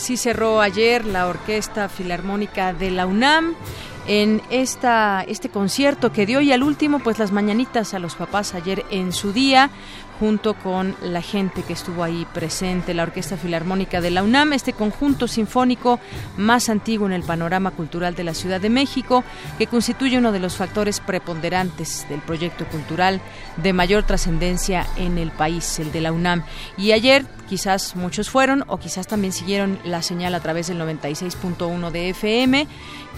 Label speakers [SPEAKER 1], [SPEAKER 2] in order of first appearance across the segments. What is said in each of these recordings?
[SPEAKER 1] Así cerró ayer la Orquesta Filarmónica de la UNAM en esta, este concierto que dio y al último pues las mañanitas a los papás ayer en su día junto con la gente que estuvo ahí presente, la Orquesta Filarmónica de la UNAM, este conjunto sinfónico más antiguo en el panorama cultural de la Ciudad de México, que constituye uno de los factores preponderantes del proyecto cultural de mayor trascendencia en el país, el de la UNAM. Y ayer quizás muchos fueron o quizás también siguieron la señal a través del 96.1 de FM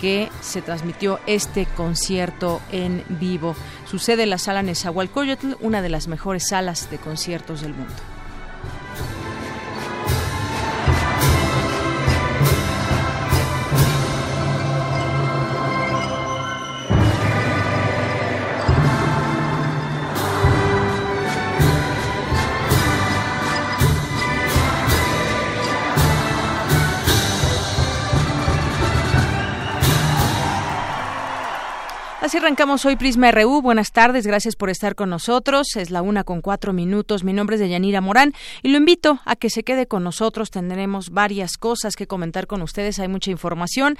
[SPEAKER 1] que se transmitió este concierto en vivo. Sucede en la sala Nezahualcóyotl, una de las mejores salas de conciertos del mundo. Así arrancamos hoy Prisma RU. Buenas tardes, gracias por estar con nosotros. Es la una con cuatro minutos. Mi nombre es Deyanira Morán y lo invito a que se quede con nosotros. Tendremos varias cosas que comentar con ustedes. Hay mucha información.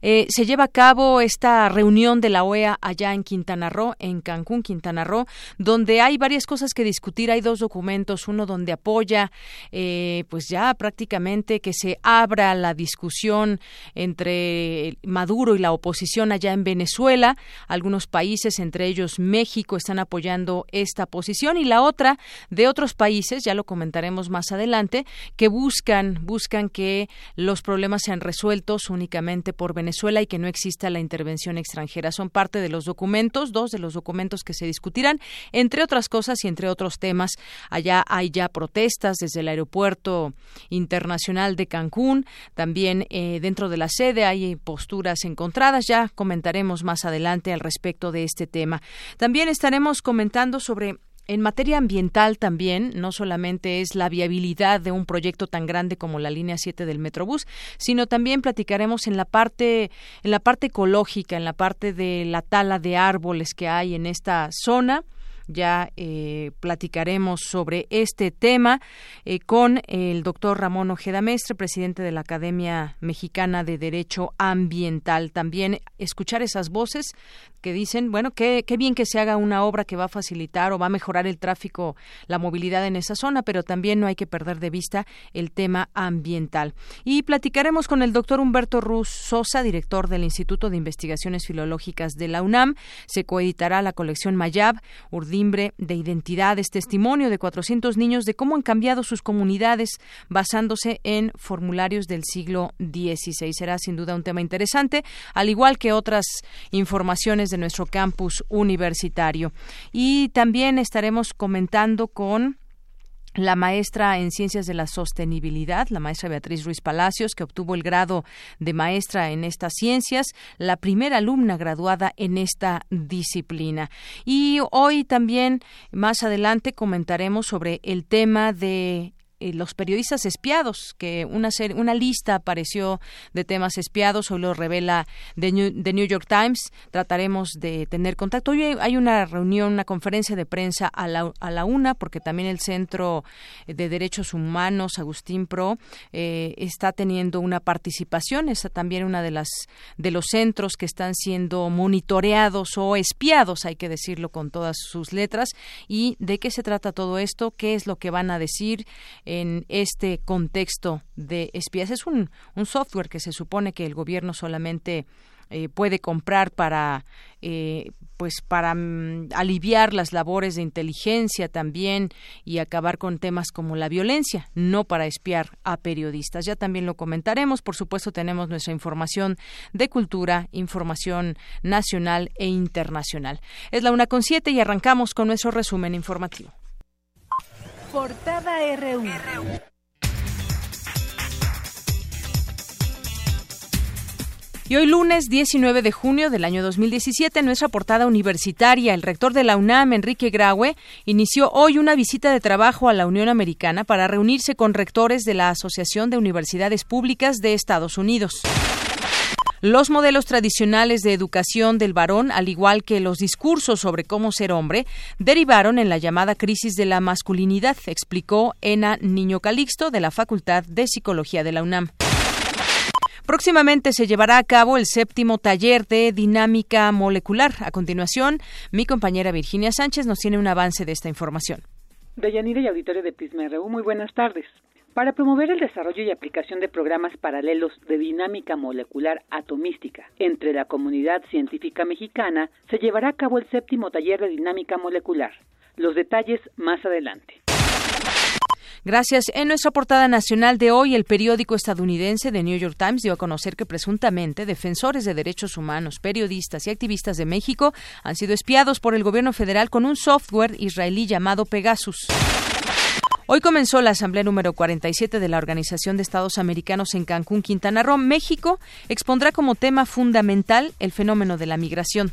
[SPEAKER 1] Eh, se lleva a cabo esta reunión de la OEA allá en Quintana Roo, en Cancún, Quintana Roo, donde hay varias cosas que discutir. Hay dos documentos, uno donde apoya, eh, pues ya prácticamente que se abra la discusión entre Maduro y la oposición allá en Venezuela algunos países, entre ellos México, están apoyando esta posición y la otra de otros países, ya lo comentaremos más adelante, que buscan buscan que los problemas sean resueltos únicamente por Venezuela y que no exista la intervención extranjera. Son parte de los documentos, dos de los documentos que se discutirán, entre otras cosas y entre otros temas. Allá hay ya protestas desde el aeropuerto internacional de Cancún, también eh, dentro de la sede hay posturas encontradas. Ya comentaremos más adelante al respecto de este tema. También estaremos comentando sobre en materia ambiental también, no solamente es la viabilidad de un proyecto tan grande como la línea 7 del Metrobús, sino también platicaremos en la parte en la parte ecológica, en la parte de la tala de árboles que hay en esta zona ya eh, platicaremos sobre este tema eh, con el doctor Ramón Ojeda Mestre, presidente de la Academia Mexicana de Derecho Ambiental. También escuchar esas voces que dicen, bueno, qué, bien que se haga una obra que va a facilitar o va a mejorar el tráfico, la movilidad en esa zona, pero también no hay que perder de vista el tema ambiental. Y platicaremos con el doctor Humberto Ruz Sosa, director del Instituto de Investigaciones Filológicas de la UNAM. Se coeditará la colección Mayab, De Identidades, testimonio de 400 niños de cómo han cambiado sus comunidades basándose en formularios del siglo XVI. Será sin duda un tema interesante, al igual que otras informaciones de nuestro campus universitario. Y también estaremos comentando con la maestra en Ciencias de la Sostenibilidad, la maestra Beatriz Ruiz Palacios, que obtuvo el grado de maestra en estas ciencias, la primera alumna graduada en esta disciplina. Y hoy también, más adelante, comentaremos sobre el tema de los periodistas espiados, que una, una lista apareció de temas espiados, hoy lo revela The New, York Times, trataremos de tener contacto. Hoy hay una reunión, una conferencia de prensa a la, a la una, porque también el Centro de Derechos Humanos, Agustín Pro, eh, está teniendo una participación, está también una de las de los centros que están siendo monitoreados o espiados, hay que decirlo con todas sus letras, y de qué se trata todo esto, qué es lo que van a decir, en este contexto de espías. Es un, un software que se supone que el gobierno solamente eh, puede comprar para eh, pues para mm, aliviar las labores de inteligencia también y acabar con temas como la violencia, no para espiar a periodistas. Ya también lo comentaremos. Por supuesto, tenemos nuestra información de cultura, información nacional e internacional. Es la una con siete y arrancamos con nuestro resumen informativo. Portada RU. Y hoy lunes 19 de junio del año 2017, en nuestra portada universitaria, el rector de la UNAM, Enrique Graue, inició hoy una visita de trabajo a la Unión Americana para reunirse con rectores de la Asociación de Universidades Públicas de Estados Unidos. Los modelos tradicionales de educación del varón, al igual que los discursos sobre cómo ser hombre, derivaron en la llamada crisis de la masculinidad, explicó Ena Niño Calixto de la Facultad de Psicología de la UNAM. Próximamente se llevará a cabo el séptimo taller de dinámica molecular. A continuación, mi compañera Virginia Sánchez nos tiene un avance de esta información.
[SPEAKER 2] Deyanira y auditorio de Prisma RU, muy buenas tardes. Para promover el desarrollo y aplicación de programas paralelos de dinámica molecular atomística entre la comunidad científica mexicana, se llevará a cabo el séptimo taller de dinámica molecular. Los detalles más adelante.
[SPEAKER 1] Gracias. En nuestra portada nacional de hoy, el periódico estadounidense The New York Times dio a conocer que presuntamente defensores de derechos humanos, periodistas y activistas de México han sido espiados por el gobierno federal con un software israelí llamado Pegasus. Hoy comenzó la asamblea número 47 de la Organización de Estados Americanos en Cancún, Quintana Roo. México expondrá como tema fundamental el fenómeno de la migración.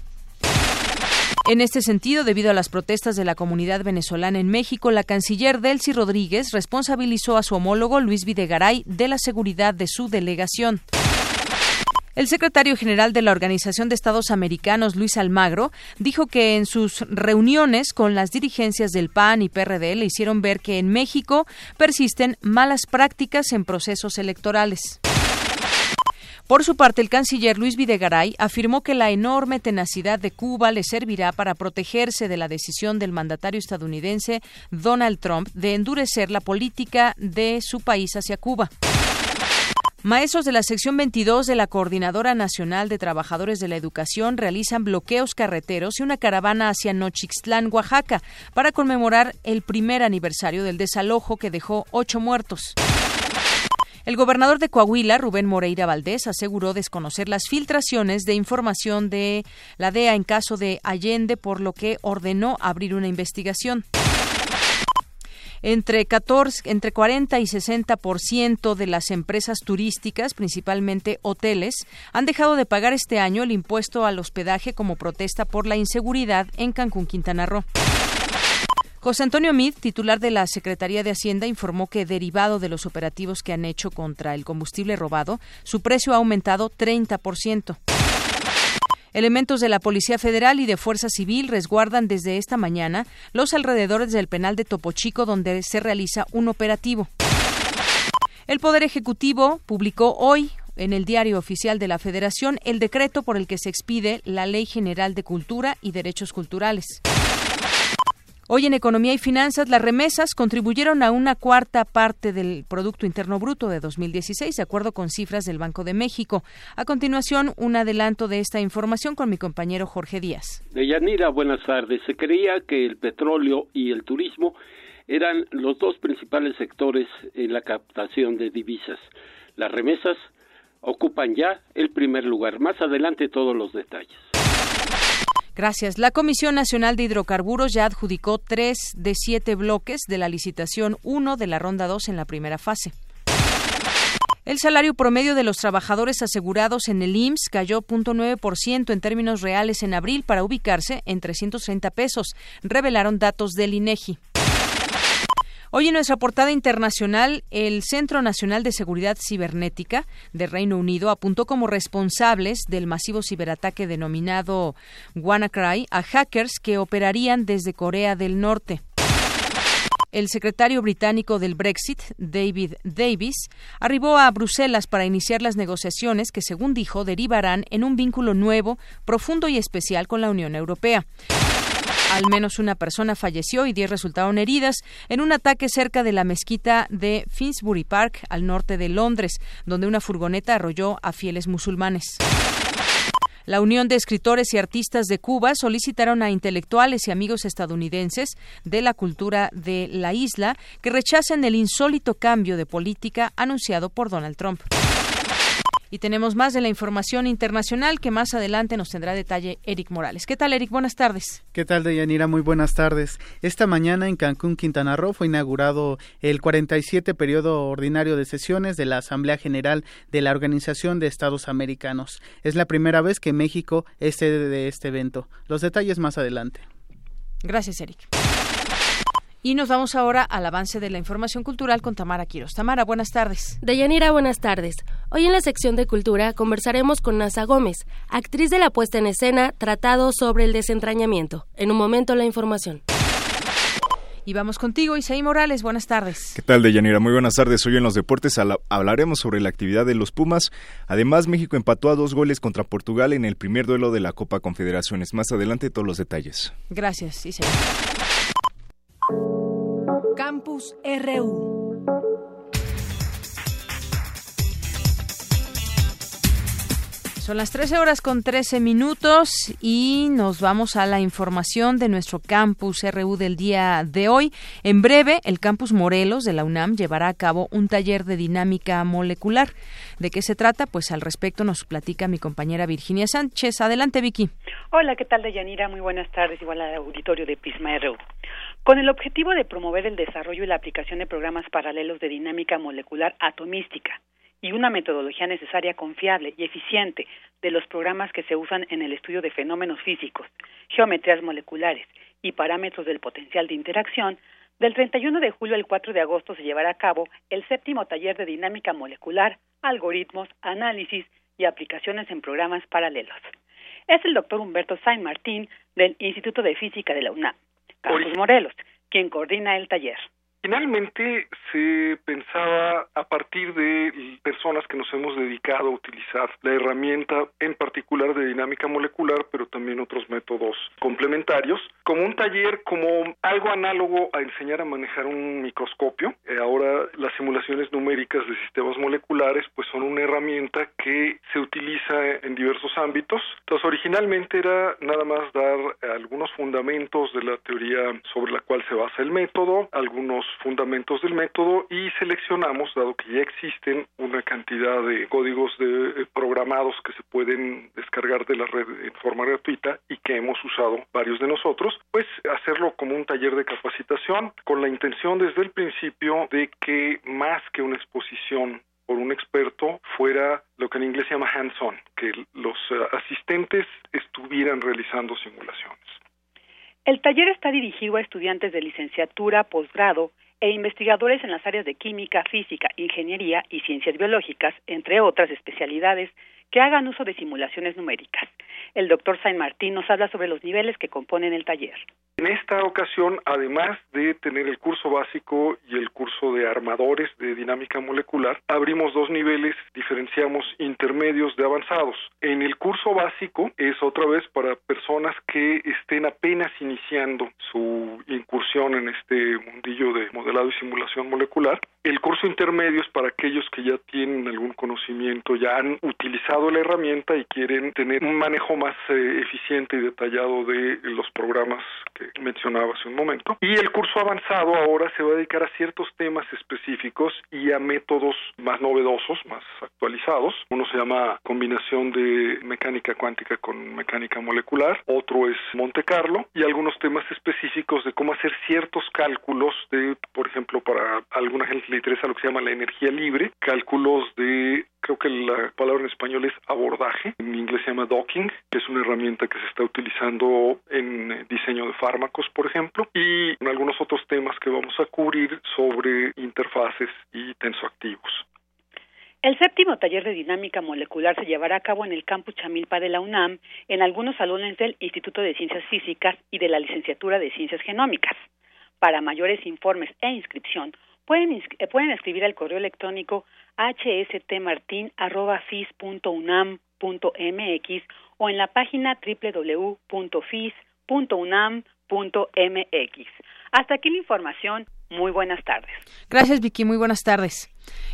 [SPEAKER 1] En este sentido, debido a las protestas de la comunidad venezolana en México, la canciller Delcy Rodríguez responsabilizó a su homólogo Luis Videgaray de la seguridad de su delegación. El secretario general de la Organización de Estados Americanos, Luis Almagro, dijo que en sus reuniones con las dirigencias del PAN y PRD le hicieron ver que en México persisten malas prácticas en procesos electorales. Por su parte, el canciller Luis Videgaray afirmó que la enorme tenacidad de Cuba le servirá para protegerse de la decisión del mandatario estadounidense Donald Trump de endurecer la política de su país hacia Cuba. Maestros de la sección 22 de la Coordinadora Nacional de Trabajadores de la Educación realizan bloqueos carreteros y una caravana hacia Nochixtlán, Oaxaca, para conmemorar el primer aniversario del desalojo que dejó ocho muertos. El gobernador de Coahuila, Rubén Moreira Valdés, aseguró desconocer las filtraciones de información de la DEA en caso de Allende, por lo que ordenó abrir una investigación. Entre, 14, entre 40 y 60% de las empresas turísticas, principalmente hoteles, han dejado de pagar este año el impuesto al hospedaje como protesta por la inseguridad en Cancún, Quintana Roo. José Antonio Mid, titular de la Secretaría de Hacienda, informó que derivado de los operativos que han hecho contra el combustible robado, su precio ha aumentado 30%. Elementos de la Policía Federal y de Fuerza Civil resguardan desde esta mañana los alrededores del penal de Topo Chico donde se realiza un operativo. El Poder Ejecutivo publicó hoy en el Diario Oficial de la Federación el decreto por el que se expide la Ley General de Cultura y Derechos Culturales. Hoy en Economía y Finanzas, las remesas contribuyeron a una cuarta parte del Producto Interno Bruto de 2016, de acuerdo con cifras del Banco de México. A continuación, un adelanto de esta información con mi compañero Jorge Díaz.
[SPEAKER 3] Deyanira, buenas tardes. Se creía que el petróleo y el turismo eran los dos principales sectores en la captación de divisas. Las remesas ocupan ya el primer lugar. Más adelante todos los detalles.
[SPEAKER 1] Gracias. La Comisión Nacional de Hidrocarburos ya adjudicó tres de siete bloques de la licitación 1 de la ronda 2 en la primera fase. El salario promedio de los trabajadores asegurados en el IMSS cayó 0.9% en términos reales en abril para ubicarse en 330 pesos, revelaron datos del INEGI. Hoy en nuestra portada internacional, el Centro Nacional de Seguridad Cibernética de Reino Unido apuntó como responsables del masivo ciberataque denominado WannaCry a hackers que operarían desde Corea del Norte. El secretario británico del Brexit, David Davis, arribó a Bruselas para iniciar las negociaciones que, según dijo, derivarán en un vínculo nuevo, profundo y especial con la Unión Europea. Al menos una persona falleció y diez resultaron heridas en un ataque cerca de la mezquita de Finsbury Park, al norte de Londres, donde una furgoneta arrolló a fieles musulmanes. La Unión de Escritores y Artistas de Cuba solicitaron a intelectuales y amigos estadounidenses de la cultura de la isla que rechacen el insólito cambio de política anunciado por Donald Trump. Y tenemos más de la información internacional que más adelante nos tendrá detalle Eric Morales. ¿Qué tal, Eric? Buenas tardes.
[SPEAKER 4] ¿Qué tal, Deyanira? Muy buenas tardes. Esta mañana en Cancún, Quintana Roo, fue inaugurado el 47 periodo ordinario de sesiones de la Asamblea General de la Organización de Estados Americanos. Es la primera vez que México es sede de este evento. Los detalles más adelante.
[SPEAKER 1] Gracias, Eric. Y nos vamos ahora al avance de la información cultural con Tamara Quiros. Tamara, buenas tardes.
[SPEAKER 5] Deyanira, buenas tardes. Hoy en la sección de cultura conversaremos con Nasa Gómez, actriz de la puesta en escena Tratado sobre el desentrañamiento. En un momento la información.
[SPEAKER 1] Y vamos contigo, Isaí Morales. Buenas tardes.
[SPEAKER 6] ¿Qué tal, Deyanira? Muy buenas tardes. Hoy en los deportes hablaremos sobre la actividad de los Pumas. Además, México empató a dos goles contra Portugal en el primer duelo de la Copa Confederaciones. Más adelante, todos los detalles.
[SPEAKER 1] Gracias, Isaí.
[SPEAKER 7] Campus RU.
[SPEAKER 1] Son las 13 horas con 13 minutos y nos vamos a la información de nuestro campus RU del día de hoy. En breve, el campus Morelos de la UNAM llevará a cabo un taller de dinámica molecular. ¿De qué se trata? Pues al respecto nos platica mi compañera Virginia Sánchez. Adelante, Vicky.
[SPEAKER 8] Hola, ¿qué tal, Deyanira? Muy buenas tardes, igual al auditorio de Pisma RU. Con el objetivo de promover el desarrollo y la aplicación de programas paralelos de dinámica molecular atomística y una metodología necesaria, confiable y eficiente de los programas que se usan en el estudio de fenómenos físicos, geometrías moleculares y parámetros del potencial de interacción, del 31 de julio al 4 de agosto se llevará a cabo el séptimo taller de dinámica molecular, algoritmos, análisis y aplicaciones en programas paralelos. Es el doctor Humberto Saint Martín del Instituto de Física de la UNAM. Carlos Morelos, quien coordina el taller.
[SPEAKER 9] Finalmente se pensaba a partir de personas que nos hemos dedicado a utilizar la herramienta en particular de dinámica molecular, pero también otros métodos complementarios, como un taller, como algo análogo a enseñar a manejar un microscopio. Eh, ahora las simulaciones numéricas de sistemas moleculares pues son una herramienta que se utiliza en diversos ámbitos. Entonces originalmente era nada más dar algunos fundamentos de la teoría sobre la cual se basa el método, algunos fundamentos del método y seleccionamos, dado que ya existen una cantidad de códigos de eh, programados que se pueden descargar de la red en forma gratuita y que hemos usado varios de nosotros, pues hacerlo como un taller de capacitación con la intención desde el principio de que más que una exposición por un experto fuera lo que en inglés se llama hands-on, que los eh, asistentes estuvieran realizando simulaciones.
[SPEAKER 8] El taller está dirigido a estudiantes de licenciatura, posgrado e investigadores en las áreas de química, física, ingeniería y ciencias biológicas, entre otras especialidades, que hagan uso de simulaciones numéricas. El doctor Saint Martín nos habla sobre los niveles que componen el taller.
[SPEAKER 9] En esta ocasión, además de tener el curso básico y el curso de armadores de dinámica molecular, abrimos dos niveles, diferenciamos intermedios de avanzados. En el curso básico es otra vez para personas que estén apenas iniciando su incursión en este mundillo de modelado y simulación molecular. El curso intermedio es para aquellos que ya tienen algún conocimiento, ya han utilizado la herramienta y quieren tener un manejo más eh, eficiente y detallado de los programas que mencionaba hace un momento. Y el curso avanzado ahora se va a dedicar a ciertos temas específicos y a métodos más novedosos, más actualizados. Uno se llama combinación de mecánica cuántica con mecánica molecular, otro es Monte Carlo y algunos temas específicos de cómo hacer ciertos cálculos de, por ejemplo, para alguna gente le interesa lo que se llama la energía libre, cálculos de creo que la palabra en español es abordaje, en inglés se llama docking, que es una herramienta que se está utilizando en diseño de fármacos, por ejemplo, y en algunos otros temas que vamos a cubrir sobre interfaces y tensoactivos.
[SPEAKER 8] El séptimo taller de dinámica molecular se llevará a cabo en el campus Chamilpa de la UNAM, en algunos salones del Instituto de Ciencias Físicas y de la Licenciatura de Ciencias Genómicas. Para mayores informes e inscripción, pueden, eh, pueden escribir al correo electrónico hstmartin.fis.unam.mx o en la página www.fis.unam.mx. Hasta aquí la información. Muy buenas tardes.
[SPEAKER 1] Gracias, Vicky. Muy buenas tardes.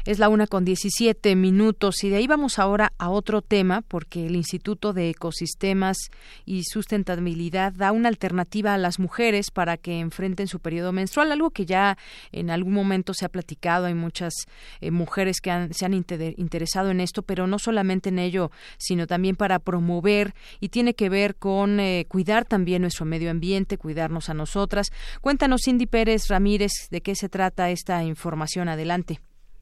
[SPEAKER 1] Es la una con 17 minutos y de ahí vamos ahora a otro tema porque el Instituto de Ecosistemas y Sustentabilidad da una alternativa a las mujeres para que enfrenten su periodo menstrual, algo que ya en algún momento se ha platicado. Hay muchas eh, mujeres que se han interesado en esto, pero no solamente en ello, sino también para promover y tiene que ver con eh, cuidar también nuestro medio ambiente, cuidarnos a nosotras. Cuéntanos, Cindy Pérez Ramírez, de qué se trata esta información. Adelante.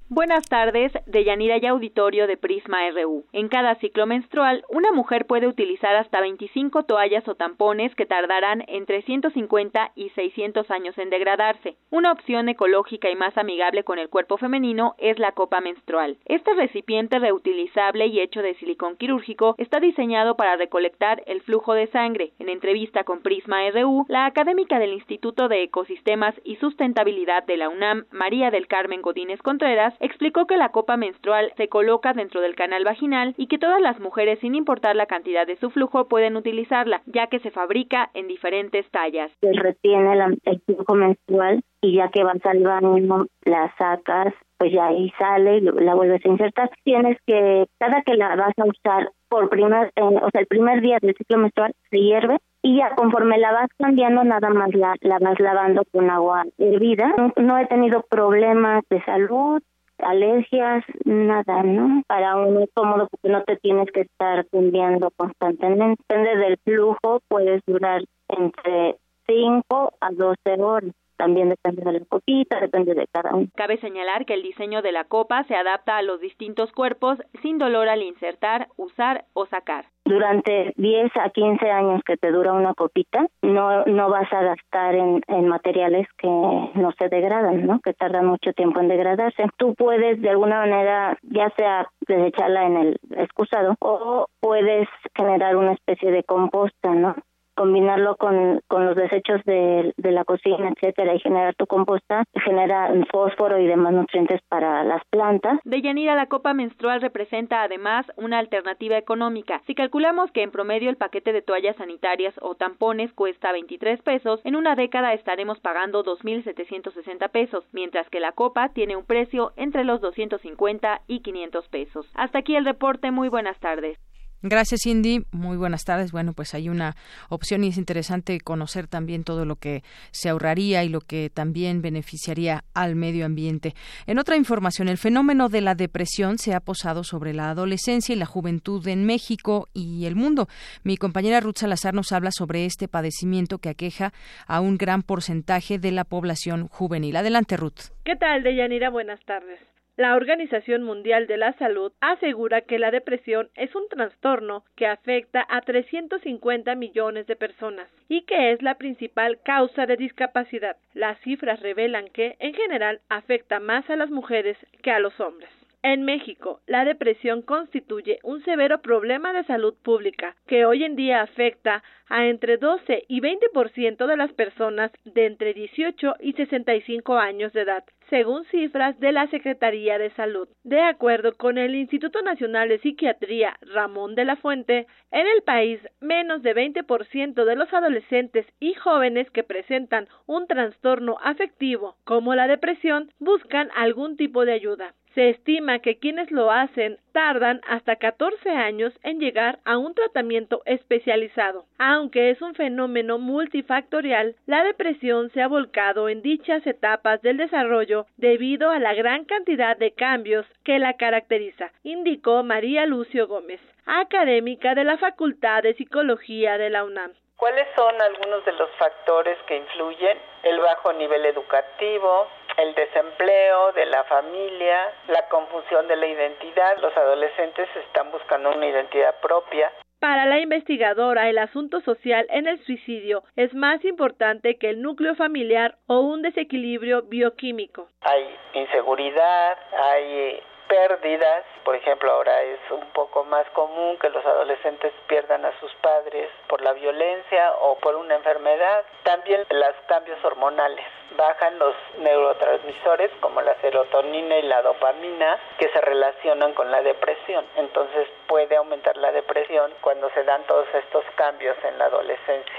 [SPEAKER 10] Buenas tardes, de Yanira y Auditorio de Prisma RU. En cada ciclo menstrual, una mujer puede utilizar hasta 25 toallas o tampones que tardarán entre 150 y 600 años en degradarse. Una opción ecológica y más amigable con el cuerpo femenino es la copa menstrual. Este recipiente reutilizable y hecho de silicón quirúrgico está diseñado para recolectar el flujo de sangre. En entrevista con Prisma RU, la académica del Instituto de Ecosistemas y Sustentabilidad de la UNAM, María del Carmen Godínez Contreras, explicó que la copa menstrual se coloca dentro del canal vaginal y que todas las mujeres, sin importar la cantidad de su flujo, pueden utilizarla, ya que se fabrica en diferentes tallas.
[SPEAKER 11] Retiene el flujo menstrual y ya que vas al baño, la sacas, pues ya ahí sale, la vuelves a insertar. Tienes que, cada que la vas a usar por primer, o sea, el primer día del ciclo menstrual se hierve y ya conforme la vas cambiando nada más la, la vas lavando con agua hervida. no he tenido problemas de salud, alergias, nada, ¿no? Para uno es cómodo porque no te tienes que estar cambiando constantemente. Depende del flujo, puedes durar entre 5 a 12 horas. También depende de la copita, depende de cada uno.
[SPEAKER 10] Cabe señalar que el diseño de la copa se adapta a los distintos cuerpos sin dolor al insertar, usar o sacar.
[SPEAKER 11] Durante 10 a 15 años que te dura una copita, no, no vas a gastar en, en materiales que no se degradan, ¿no? Que tardan mucho tiempo en degradarse. Tú puedes de alguna manera, ya sea desecharla en el excusado o puedes generar una especie de composta, ¿no? Combinarlo con, con los desechos de, de, la cocina, etcétera, y generar tu composta, genera fósforo y demás nutrientes para las plantas.
[SPEAKER 10] De Yanira, la copa menstrual representa además una alternativa económica. Si calculamos que en promedio el paquete de toallas sanitarias o tampones cuesta 23 pesos, en una década estaremos pagando 2.760 pesos, mientras que la copa tiene un precio entre los 250 y 500 pesos. Hasta aquí el reporte. Muy buenas tardes.
[SPEAKER 1] Gracias, Cindy. Muy buenas tardes. Bueno, pues hay una opción y es interesante conocer también todo lo que se ahorraría y lo que también beneficiaría al medio ambiente. En otra información, el fenómeno de la depresión se ha posado sobre la adolescencia y la juventud en México y el mundo. Mi compañera Ruth Salazar nos habla sobre este padecimiento que aqueja a un gran porcentaje de la población juvenil. Adelante, Ruth.
[SPEAKER 12] ¿Qué tal, Deyanira? Buenas tardes. La Organización Mundial de la Salud asegura que la depresión es un trastorno que afecta a 350 millones de personas y que es la principal causa de discapacidad. Las cifras revelan que, en general, afecta más a las mujeres que a los hombres. En México, la depresión constituye un severo problema de salud pública que hoy en día afecta a entre 12 y 20% de las personas de entre 18 y 65 años de edad, según cifras de la Secretaría de Salud. De acuerdo con el Instituto Nacional de Psiquiatría Ramón de la Fuente, en el país menos de 20% de los adolescentes y jóvenes que presentan un trastorno afectivo como la depresión buscan algún tipo de ayuda. Se estima que quienes lo hacen tardan hasta 14 años en llegar a un tratamiento especializado. Aunque es un fenómeno multifactorial, la depresión se ha volcado en dichas etapas del desarrollo debido a la gran cantidad de cambios que la caracteriza, indicó María Lucio Gómez, académica de la Facultad de Psicología de la UNAM.
[SPEAKER 13] ¿Cuáles son algunos de los factores que influyen? El bajo nivel educativo, el desempleo de la familia, la confusión de la identidad. Los adolescentes están buscando una identidad propia.
[SPEAKER 12] Para la investigadora, el asunto social en el suicidio es más importante que el núcleo familiar o un desequilibrio bioquímico.
[SPEAKER 13] Hay inseguridad, hay pérdidas. Por ejemplo, ahora es un poco más común que los adolescentes pierdan a sus padres por la violencia o por una enfermedad. También los cambios hormonales. Bajan los neurotransmisores como la serotonina y la dopamina que se relacionan con la depresión. Entonces puede aumentar la depresión cuando se dan todos estos cambios en la adolescencia.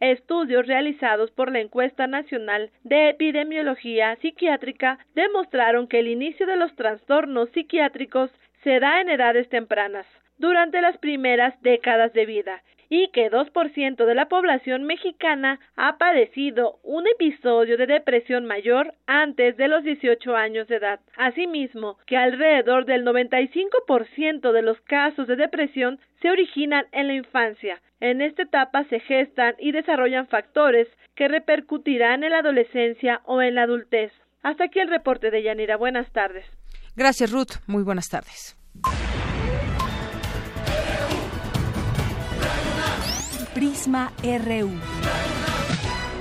[SPEAKER 12] Estudios realizados por la encuesta nacional de epidemiología psiquiátrica demostraron que el inicio de los trastornos psiquiátricos se da en edades tempranas, durante las primeras décadas de vida, y que 2% de la población mexicana ha padecido un episodio de depresión mayor antes de los 18 años de edad. Asimismo, que alrededor del 95% de los casos de depresión se originan en la infancia. En esta etapa se gestan y desarrollan factores que repercutirán en la adolescencia o en la adultez. Hasta aquí el reporte de Yanira. Buenas tardes.
[SPEAKER 1] Gracias, Ruth. Muy buenas tardes.
[SPEAKER 7] Prisma RU.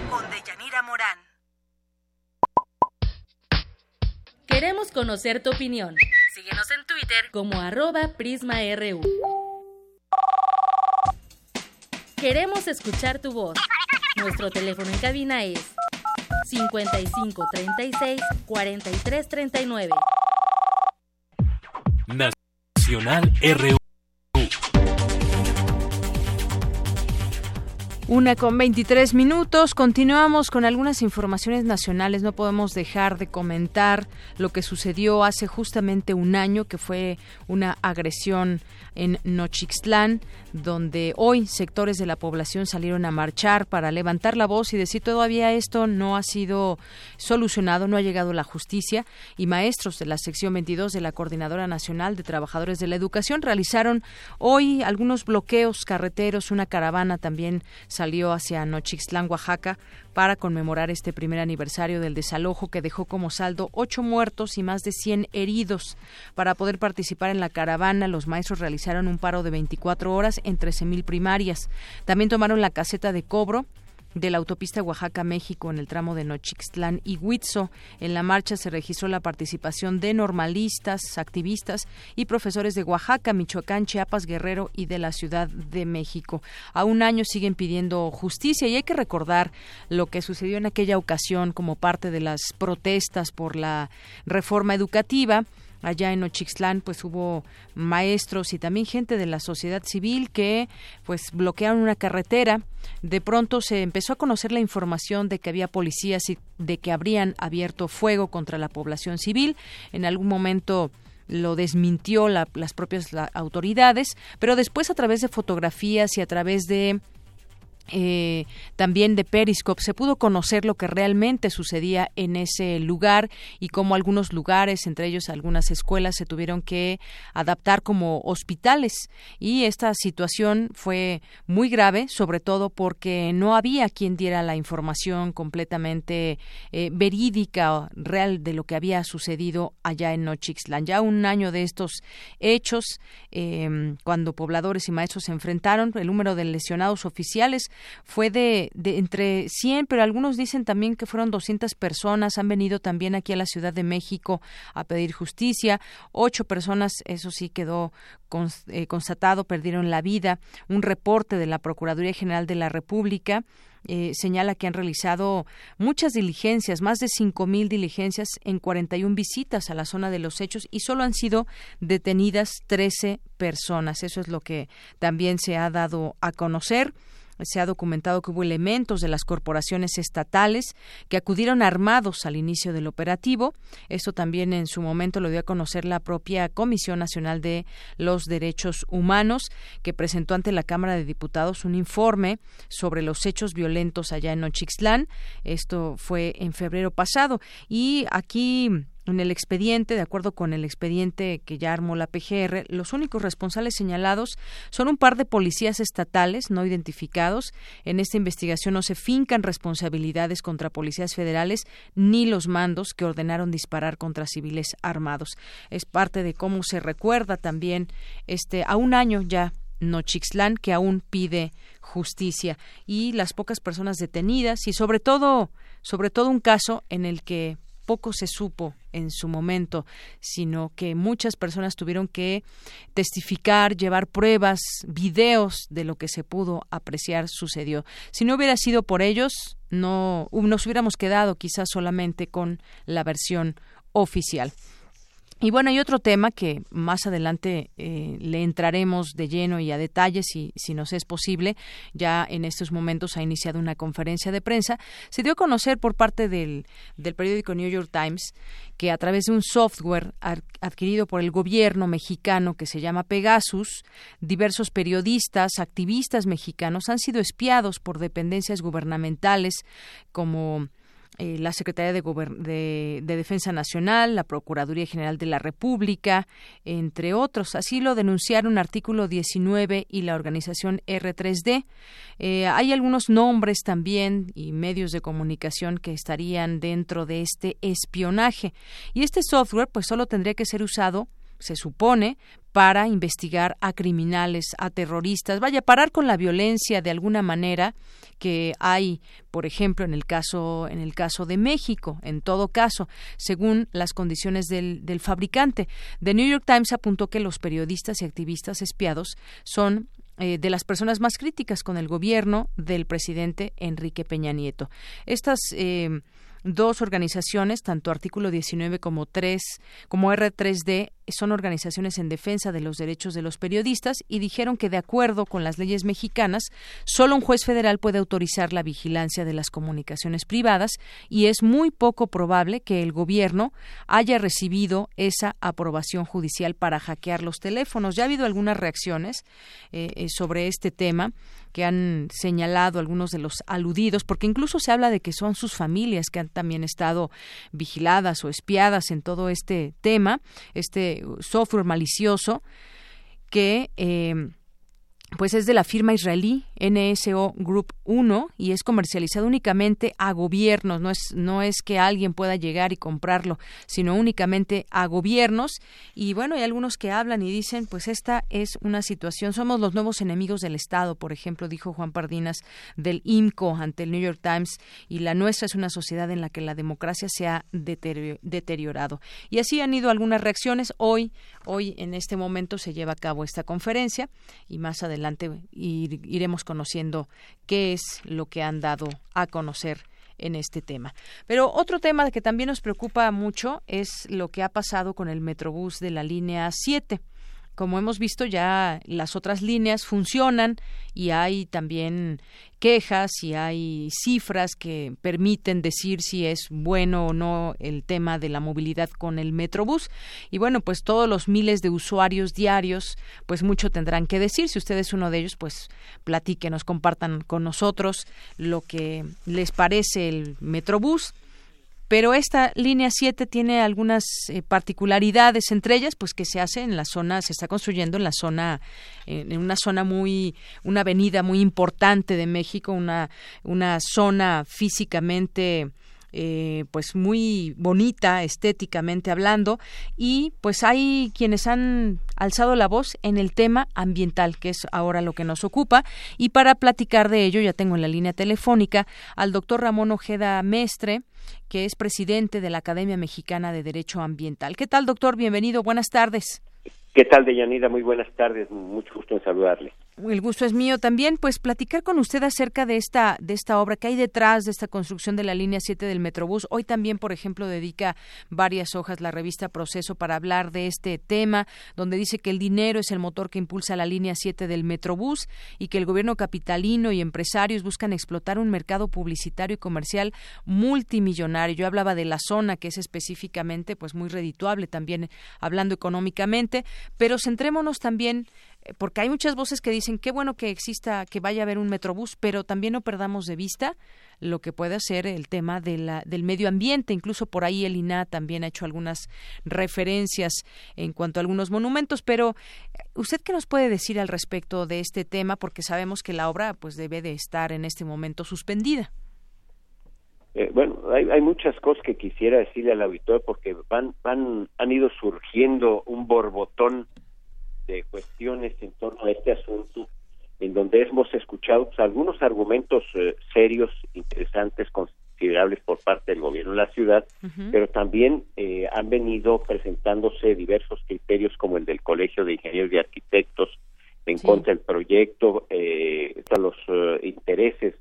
[SPEAKER 14] Con Deyanira Morán.
[SPEAKER 5] Queremos conocer tu opinión. Síguenos en Twitter como arroba PrismaRU. Queremos escuchar tu voz. Nuestro teléfono en cabina es 55 36 43 39.
[SPEAKER 15] Nacional RU.
[SPEAKER 1] Una con 23 minutos. Continuamos con algunas informaciones nacionales. No podemos dejar de comentar lo que sucedió hace justamente un año, que fue una agresión en Nochixtlán, donde hoy sectores de la población salieron a marchar para levantar la voz y decir todavía esto no ha sido solucionado, no ha llegado la justicia y maestros de la sección 22 de la Coordinadora Nacional de Trabajadores de la Educación realizaron hoy algunos bloqueos carreteros, una caravana también salió hacia Nochixtlán, Oaxaca, para conmemorar este primer aniversario del desalojo que dejó como saldo ocho muertos y más de 100 heridos. Para poder participar en la caravana, los maestros realizaron un paro de 24 horas en 13.000 primarias. También tomaron la caseta de cobro de la autopista Oaxaca-México en el tramo de Nochixtlán y Huitzo. En la marcha se registró la participación de normalistas, activistas y profesores de Oaxaca, Michoacán, Chiapas, Guerrero y de la Ciudad de México. A un año siguen pidiendo justicia y hay que recordar lo que sucedió en aquella ocasión como parte de las protestas por la reforma educativa allá en Ochixtlán pues hubo maestros y también gente de la sociedad civil que pues bloquearon una carretera. De pronto se empezó a conocer la información de que había policías y de que habrían abierto fuego contra la población civil. En algún momento lo desmintió las propias autoridades, pero después a través de fotografías y a través de eh, también de Periscope se pudo conocer lo que realmente sucedía en ese lugar y cómo algunos lugares, entre ellos algunas escuelas, se tuvieron que adaptar como hospitales. Y esta situación fue muy grave, sobre todo porque no había quien diera la información completamente eh, verídica, real de lo que había sucedido allá en Nochixtlán. Ya un año de estos hechos, eh, cuando pobladores y maestros se enfrentaron, el número de lesionados oficiales fue de, de entre 100, pero algunos dicen también que fueron 200 personas. Han venido también aquí a la Ciudad de México a pedir justicia. Ocho personas, eso sí quedó eh, constatado, perdieron la vida. Un reporte de la Procuraduría General de la República eh, señala que han realizado muchas diligencias, más de cinco mil diligencias en 41 visitas a la zona de los hechos y solo han sido detenidas 13 personas. Eso es lo que también se ha dado a conocer se ha documentado que hubo elementos de las corporaciones estatales que acudieron armados al inicio del operativo. Esto también en su momento lo dio a conocer la propia Comisión Nacional de los Derechos Humanos, que presentó ante la Cámara de Diputados un informe sobre los hechos violentos allá en Nochixtlán. Esto fue en febrero pasado. Y aquí en el expediente, de acuerdo con el expediente que ya armó la PGR, los únicos responsables señalados son un par de policías estatales no identificados. En esta investigación no se fincan responsabilidades contra policías federales ni los mandos que ordenaron disparar contra civiles armados. Es parte de cómo se recuerda también este a un año ya Nochixtlán que aún pide justicia y las pocas personas detenidas y sobre todo sobre todo un caso en el que poco se supo en su momento, sino que muchas personas tuvieron que testificar, llevar pruebas, videos de lo que se pudo apreciar sucedió. Si no hubiera sido por ellos, no nos hubiéramos quedado quizás solamente con la versión oficial. Y bueno, hay otro tema que más adelante eh, le entraremos de lleno y a detalle, si, si nos es posible. Ya en estos momentos ha iniciado una conferencia de prensa. Se dio a conocer por parte del, del periódico New York Times que a través de un software adquirido por el gobierno mexicano que se llama Pegasus, diversos periodistas, activistas mexicanos han sido espiados por dependencias gubernamentales como eh, la Secretaría de, Defensa Nacional, la Procuraduría General de la República, entre otros. Así lo denunciaron artículo 19 y la organización R3D. Eh, hay algunos nombres también y medios de comunicación que estarían dentro de este espionaje. Y este software pues solo tendría que ser usado se supone, para investigar a criminales, a terroristas, vaya, parar con la violencia de alguna manera que hay, por ejemplo, en el caso, en el caso de México, en todo caso, según las condiciones del, del fabricante. The New York Times apuntó que los periodistas y activistas espiados son eh, de las personas más críticas con el gobierno del presidente Enrique Peña Nieto. Estas eh, dos organizaciones, tanto Artículo 19 como 3, como R3D, son organizaciones en defensa de los derechos de los periodistas y dijeron que de acuerdo con las leyes mexicanas, solo un juez federal puede autorizar la vigilancia de las comunicaciones privadas y es muy poco probable que el gobierno haya recibido esa aprobación judicial para hackear los teléfonos. Ya ha habido algunas reacciones eh, eh, sobre este tema que han señalado algunos de los aludidos, porque incluso se habla de que son sus familias que han también estado vigiladas o espiadas en todo este tema, este software malicioso que eh, pues es de la firma israelí NSO Group 1 y es comercializado únicamente a gobiernos, no es no es que alguien pueda llegar y comprarlo, sino únicamente a gobiernos. Y bueno, hay algunos que hablan y dicen, pues esta es una situación, somos los nuevos enemigos del Estado, por ejemplo, dijo Juan Pardinas del IMCO ante el New York Times y la nuestra es una sociedad en la que la democracia se ha deteriorado. Y así han ido algunas reacciones. Hoy hoy en este momento se lleva a cabo esta conferencia y más adelante adelante iremos conociendo qué es lo que han dado a conocer en este tema. Pero otro tema que también nos preocupa mucho es lo que ha pasado con el Metrobús de la línea 7 como hemos visto ya las otras líneas funcionan y hay también quejas y hay cifras que permiten decir si es bueno o no el tema de la movilidad con el Metrobús. Y bueno pues todos los miles de usuarios diarios pues mucho tendrán que decir. Si usted es uno de ellos pues platíquenos compartan con nosotros lo que les parece el Metrobús pero esta línea 7 tiene algunas eh, particularidades, entre ellas, pues que se hace en la zona, se está construyendo en la zona, en una zona muy, una avenida muy importante de México, una, una zona físicamente eh, pues muy bonita estéticamente hablando y pues hay quienes han alzado la voz en el tema ambiental que es ahora lo que nos ocupa y para platicar de ello ya tengo en la línea telefónica al doctor Ramón Ojeda Mestre que es presidente de la Academia Mexicana de Derecho Ambiental. ¿Qué tal, doctor? Bienvenido. Buenas tardes.
[SPEAKER 16] ¿Qué tal, Deyanira? Muy buenas tardes. Mucho gusto en saludarle.
[SPEAKER 1] El gusto es mío también, pues platicar con usted acerca de esta de esta obra que hay detrás de esta construcción de la línea 7 del Metrobús. Hoy también, por ejemplo, dedica varias hojas la revista Proceso para hablar de este tema, donde dice que el dinero es el motor que impulsa la línea 7 del Metrobús y que el gobierno capitalino y empresarios buscan explotar un mercado publicitario y comercial multimillonario. Yo hablaba de la zona que es específicamente pues muy redituable también hablando económicamente, pero centrémonos también porque hay muchas voces que dicen qué bueno que exista, que vaya a haber un metrobús, pero también no perdamos de vista lo que puede ser el tema de del medio ambiente. Incluso por ahí el INA también ha hecho algunas referencias en cuanto a algunos monumentos. Pero, ¿usted qué nos puede decir al respecto de este tema? Porque sabemos que la obra pues debe de estar en este momento suspendida.
[SPEAKER 16] Eh, bueno, hay, hay, muchas cosas que quisiera decirle al auditor porque van, van, han ido surgiendo un borbotón de cuestiones en torno a este asunto, en donde hemos escuchado pues, algunos argumentos eh, serios, interesantes, considerables por parte del gobierno de la ciudad, pero también eh, han venido presentándose diversos criterios como el del Colegio de Ingenieros y Arquitectos en contra del proyecto, eh, los eh, intereses,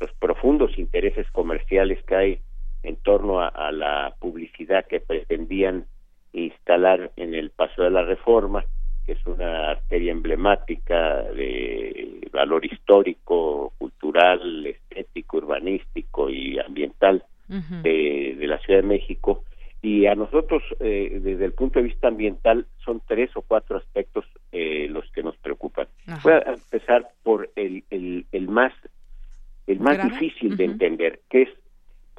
[SPEAKER 16] los profundos intereses comerciales que hay en torno a la publicidad que pretendían instalar en el Paso de la Reforma, que es una arteria emblemática de valor histórico, cultural, estético, urbanístico y ambiental de, la Ciudad de México. Y a nosotros, eh, desde el punto de vista ambiental, son tres o cuatro aspectos eh, los que nos preocupan. Voy a empezar por el, el, más el más difícil de entender, que es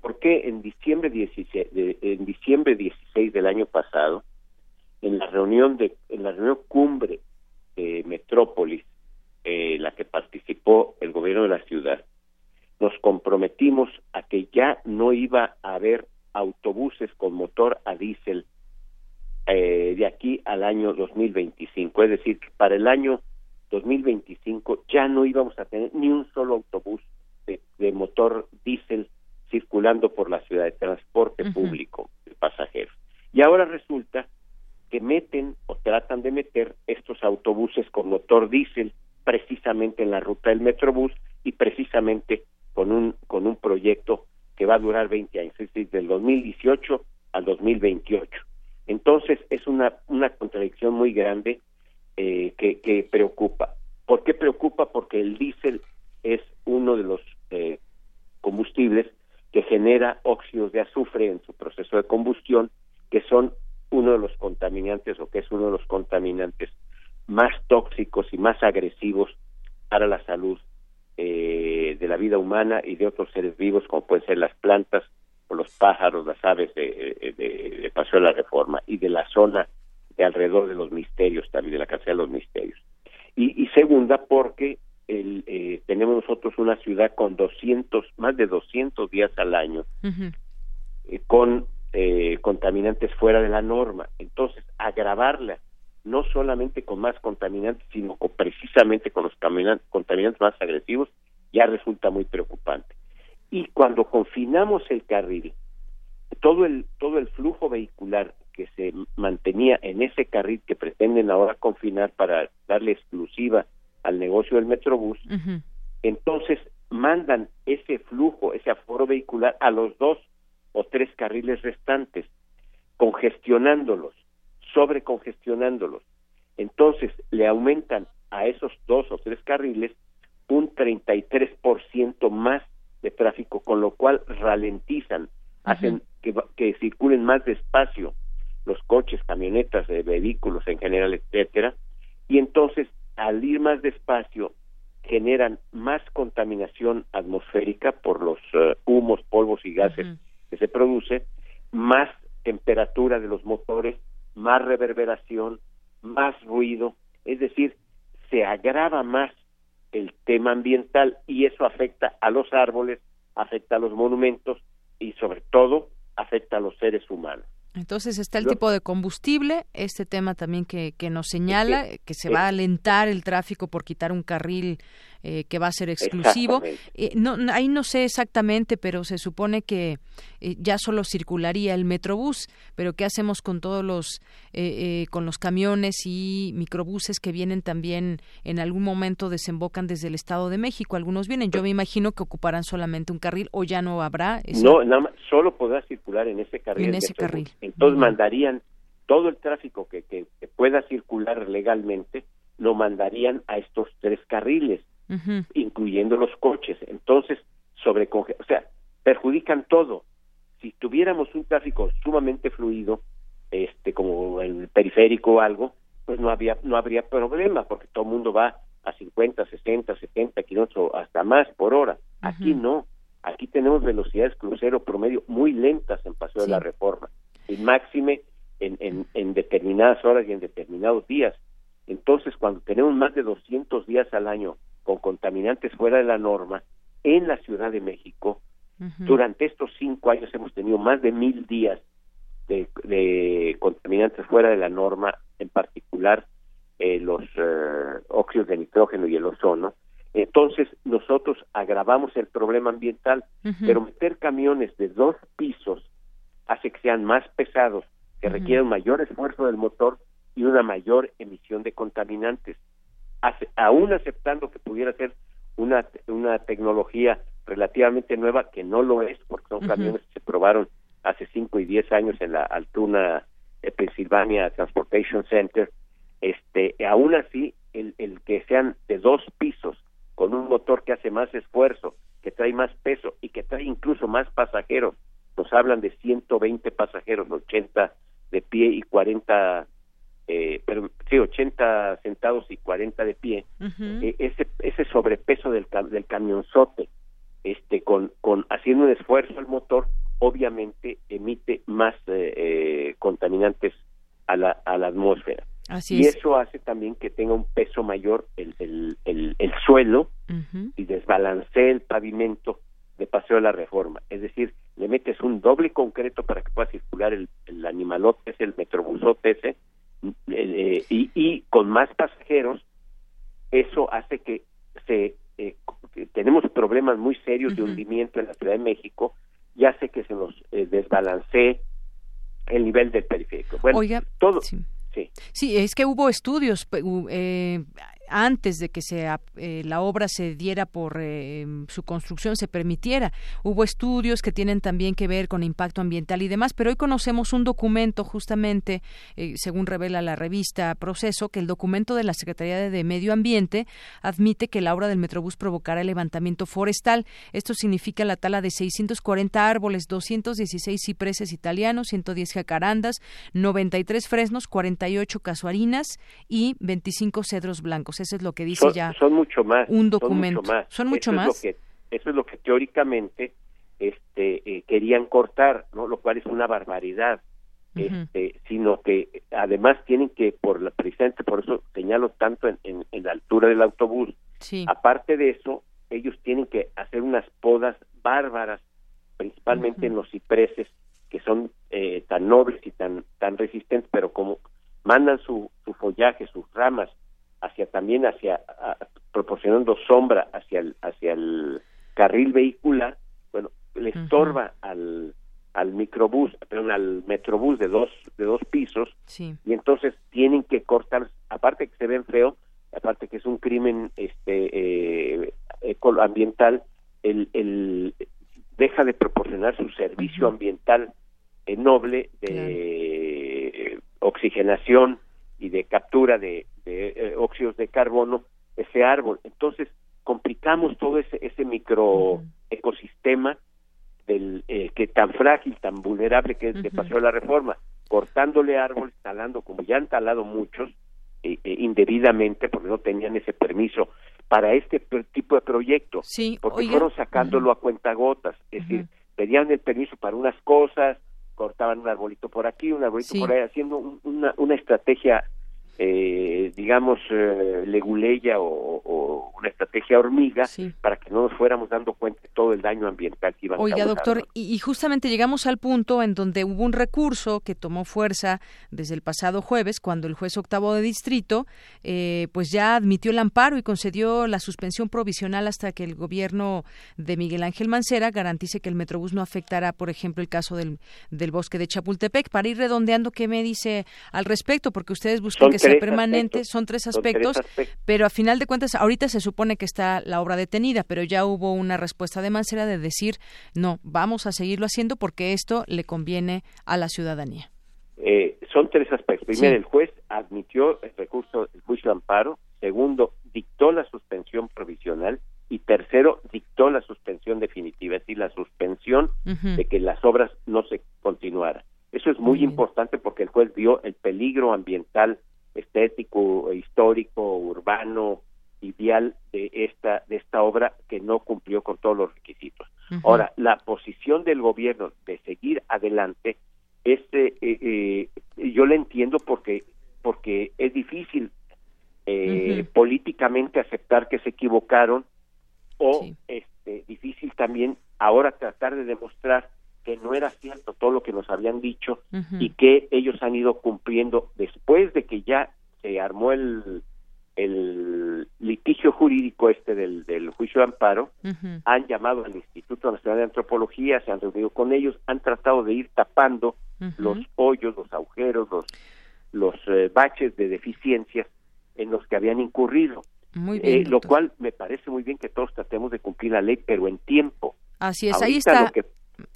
[SPEAKER 16] por qué en diciembre 16, en diciembre 16 del año pasado, en la reunión de en la reunión cumbre de Metrópolis, eh, la que participó el gobierno de la ciudad, nos comprometimos a que ya no iba a haber autobuses con motor a diésel eh, de aquí al año 2025, es decir, que para el año 2025 ya no íbamos a tener ni un solo autobús de, motor diésel circulando por la ciudad de transporte público de pasajeros. Y ahora resulta que meten o tratan de meter estos autobuses con motor diésel precisamente en la ruta del Metrobús y precisamente con un con un proyecto que va a durar 20 años, es decir, del 2018 al 2028. Entonces es una una contradicción muy grande eh, que, que preocupa. ¿Por qué preocupa? Porque el diésel es uno de los eh, combustibles que genera óxidos de azufre en su proceso de combustión, que son uno de los contaminantes o que es uno de los contaminantes más tóxicos y más agresivos para la salud eh, de la vida humana y de otros seres vivos como pueden ser las plantas o los pájaros, las aves de, de, Paseo de la Reforma y de la zona de alrededor de los misterios también, de la casa de los misterios. Y, y segunda, porque el, eh, tenemos nosotros una ciudad con 200, más de 200 días al año, eh, con eh, contaminantes fuera de la norma. Entonces, agravarla no solamente con más contaminantes, sino precisamente con los contaminantes más agresivos, ya resulta muy preocupante. Y cuando confinamos el carril, todo el, todo el flujo vehicular que se mantenía en ese carril que pretenden ahora confinar para darle exclusiva al negocio del Metrobús, entonces mandan ese flujo, ese aforo vehicular a los dos o tres carriles restantes, congestionándolos, sobrecongestionándolos. Entonces le aumentan a esos dos o tres carriles un 33% más de tráfico, con lo cual ralentizan, hacen que, que, circulen más despacio los coches, camionetas, eh, vehículos en general, etcétera, y entonces al ir más despacio generan más contaminación atmosférica por los eh, humos, polvos y gases que se produce, más temperatura de los motores, más reverberación, más ruido, es decir, se agrava más el tema ambiental y eso afecta a los árboles, afecta a los monumentos y sobre todo afecta a los seres humanos.
[SPEAKER 1] Entonces está el tipo de combustible, este tema también que, que nos señala que se va a alentar el tráfico por quitar un carril eh, que va a ser exclusivo. Eh, no, ahí no sé exactamente, pero se supone que eh, ya solo circularía el Metrobús, pero ¿qué hacemos con todos los, con los camiones y microbuses que vienen también en algún momento desembocan desde el Estado de México? Algunos vienen, yo me imagino que ocuparán solamente un carril o ya no habrá.
[SPEAKER 16] No, nada más, solo podrá circular en ese carril.
[SPEAKER 1] En ese carril.
[SPEAKER 16] Entonces mandarían todo el tráfico que, que, que pueda circular legalmente, lo mandarían a estos tres carriles incluyendo los coches. Entonces, sobre o sea, perjudican todo. Si tuviéramos un tráfico sumamente fluido, este como el periférico o algo, pues no había no habría problema porque todo el mundo va a 50, 60, 70 kilómetros hasta más por hora. Aquí no. Aquí tenemos velocidades crucero promedio muy lentas en Paseo de la Reforma y máxime en, en, en determinadas horas y en determinados días. Entonces, cuando tenemos más de 200 días al año con contaminantes fuera de la norma en la Ciudad de México. Durante estos cinco años hemos tenido más de mil días de, contaminantes fuera de la norma, en particular eh, los eh, óxidos de nitrógeno y el ozono. Entonces nosotros agravamos el problema ambiental, pero meter camiones de dos pisos hace que sean más pesados, que requieren mayor esfuerzo del motor y una mayor emisión de contaminantes aún aceptando que pudiera ser una, una tecnología relativamente nueva, que no lo es, porque son camiones que se probaron hace 5 y 10 años en la Altuna Pennsylvania Transportation Center, este, aún así, el, el que sean de dos pisos, con un motor que hace más esfuerzo, que trae más peso y que trae incluso más pasajeros, nos hablan de 120 pasajeros, 80 de pie y 40 eh, pero sí, 80 sentados y 40 de pie, eh, ese, ese sobrepeso del, del camionzote, este, con, con haciendo un esfuerzo el motor, obviamente emite más eh, eh contaminantes a la, a la atmósfera.
[SPEAKER 1] Así
[SPEAKER 16] y eso hace también que tenga un peso mayor el, el, el, suelo y desbalancee el pavimento de Paseo de la Reforma. Es decir, le metes un doble concreto para que pueda circular el, el animalote ese, el metrobusote ese, eh, y, y, con más pasajeros, eso hace que se eh, tenemos problemas muy serios de hundimiento en la Ciudad de México y hace que se nos eh, desbalancee el nivel del periférico. Bueno, todo.
[SPEAKER 1] Sí. sí. es que hubo estudios, eh, antes de que se, eh, la obra se diera por eh, su construcción, se permitiera. Hubo estudios que tienen también que ver con impacto ambiental y demás, pero hoy conocemos un documento justamente, eh, según revela la revista Proceso, que el documento de la Secretaría de Medio Ambiente admite que la obra del Metrobús provocará levantamiento forestal. Esto significa la tala de 640 árboles, 216 cipreses italianos, 110 jacarandas, 93 fresnos, 48 casuarinas y 25 cedros blancos. Eso es lo que dice ya
[SPEAKER 16] son mucho más,
[SPEAKER 1] un documento. Son mucho más.
[SPEAKER 16] eso Es lo que, eso es lo que teóricamente este, eh, querían cortar, ¿no? Lo cual es una barbaridad. Este, sino que además tienen que por la presidente por eso señalo tanto en, en, la altura del autobús aparte de eso ellos tienen que hacer unas podas bárbaras principalmente en los cipreses que son eh, tan nobles y tan tan resistentes pero como mandan su, su follaje sus ramas hacia también hacia proporcionando sombra hacia el hacia el carril vehicular bueno le estorba al al microbús perdón al metrobús de dos de dos pisos y entonces tienen que cortar aparte que se ven feo aparte que es un crimen este eh, ambiental el, el deja de proporcionar su servicio ambiental noble de oxigenación y de captura de, eh, óxidos de carbono ese árbol. Entonces, complicamos todo ese, ese micro ecosistema del eh, que tan frágil, tan vulnerable que es de Paseo la Reforma, cortándole árboles, talando, como ya han talado muchos, eh, indebidamente, porque no tenían ese permiso para este tipo de proyecto,
[SPEAKER 1] sí,
[SPEAKER 16] porque fueron sacándolo a cuentagotas, es decir, pedían el permiso para unas cosas, cortaban un arbolito por aquí, un arbolito por ahí, haciendo una, una estrategia eh, digamos, eh, leguleya o, una estrategia hormiga para que no nos fuéramos dando cuenta de todo el daño ambiental que iban
[SPEAKER 1] Oiga, doctor, y, justamente llegamos al punto en donde hubo un recurso que tomó fuerza desde el pasado jueves, cuando el juez octavo de distrito, eh, pues ya admitió el amparo y concedió la suspensión provisional hasta que el gobierno de Miguel Ángel Mancera garantice que el Metrobús no afectará, por ejemplo, el caso del, del bosque de Chapultepec. Para ir redondeando, ¿qué me dice al respecto? Porque ustedes buscan que permanente, son, tres aspectos, pero a final de cuentas, ahorita se supone que está la obra detenida, pero ya hubo una respuesta de Mancera de decir, no, vamos a seguirlo haciendo porque esto le conviene a la ciudadanía.
[SPEAKER 16] Eh, son tres aspectos. Primero, el juez admitió el recurso del juicio de amparo. Segundo, dictó la suspensión provisional. Y tercero, dictó la suspensión definitiva, es decir, la suspensión de que las obras no se continuaran. Eso es muy importante porque el juez vio el peligro ambiental estético, histórico, urbano, ideal de esta de esta obra que no cumplió con todos los requisitos. Ahora, la posición del gobierno de seguir adelante, este, eh, eh, yo la entiendo porque porque es difícil eh, políticamente aceptar que se equivocaron o este difícil también ahora tratar de demostrar que no era cierto todo lo que nos habían dicho y que ellos han ido cumpliendo después de que ya se armó el, el litigio jurídico este del, del juicio de amparo, han llamado al Instituto Nacional de Antropología, se han reunido con ellos, han tratado de ir tapando los hoyos, los agujeros, los, los eh, baches de deficiencias en los que habían incurrido.
[SPEAKER 1] Eh,
[SPEAKER 16] lo cual me parece muy bien que todos tratemos de cumplir la ley, pero en tiempo.
[SPEAKER 1] Así es, ahí está.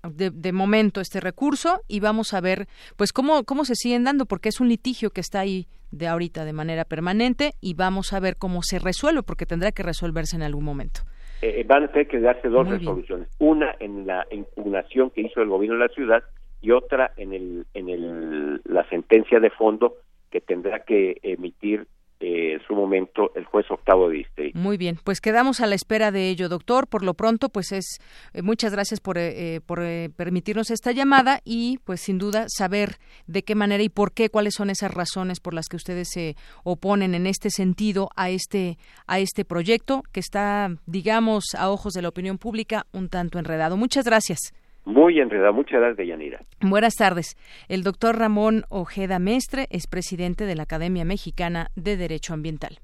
[SPEAKER 1] De, momento este recurso y vamos a ver pues cómo, cómo se siguen dando, porque es un litigio que está ahí de ahorita de manera permanente y vamos a ver cómo se resuelve, porque tendrá que resolverse en algún momento.
[SPEAKER 16] Eh, van a tener que darse dos resoluciones, una en la impugnación que hizo el gobierno de la ciudad y otra en, el, en el, la sentencia de fondo que tendrá que emitir eh, su momento el juez octavo de.
[SPEAKER 1] Muy bien, pues quedamos a la espera de ello, doctor. Por lo pronto, pues es eh, muchas gracias por, eh, por permitirnos esta llamada y, pues sin duda, saber de qué manera y por qué, cuáles son esas razones por las que ustedes se oponen en este sentido a este a este proyecto que está, digamos, a ojos de la opinión pública un tanto enredado. Muchas gracias.
[SPEAKER 16] Muy enredado. Muchas gracias, Yanira.
[SPEAKER 1] Buenas tardes. El doctor Ramón Ojeda Mestre es presidente de la Academia Mexicana de Derecho Ambiental.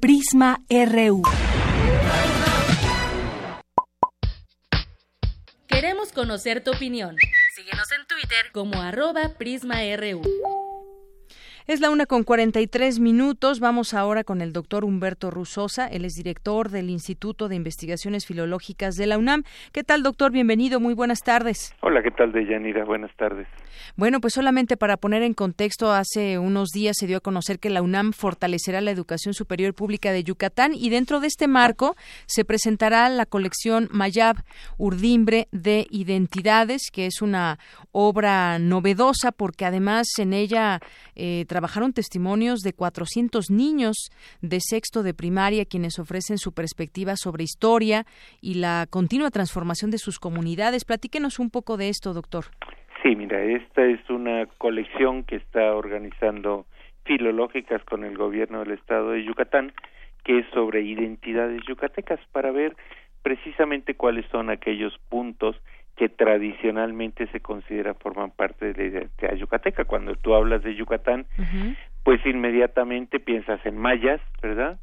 [SPEAKER 7] Prisma RU.
[SPEAKER 5] Queremos conocer tu opinión. Síguenos en Twitter como arroba PrismaRU.
[SPEAKER 1] Es la una con 43 minutos. Vamos ahora con el doctor Humberto Rusosa. Él es director del Instituto de Investigaciones Filológicas de la UNAM. ¿Qué tal, doctor? Bienvenido. Muy buenas tardes.
[SPEAKER 17] Hola, ¿qué tal, Deyanira? Buenas tardes.
[SPEAKER 1] Bueno, pues solamente para poner en contexto, hace unos días se dio a conocer que la UNAM fortalecerá la educación superior pública de Yucatán y dentro de este marco se presentará la colección Mayab Urdimbre de Identidades, que es una obra novedosa porque además en ella eh, trabajaron testimonios de 400 niños de sexto de primaria quienes ofrecen su perspectiva sobre historia y la continua transformación de sus comunidades. Platíquenos un poco de esto, doctor.
[SPEAKER 17] Sí, mira, esta es una colección que está organizando Filológicas con el gobierno del estado de Yucatán, que es sobre identidades yucatecas, para ver precisamente cuáles son aquellos puntos que tradicionalmente se considera forman parte de la identidad yucateca. Cuando tú hablas de Yucatán, pues inmediatamente piensas en mayas, ¿verdad?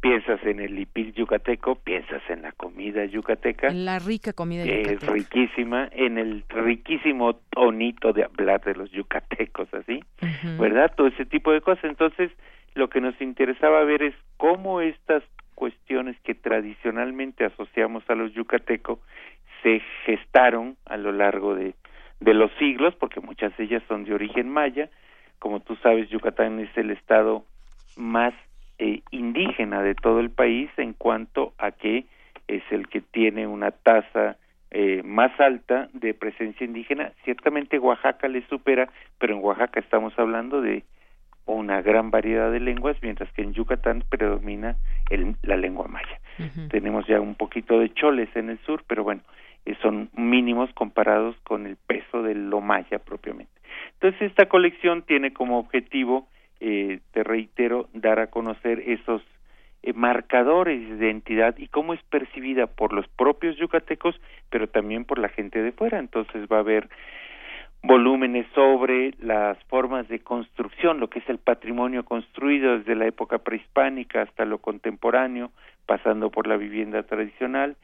[SPEAKER 17] piensas en el lipil yucateco, piensas en la comida yucateca.
[SPEAKER 1] La rica comida
[SPEAKER 17] yucateca. Es riquísima, en el riquísimo tonito de hablar de los yucatecos, así, ¿verdad? Todo ese tipo de cosas. Entonces, lo que nos interesaba ver es cómo estas cuestiones que tradicionalmente asociamos a los yucatecos se gestaron a lo largo de, de los siglos, porque muchas de ellas son de origen maya. Como tú sabes, Yucatán es el estado más eh, indígena de todo el país en cuanto a que es el que tiene una tasa eh, más alta de presencia indígena. Ciertamente Oaxaca le supera, pero en Oaxaca estamos hablando de una gran variedad de lenguas, mientras que en Yucatán predomina el, la lengua maya. Tenemos ya un poquito de choles en el sur, pero bueno, eh, son mínimos comparados con el peso de lo maya propiamente. Entonces esta colección tiene como objetivo eh, te reitero, dar a conocer esos eh, marcadores de identidad y cómo es percibida por los propios yucatecos, pero también por la gente de fuera. Entonces va a haber volúmenes sobre las formas de construcción, lo que es el patrimonio construido desde la época prehispánica hasta lo contemporáneo, pasando por la vivienda tradicional,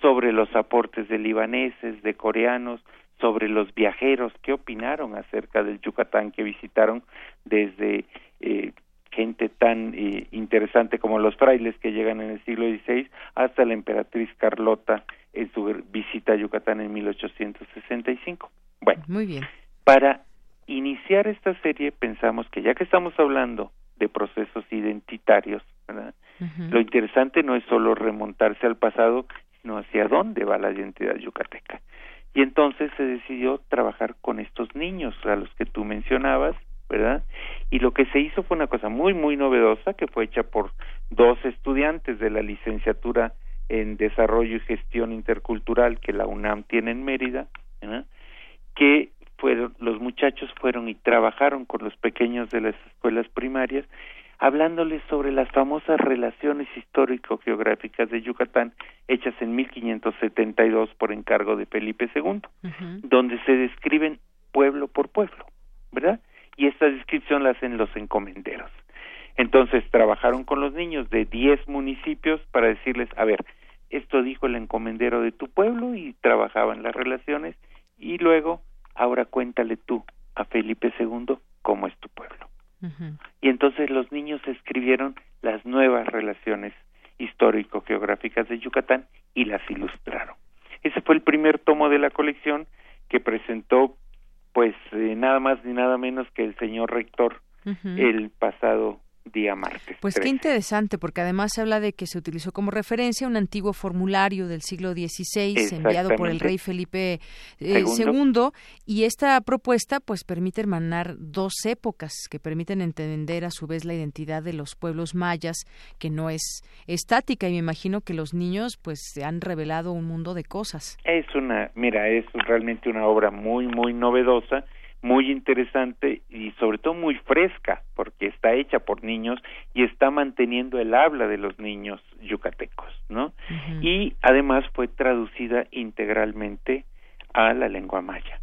[SPEAKER 17] sobre los aportes de libaneses, de coreanos, sobre los viajeros, qué opinaron acerca del Yucatán que visitaron desde eh, gente tan eh, interesante como los frailes que llegan en el siglo XVI hasta la emperatriz Carlota en su visita a Yucatán en 1865. Bueno,
[SPEAKER 1] muy bien.
[SPEAKER 17] Para iniciar esta serie pensamos que ya que estamos hablando de procesos identitarios, lo interesante no es solo remontarse al pasado, sino hacia dónde va la identidad yucateca. Y entonces se decidió trabajar con estos niños, a los que tú mencionabas, ¿verdad? Y lo que se hizo fue una cosa muy, muy novedosa, que fue hecha por dos estudiantes de la licenciatura en Desarrollo y Gestión Intercultural que la UNAM tiene en Mérida, que fueron, los muchachos fueron y trabajaron con los pequeños de las escuelas primarias hablándoles sobre las famosas relaciones histórico-geográficas de Yucatán hechas en 1572 por encargo de Felipe II, donde se describen pueblo por pueblo, ¿verdad? Y esta descripción la hacen los encomenderos. Entonces trabajaron con los niños de 10 municipios para decirles, a ver, esto dijo el encomendero de tu pueblo y trabajaban las relaciones y luego, ahora cuéntale tú a Felipe II cómo es tu pueblo. Y entonces los niños escribieron las nuevas relaciones histórico-geográficas de Yucatán y las ilustraron. Ese fue el primer tomo de la colección que presentó pues eh, nada más ni nada menos que el señor rector el pasado día martes.
[SPEAKER 1] Pues qué interesante, porque además se habla de que se utilizó como referencia un antiguo formulario del siglo XVI enviado por el rey Felipe II. Eh, y esta propuesta pues permite hermanar dos épocas que permiten entender a su vez la identidad de los pueblos mayas, que no es estática y me imagino que los niños pues se han revelado un mundo de cosas.
[SPEAKER 17] Es una, mira, es realmente una obra muy, muy novedosa muy interesante y sobre todo muy fresca porque está hecha por niños y está manteniendo el habla de los niños yucatecos, ¿no? Y además fue traducida integralmente a la lengua maya.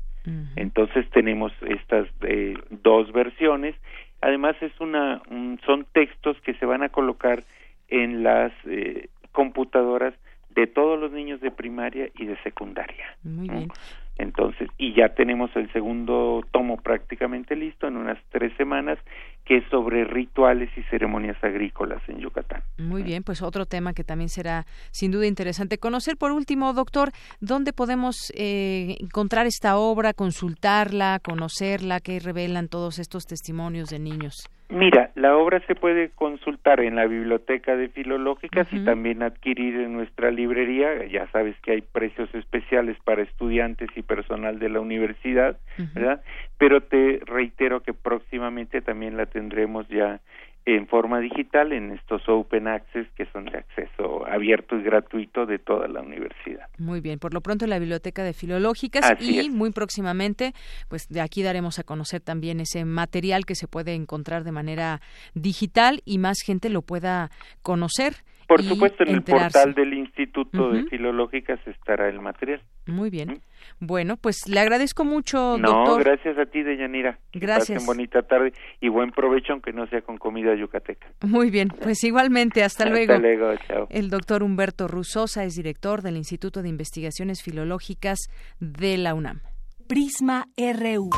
[SPEAKER 17] Entonces tenemos estas eh, dos versiones. Además es una son textos que se van a colocar en las eh, computadoras de todos los niños de primaria y de secundaria.
[SPEAKER 1] Muy bien.
[SPEAKER 17] Entonces, y ya tenemos el segundo tomo prácticamente listo en unas tres semanas, que es sobre rituales y ceremonias agrícolas en Yucatán.
[SPEAKER 1] Muy bien, pues otro tema que también será sin duda interesante conocer. Por último, doctor, ¿dónde podemos eh, encontrar esta obra, consultarla, conocerla, qué revelan todos estos testimonios de niños?
[SPEAKER 17] Mira, la obra se puede consultar en la biblioteca de filológicas y también adquirir en nuestra librería. Ya sabes que hay precios especiales para estudiantes y personal de la universidad, ¿verdad? Pero te reitero que próximamente también la tendremos ya en forma digital en estos Open Access que son de acceso abierto y gratuito de toda la universidad.
[SPEAKER 1] Muy bien, por lo pronto en la Biblioteca de Filológicas y muy próximamente, pues de aquí daremos a conocer también ese material que se puede encontrar de manera digital y más gente lo pueda conocer
[SPEAKER 17] por supuesto, en el portal del Instituto de Filológicas estará el material.
[SPEAKER 1] Muy bien. Bueno, pues le agradezco mucho, no,
[SPEAKER 17] doctor. gracias a ti, Deyanira.
[SPEAKER 1] Gracias.
[SPEAKER 17] Pasen bonita tarde y buen provecho, aunque no sea con comida yucateca.
[SPEAKER 1] Muy bien, pues igualmente, hasta, luego.
[SPEAKER 17] Hasta luego, chao.
[SPEAKER 1] El doctor Humberto Rusosa es director del Instituto de Investigaciones Filológicas de la UNAM.
[SPEAKER 7] Prisma RU.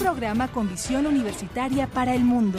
[SPEAKER 7] programa con visión universitaria para el mundo.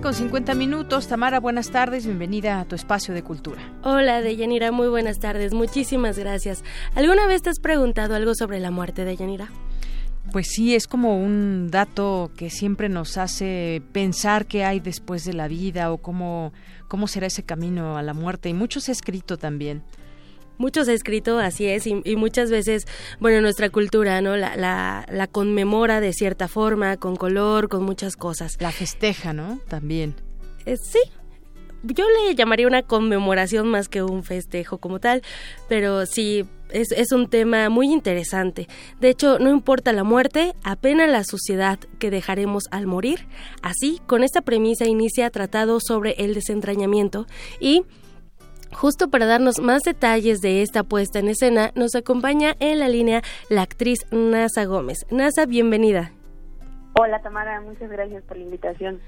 [SPEAKER 1] Con 50 minutos. Tamara, buenas tardes. Bienvenida a tu espacio de cultura.
[SPEAKER 5] Hola, Deyanira. Muy buenas tardes. Muchísimas gracias. ¿Alguna vez te has preguntado algo sobre la muerte, de Deyanira?
[SPEAKER 1] Pues sí, es como un dato que siempre nos hace pensar qué hay después de la vida o cómo, cómo será ese camino a la muerte. Y mucho se ha escrito también.
[SPEAKER 5] Muchos ha escrito, así es, y, muchas veces, bueno, nuestra cultura, ¿no? La, la, conmemora de cierta forma, con color, con muchas cosas.
[SPEAKER 1] La festeja, ¿no? También.
[SPEAKER 5] Eh, sí, yo le llamaría una conmemoración más que un festejo como tal, pero sí, es, es, un tema muy interesante. De hecho, no importa la muerte, apenas la sociedad que dejaremos al morir. Así, con esta premisa inicia tratado sobre el desentrañamiento y Justo para darnos más detalles de esta puesta en escena, nos acompaña en la línea la actriz Nasa Gómez. Nasa, bienvenida.
[SPEAKER 18] Hola Tamara, muchas gracias por la invitación.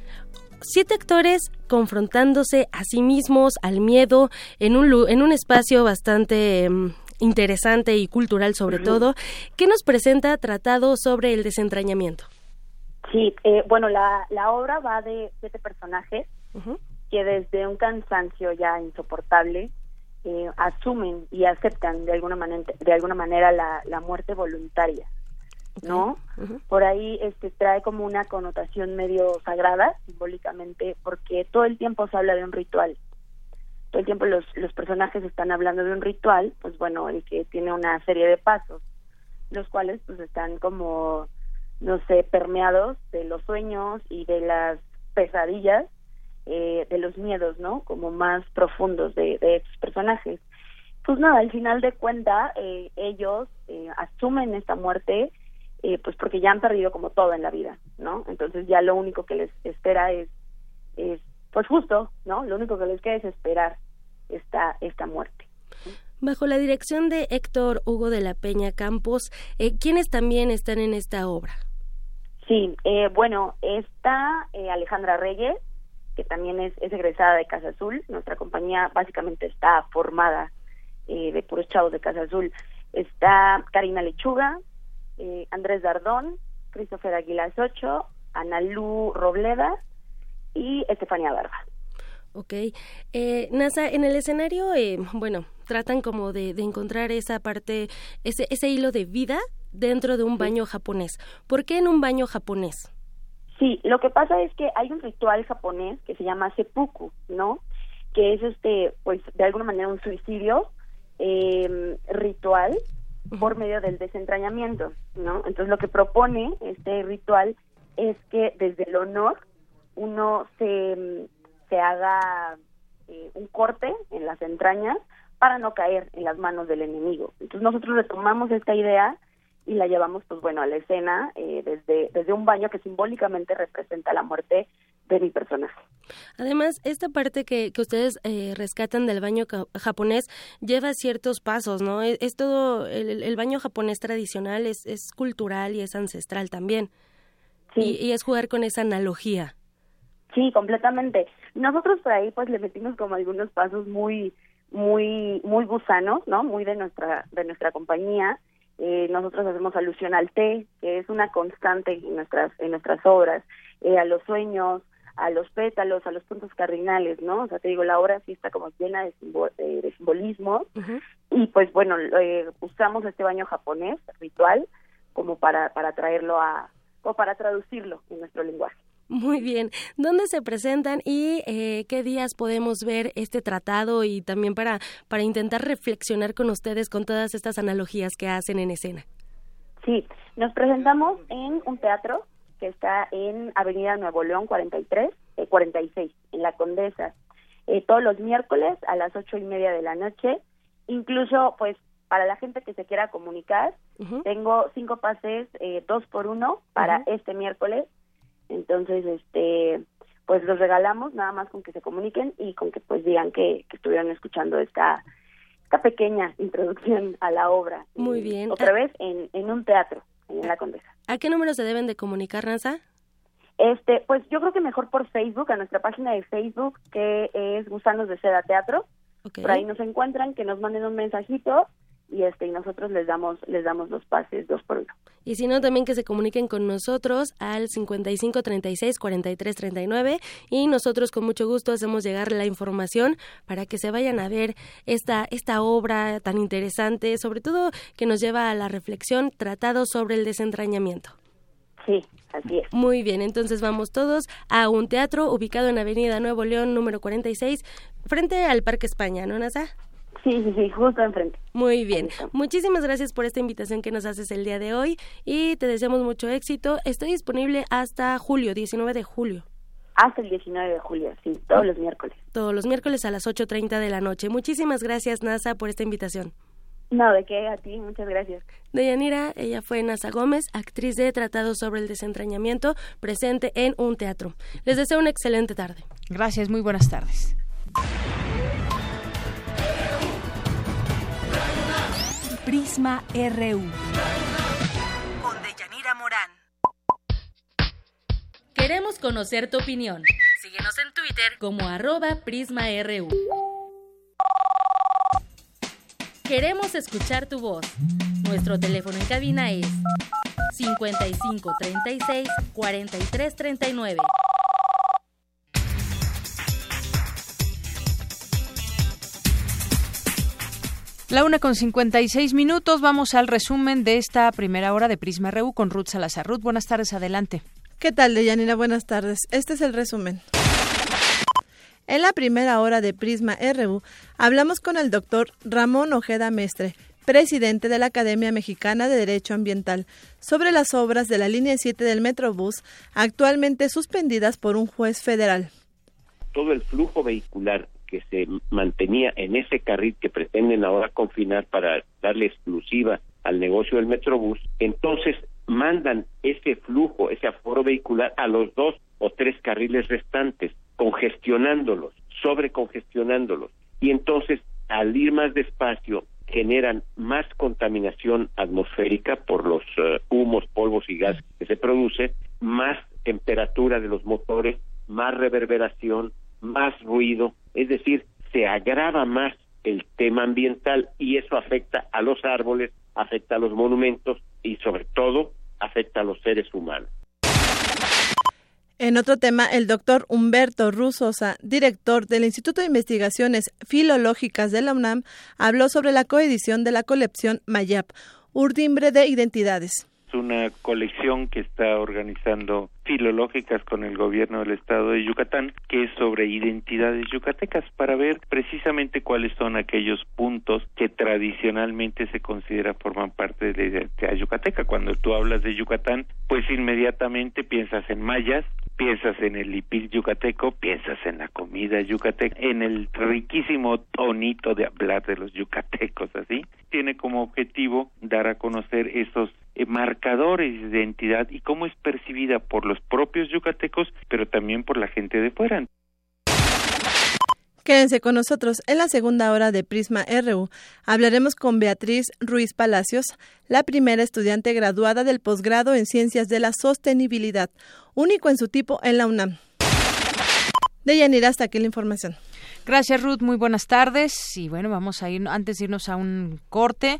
[SPEAKER 5] Siete actores confrontándose a sí mismos, al miedo, en un, en un espacio bastante em, interesante y cultural sobre todo, ¿Qué nos presenta tratado sobre el desentrañamiento.
[SPEAKER 18] Sí, eh, bueno, la, la obra va de siete personajes que desde un cansancio ya insoportable eh, asumen y aceptan de alguna manera de alguna manera la, la muerte voluntaria no por ahí este trae como una connotación medio sagrada simbólicamente porque todo el tiempo se habla de un ritual. Todo el tiempo los los personajes están hablando de un ritual pues bueno el que tiene una serie de pasos los cuales pues están como no sé permeados de los sueños y de las pesadillas eh, de los miedos, ¿no? Como más profundos de, de estos personajes. Pues nada, al final de cuenta, eh, ellos eh, asumen esta muerte, pues porque ya han perdido como todo en la vida, ¿no? Entonces ya lo único que les espera es, es pues justo, ¿no? Lo único que les queda es esperar esta, esta muerte.
[SPEAKER 5] Bajo la dirección de Héctor Hugo de la Peña Campos, eh, ¿quiénes también están en esta obra?
[SPEAKER 18] Sí, eh, bueno, está eh, Alejandra Reyes, que también es, egresada de Casa Azul. Nuestra compañía básicamente está formada eh, de puros chavos de Casa Azul. Está Karina Lechuga, Andrés Dardón, Christopher Aguilar Ocho, Analú Robleda y Estefania Barba.
[SPEAKER 5] Ok. Eh, Nasa, en el escenario, eh, bueno, tratan como de, encontrar esa parte, ese, ese hilo de vida dentro de un baño japonés. ¿Por qué en un baño japonés?
[SPEAKER 18] Sí, lo que pasa es que hay un ritual japonés que se llama seppuku, ¿no? Que es este, pues, de alguna manera un suicidio em, ritual por medio del desentrañamiento, ¿no? Entonces lo que propone este ritual es que desde el honor uno se se haga eh, un corte en las entrañas para no caer en las manos del enemigo. Entonces nosotros retomamos esta idea y la llevamos, pues bueno, a la escena eh, desde, desde un baño que simbólicamente representa la muerte de mi personaje.
[SPEAKER 5] Además, esta parte que, que ustedes eh, rescatan del baño japonés lleva ciertos pasos, ¿no? Es, todo, el, baño japonés tradicional es, es cultural y es ancestral también. Sí. y es jugar con esa analogía.
[SPEAKER 18] Sí, completamente. Nosotros por ahí pues le metimos como algunos pasos muy muy muy gusanos, ¿no? Muy de nuestra de nuestra compañía. Eh, nosotros hacemos alusión al té, que es una constante en nuestras en nuestras obras, eh, a los sueños, a los pétalos, a los puntos cardinales, ¿no? O sea, te digo, la obra sí está como llena de, de, simbolismo y pues bueno, eh, usamos este baño japonés ritual como para para traerlo a o para traducirlo en nuestro lenguaje.
[SPEAKER 5] Muy bien. ¿Dónde se presentan y eh, qué días podemos ver este tratado y también para, para intentar reflexionar con ustedes con todas estas analogías que hacen en escena?
[SPEAKER 18] Sí, nos presentamos en un teatro que está en Avenida Nuevo León 43, eh, 46, en La Condesa, eh, todos los miércoles a las ocho y media de la noche. Incluso, pues, para la gente que se quiera comunicar, tengo cinco pases, eh, dos por uno para este miércoles entonces, este, pues los regalamos nada más con que se comuniquen y con que pues digan que, estuvieron escuchando esta esta pequeña introducción a la obra.
[SPEAKER 5] Muy bien.
[SPEAKER 18] Otra vez en, en un teatro, en la Condesa.
[SPEAKER 5] ¿A qué número se deben de comunicar, Nanza?
[SPEAKER 18] Este, pues yo creo que mejor por Facebook, a nuestra página de Facebook, que es Gusanos de Seda Teatro. Por ahí nos encuentran, que nos manden un mensajito y este y nosotros les damos les damos los pases dos por uno.
[SPEAKER 5] Y si no también que se comuniquen con nosotros al 55 36 43 39 y nosotros con mucho gusto hacemos llegar la información para que se vayan a ver esta esta obra tan interesante, sobre todo que nos lleva a la reflexión tratado sobre el desentrañamiento.
[SPEAKER 18] Sí, así es.
[SPEAKER 5] Muy bien, entonces vamos todos a un teatro ubicado en Avenida Nuevo León número 46 frente al Parque España, ¿no, Nasa?
[SPEAKER 18] Sí, sí, sí, justo enfrente.
[SPEAKER 5] Muy bien. Muchísimas gracias por esta invitación que nos haces el día de hoy y te deseamos mucho éxito. Estoy disponible hasta julio, 19 de julio.
[SPEAKER 18] Hasta el 19 de julio, sí, todos los miércoles.
[SPEAKER 5] Todos los miércoles a las 8.30 de la noche. Muchísimas gracias, NASA, por esta invitación.
[SPEAKER 18] No, de qué, a ti, muchas gracias.
[SPEAKER 5] Deyanira, ella fue Nasa Gómez, actriz de Tratado sobre el Desentrañamiento, presente en un teatro. Les deseo una excelente tarde.
[SPEAKER 1] Gracias, muy buenas tardes.
[SPEAKER 7] Prisma RU.
[SPEAKER 19] Con Deyanira Morán.
[SPEAKER 20] Queremos conocer tu opinión. Síguenos en Twitter como arroba PrismaRU. Queremos escuchar tu voz. Nuestro teléfono en cabina es 55 36
[SPEAKER 1] La una con 56 minutos. Vamos al resumen de esta primera hora de Prisma RU con Ruth Salazar. Ruth, buenas tardes, adelante.
[SPEAKER 21] ¿Qué tal, Deyanira? Buenas tardes. Este es el resumen. En la primera hora de Prisma RU hablamos con el doctor Ramón Ojeda Mestre, presidente de la Academia Mexicana de Derecho Ambiental, sobre las obras de la línea 7 del Metrobús actualmente suspendidas por un juez federal.
[SPEAKER 16] Todo el flujo vehicular que se mantenía en ese carril que pretenden ahora confinar para darle exclusiva al negocio del Metrobús, entonces mandan ese flujo, ese aforo vehicular a los dos o tres carriles restantes, congestionándolos, sobrecongestionándolos. y entonces al ir más despacio generan más contaminación atmosférica por los eh, humos, polvos y gas que se produce, más temperatura de los motores, más reverberación, más ruido, es decir, se agrava más el tema ambiental y eso afecta a los árboles, afecta a los monumentos y sobre todo afecta a los seres humanos.
[SPEAKER 21] En otro tema, el doctor Humberto Rusosa, director del Instituto de Investigaciones Filológicas de la UNAM, habló sobre la coedición de la colección Mayap, Urdimbre de Identidades.
[SPEAKER 17] Es una colección que está organizando filológicas con el gobierno del estado de Yucatán, que es sobre identidades yucatecas, para ver precisamente cuáles son aquellos puntos que tradicionalmente se considera forman parte de la identidad yucateca. Cuando tú hablas de Yucatán, pues inmediatamente piensas en mayas, piensas en el lipil yucateco, piensas en la comida yucateca, en el riquísimo tonito de hablar de los yucatecos, así. Tiene como objetivo dar a conocer esos eh, marcadores de identidad y cómo es percibida por los propios yucatecos, pero también por la gente de fuera.
[SPEAKER 21] Quédense con nosotros en la segunda hora de Prisma RU. Hablaremos con Beatriz Ruiz Palacios, la primera estudiante graduada del posgrado en Ciencias de la Sostenibilidad, único en su tipo en la UNAM. De Yanira, hasta aquí la información.
[SPEAKER 1] Gracias, Ruth. Muy buenas tardes. Y bueno, vamos a ir, antes de irnos a un corte,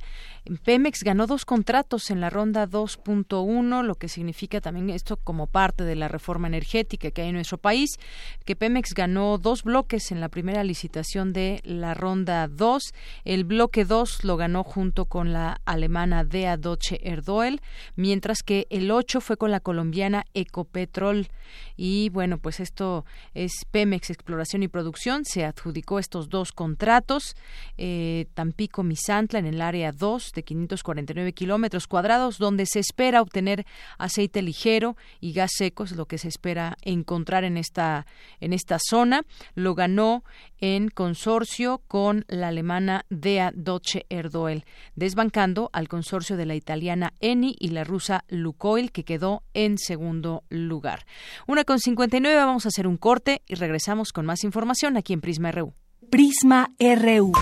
[SPEAKER 1] Pemex ganó dos contratos en la ronda 2.1, lo que significa también esto como parte de la reforma energética que hay en nuestro país, que Pemex ganó dos bloques en la primera licitación de la ronda 2. El bloque 2 lo ganó junto con la alemana Dea Doche Erdoel, mientras que el 8 fue con la colombiana Ecopetrol. Y bueno, pues esto es Pemex Exploración y Producción. Se adjudicó estos dos contratos. Eh, Tampico Misantla en el área 2 de 549 kilómetros cuadrados, donde se espera obtener aceite ligero y gas seco, es lo que se espera encontrar en esta, en esta zona. Lo ganó en consorcio con la alemana Dea Doce Erdoel, desbancando al consorcio de la italiana Eni y la rusa Lukoil, que quedó en segundo lugar. Una con 59, vamos a hacer un corte y regresamos con más información aquí en Prisma RU.
[SPEAKER 7] Prisma RU.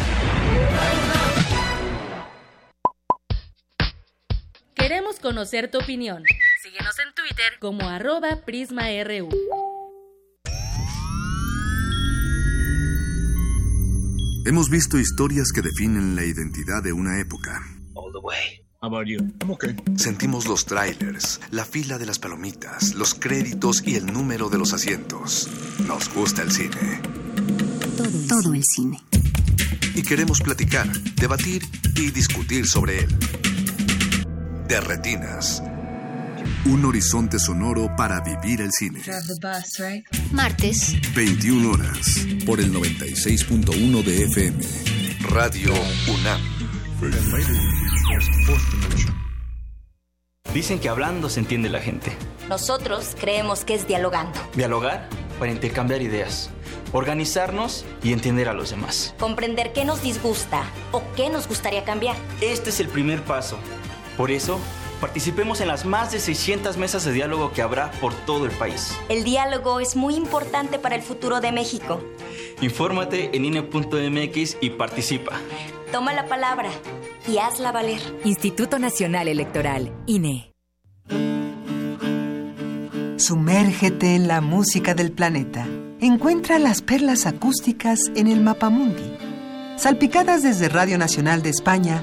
[SPEAKER 20] Queremos conocer tu opinión. Síguenos en Twitter como arroba PrismaRU.
[SPEAKER 22] Hemos visto historias que definen la identidad de una época. Sentimos los trailers, la fila de las palomitas, los créditos y el número de los asientos. Nos gusta el cine.
[SPEAKER 23] Todo el cine.
[SPEAKER 22] Y queremos platicar, debatir y discutir sobre él de Retinas. Un horizonte sonoro para vivir el cine.
[SPEAKER 23] Martes.
[SPEAKER 22] 21 horas. Por el 96.1 de FM. Radio UNAM.
[SPEAKER 24] Dicen que hablando se entiende la gente.
[SPEAKER 23] Nosotros creemos que es dialogando.
[SPEAKER 24] Dialogar para intercambiar ideas. Organizarnos y entender a los demás.
[SPEAKER 23] Comprender qué nos disgusta o qué nos gustaría cambiar.
[SPEAKER 24] Este es el primer paso por eso, participemos en las más de 600 mesas de diálogo que habrá por todo el país.
[SPEAKER 23] El diálogo es muy importante para el futuro de México.
[SPEAKER 24] Infórmate en INE.mx y participa.
[SPEAKER 23] Toma la palabra y hazla valer.
[SPEAKER 25] Instituto Nacional Electoral, INE.
[SPEAKER 26] Sumérgete en la música del planeta. Encuentra las perlas acústicas en el Mapamundi. Salpicadas desde Radio Nacional de España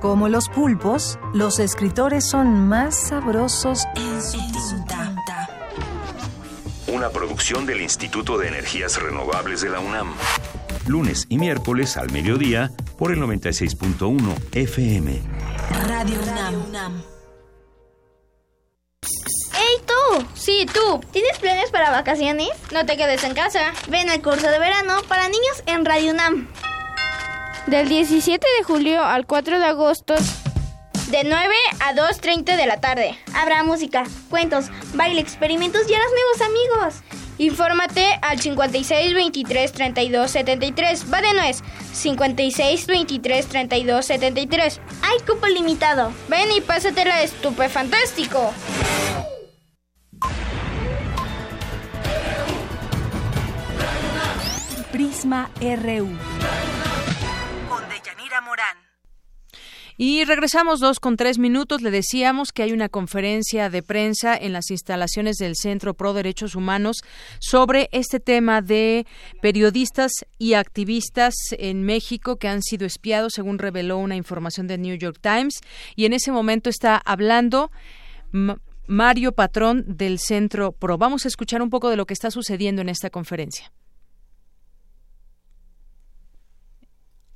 [SPEAKER 19] Como los pulpos, los escritores son más sabrosos en su tinta.
[SPEAKER 27] una producción del Instituto de Energías Renovables de la UNAM. Lunes y miércoles al mediodía por el 96.1 FM.
[SPEAKER 28] Radio UNAM.
[SPEAKER 29] ¡Hey tú! Sí, tú. ¿Tienes planes para vacaciones? No te quedes en casa. Ven al curso de verano para niños en Radio UNAM.
[SPEAKER 30] Del 17 de julio al 4 de agosto
[SPEAKER 29] de 9 a 2.30 de la tarde. Habrá música, cuentos, baile, experimentos y harás nuevos amigos.
[SPEAKER 30] Infórmate al 56 23 32 73. Va de nuez. 56 23 32 73.
[SPEAKER 29] Hay cupo limitado.
[SPEAKER 30] Ven y pásatela estupefantástico.
[SPEAKER 7] Prisma RU.
[SPEAKER 1] Y regresamos dos con tres minutos. Le decíamos que hay una conferencia de prensa en las instalaciones del Centro Pro Derechos Humanos sobre este tema de periodistas y activistas en México que han sido espiados, según reveló una información de New York Times. Y en ese momento está hablando. Mario Patrón del Centro Pro. Vamos a escuchar un poco de lo que está sucediendo en esta conferencia.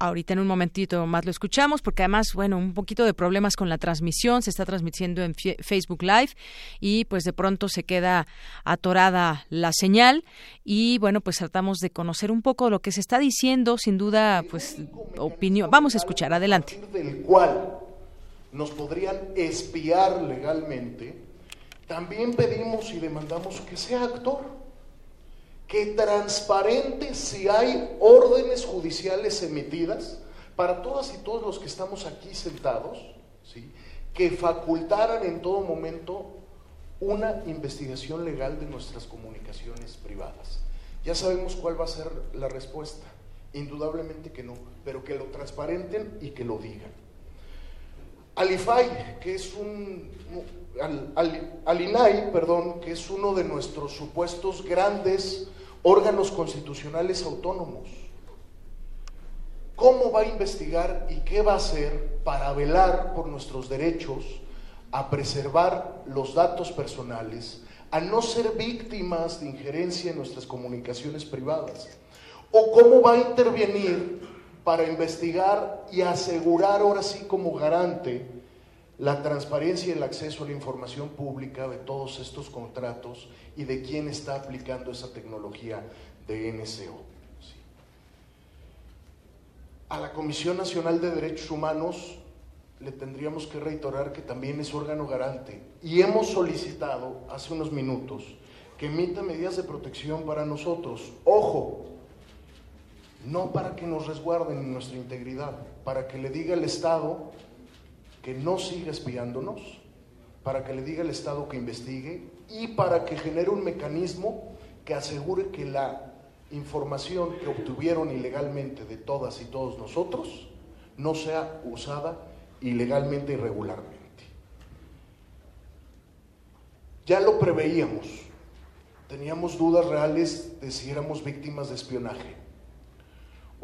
[SPEAKER 1] Ahorita en un momentito más lo escuchamos porque además, bueno, un poquito de problemas con la transmisión, se está transmitiendo en Facebook Live y pues de pronto se queda atorada la señal y bueno, pues tratamos de conocer un poco lo que se está diciendo, sin duda, pues opinión. Vamos a escuchar, adelante.
[SPEAKER 31] Del cual nos podrían espiar legalmente, también pedimos y demandamos que sea actor que transparente si hay órdenes judiciales emitidas para todas y todos los que estamos aquí sentados, ¿sí? que facultaran en todo momento una investigación legal de nuestras comunicaciones privadas. Ya sabemos cuál va a ser la respuesta. Indudablemente que no, pero que lo transparenten y que lo digan. Alifay, que es un, al, perdón, que es uno de nuestros supuestos grandes órganos constitucionales autónomos. ¿Cómo va a investigar y qué va a hacer para velar por nuestros derechos a preservar los datos personales, a no ser víctimas de injerencia en nuestras comunicaciones privadas? ¿O cómo va a intervenir para investigar y asegurar ahora sí como garante la transparencia y el acceso a la información pública de todos estos contratos y de quién está aplicando esa tecnología de NCO. A la Comisión Nacional de Derechos Humanos le tendríamos que reiterar que también es órgano garante y hemos solicitado hace unos minutos que emita medidas de protección para nosotros. Ojo, no para que nos resguarden nuestra integridad, para que le diga al Estado que no siga espiándonos, para que le diga al Estado que investigue y para que genere un mecanismo que asegure que la información que obtuvieron ilegalmente de todas y todos nosotros no sea usada ilegalmente y irregularmente. Ya lo preveíamos, teníamos dudas reales de si éramos víctimas de espionaje.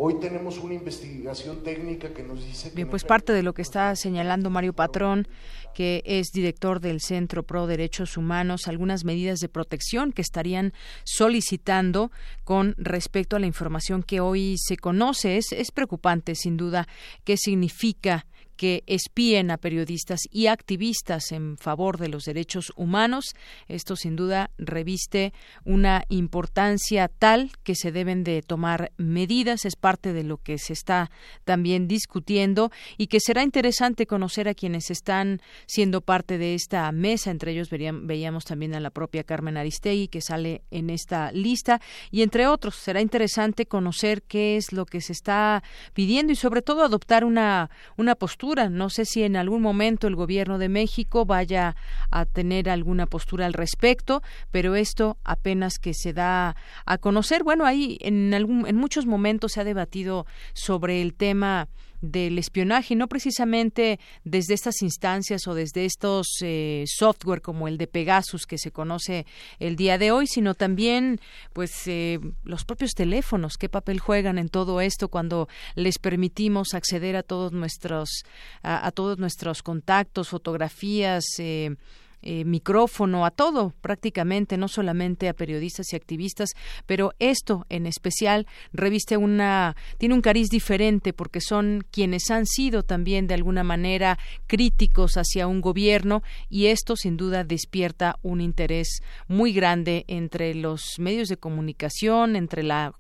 [SPEAKER 31] Hoy tenemos una investigación técnica que nos dice que...
[SPEAKER 1] Bien, pues parte de lo que está señalando Mario Patrón, que es director del Centro Pro Derechos Humanos, algunas medidas de protección que estarían solicitando con respecto a la información que hoy se conoce. Es, es preocupante, sin duda, qué significa que espíen a periodistas y activistas en favor de los derechos humanos. Esto sin duda reviste una importancia tal que se deben de tomar medidas. Es parte de lo que se está también discutiendo y que será interesante conocer a quienes están siendo parte de esta mesa. Entre ellos veíamos también a la propia Carmen Aristegui que sale en esta lista y entre otros será interesante conocer qué es lo que se está pidiendo y sobre todo adoptar una, una postura no sé si en algún momento el gobierno de México vaya a tener alguna postura al respecto, pero esto apenas que se da a conocer. Bueno, ahí en, algún, en muchos momentos se ha debatido sobre el tema del espionaje, no precisamente desde estas instancias o desde estos eh, software como el de Pegasus que se conoce el día de hoy, sino también pues eh, los propios teléfonos, qué papel juegan en todo esto cuando les permitimos acceder a todos nuestros a, todos nuestros contactos, fotografías, eh, eh, micrófono a todo prácticamente, no solamente a periodistas y activistas, pero esto en especial reviste una, tiene un cariz diferente porque son quienes han sido también de alguna manera críticos hacia un gobierno y esto sin duda despierta un interés muy grande entre los medios de comunicación, entre la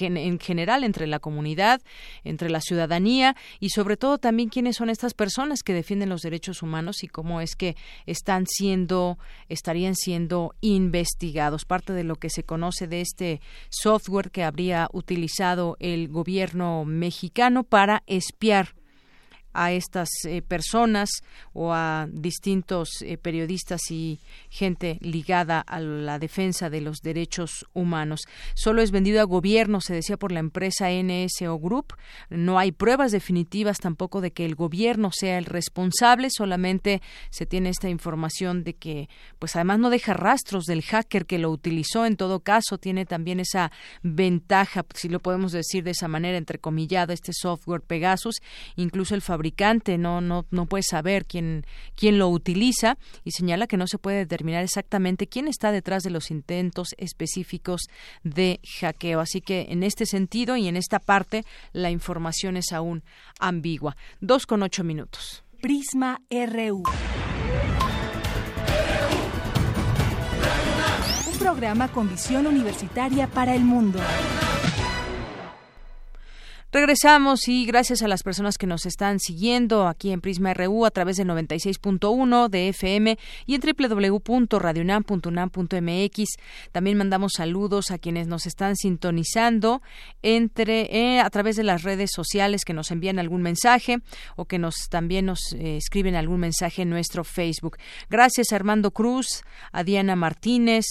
[SPEAKER 1] en general entre la comunidad, entre la ciudadanía y sobre todo también quiénes son estas personas que defienden los derechos humanos y cómo es que están siendo, estarían siendo investigados. Parte de lo que se conoce de este software que habría utilizado el gobierno mexicano para espiar a estas eh, personas o a distintos eh, periodistas y gente ligada a la defensa de los derechos humanos. Solo es vendido a gobierno, se decía por la empresa NSO Group. No hay pruebas definitivas tampoco de que el gobierno sea el responsable, solamente se tiene esta información de que, pues además no deja rastros del hacker que lo utilizó. En todo caso, tiene también esa ventaja, si lo podemos decir de esa manera, entrecomillada, este software Pegasus, incluso el fabricante no, no, no puede saber quién, quién lo utiliza y señala que no se puede determinar exactamente quién está detrás de los intentos específicos de hackeo. Así que en este sentido y en esta parte la información es aún ambigua. Dos con ocho minutos.
[SPEAKER 7] Prisma RU. Un programa con visión universitaria para el mundo.
[SPEAKER 1] Regresamos y gracias a las personas que nos están siguiendo aquí en Prisma RU a través del 96.1 de FM y en www.radionam.unam.mx. También mandamos saludos a quienes nos están sintonizando entre eh, a través de las redes sociales que nos envían algún mensaje o que nos también nos eh, escriben algún mensaje en nuestro Facebook. Gracias a Armando Cruz, a Diana Martínez,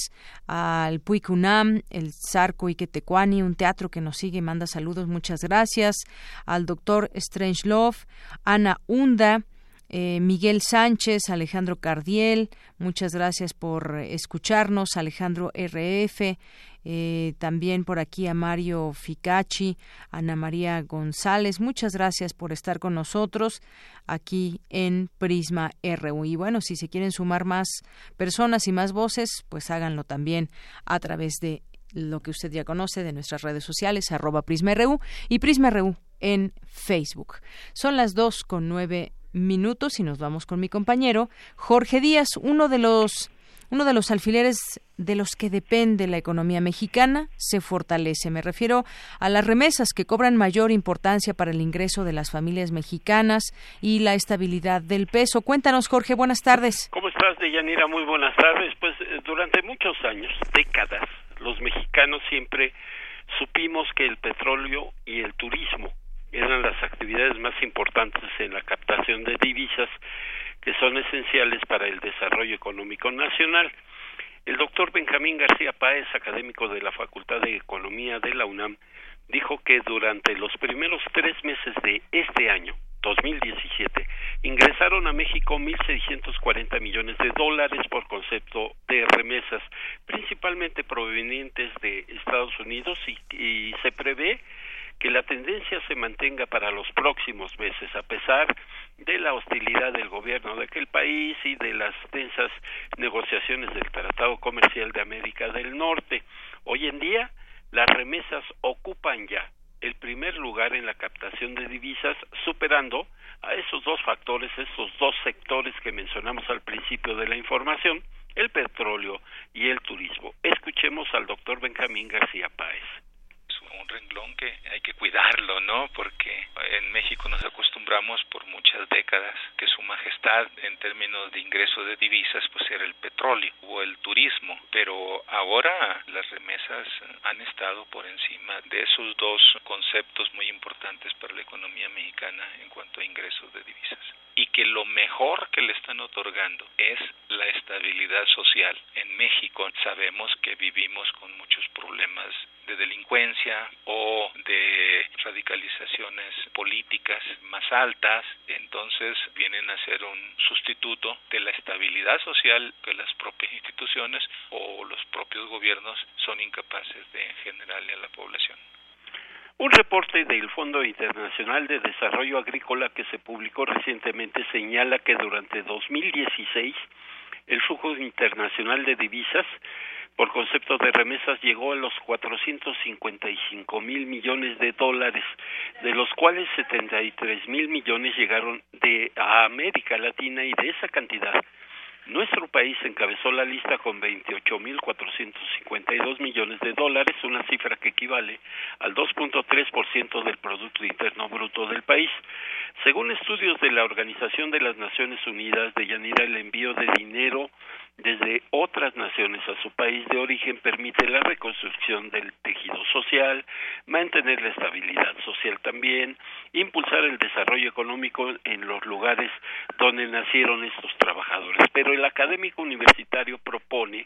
[SPEAKER 1] al Puicunam, el Zarco Iquetecuani, un teatro que nos sigue y manda saludos. Muchas gracias gracias al doctor Strangelove, Ana Hunda, eh, Miguel Sánchez, Alejandro Cardiel, muchas gracias por escucharnos, Alejandro RF, eh, también por aquí a Mario Ficacci, Ana María González, muchas gracias por estar con nosotros aquí en Prisma RU. Y bueno, si se quieren sumar más personas y más voces, pues háganlo también a través de lo que usted ya conoce de nuestras redes sociales, arroba PrismaRU y PrismaRU en Facebook. Son las dos con nueve minutos y nos vamos con mi compañero Jorge Díaz, uno de los uno de los alfileres de los que depende la economía mexicana se fortalece. Me refiero a las remesas que cobran mayor importancia para el ingreso de las familias mexicanas y la estabilidad del peso. Cuéntanos, Jorge, buenas tardes.
[SPEAKER 32] ¿Cómo estás, Deyanira? Muy buenas tardes. Pues eh, durante muchos años, décadas, los mexicanos siempre supimos que el petróleo y el turismo eran las actividades más importantes en la captación de divisas que son esenciales para el desarrollo económico nacional. El doctor Benjamín García Páez, académico de la Facultad de Economía de la UNAM, dijo que durante los primeros tres meses de este año, 2017, ingresaron a México 1.640 millones de dólares por concepto de remesas, principalmente provenientes de Estados Unidos y, se prevé que la tendencia se mantenga para los próximos meses, a pesar de la hostilidad del gobierno de aquel país y de las tensas negociaciones del Tratado Comercial de América del Norte. Hoy en día, las remesas ocupan ya el primer lugar en la captación de divisas, superando a esos dos factores, esos dos sectores que mencionamos al principio de la información, el petróleo y el turismo. Escuchemos al doctor Benjamín García Páez
[SPEAKER 33] un renglón que hay que cuidarlo, ¿no? Porque en México nos acostumbramos por muchas décadas que su majestad en términos de ingreso de divisas pues era el petróleo o el turismo, pero ahora las remesas han estado por encima de esos dos conceptos muy importantes para la economía mexicana en cuanto a ingresos de divisas y que lo mejor que le están otorgando es la estabilidad social. En México sabemos que vivimos con muchos problemas de delincuencia o de radicalizaciones políticas más altas, entonces vienen a ser un sustituto de la estabilidad social que las propias instituciones o los propios gobiernos son incapaces de generarle a la población.
[SPEAKER 32] Un reporte del Fondo Internacional de Desarrollo Agrícola que se publicó recientemente señala que durante 2016 el flujo internacional de divisas por concepto de remesas llegó a los 455 mil millones de dólares, de los cuales 73 mil millones llegaron de a América Latina y de esa cantidad nuestro país encabezó la lista con 28.452 millones de dólares, una cifra que equivale al 2.3% del Producto Interno Bruto del país. Según estudios de la Organización de las Naciones Unidas, de Yanira, el envío de dinero desde otras naciones a su país de origen permite la reconstrucción del tejido social, mantener la estabilidad social también, impulsar el desarrollo económico en los lugares donde nacieron estos trabajadores. Pero el académico universitario propone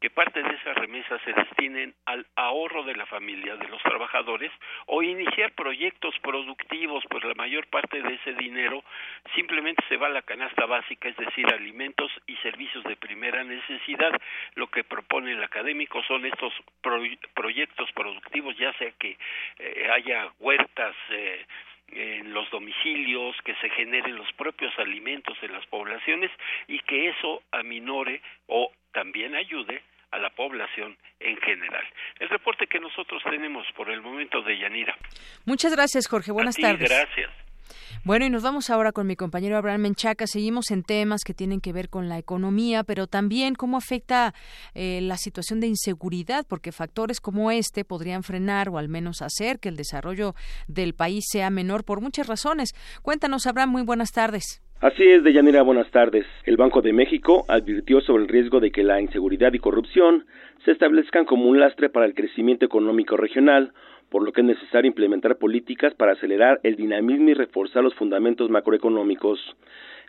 [SPEAKER 32] que parte de esas remesas se destinen al ahorro de la familia de los trabajadores o iniciar proyectos productivos, pues la mayor parte de ese dinero simplemente se va a la canasta básica, es decir, alimentos y servicios de primera necesidad. Lo que propone el académico son estos proyectos productivos, ya sea que eh, haya huertas, eh, en los domicilios, que se generen los propios alimentos en las poblaciones y que eso aminore o también ayude a la población en general. El reporte que nosotros tenemos por el momento de Yanira.
[SPEAKER 1] Muchas gracias, Jorge. Buenas tardes.
[SPEAKER 32] Gracias.
[SPEAKER 1] Bueno, y nos vamos ahora con mi compañero Abraham Menchaca. Seguimos en temas que tienen que ver con la economía, pero también cómo afecta eh, la situación de inseguridad, porque factores como este podrían frenar o al menos hacer que el desarrollo del país sea menor por muchas razones. Cuéntanos, Abraham, muy buenas tardes.
[SPEAKER 34] Así es, Deyanira, buenas tardes. El Banco de México advirtió sobre el riesgo de que la inseguridad y corrupción se establezcan como un lastre para el crecimiento económico regional, por lo que es necesario implementar políticas para acelerar el dinamismo y reforzar los fundamentos macroeconómicos.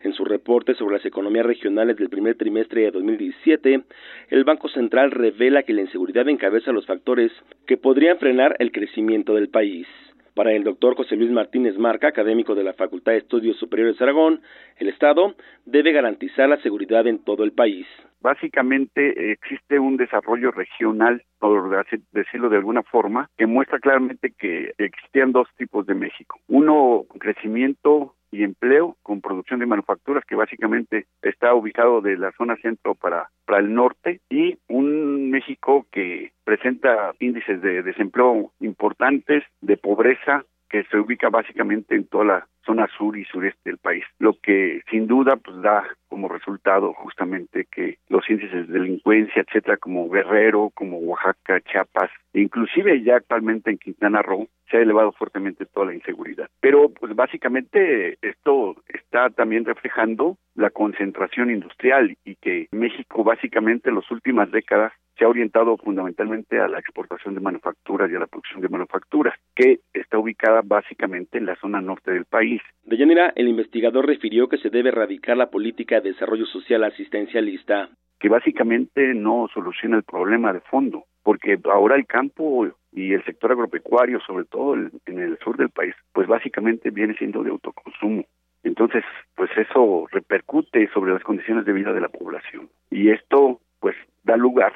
[SPEAKER 34] En su reporte sobre las economías regionales del primer trimestre de 2017, el Banco Central revela que la inseguridad encabeza los factores que podrían frenar el crecimiento del país. Para el doctor José Luis Martínez Marca, académico de la Facultad de Estudios Superiores de Aragón, el Estado debe garantizar la seguridad en todo el país.
[SPEAKER 35] Básicamente existe un desarrollo regional, por decirlo de alguna forma, que muestra claramente que existían dos tipos de México. Uno, crecimiento y empleo con producción de manufacturas que básicamente está ubicado de la zona centro para, para el norte y un México que presenta índices de desempleo importantes, de pobreza, que se ubica básicamente en toda la zona sur y sureste del país, lo que sin duda pues da como resultado justamente que los índices de delincuencia, etcétera, como Guerrero, como Oaxaca, Chiapas, inclusive ya actualmente en Quintana Roo, se ha elevado fuertemente toda la inseguridad. Pero pues básicamente esto está también reflejando la concentración industrial y que México básicamente en las últimas décadas se ha orientado fundamentalmente a la exportación de manufacturas y a la producción de manufacturas, que está ubicada básicamente en la zona norte del país
[SPEAKER 34] de Yanira, el investigador refirió que se debe erradicar la política de desarrollo social asistencialista.
[SPEAKER 35] Que básicamente no soluciona el problema de fondo, porque ahora el campo y el sector agropecuario, sobre todo en el sur del país, pues básicamente viene siendo de autoconsumo. Entonces, pues eso repercute sobre las condiciones de vida de la población. Y esto, pues, da lugar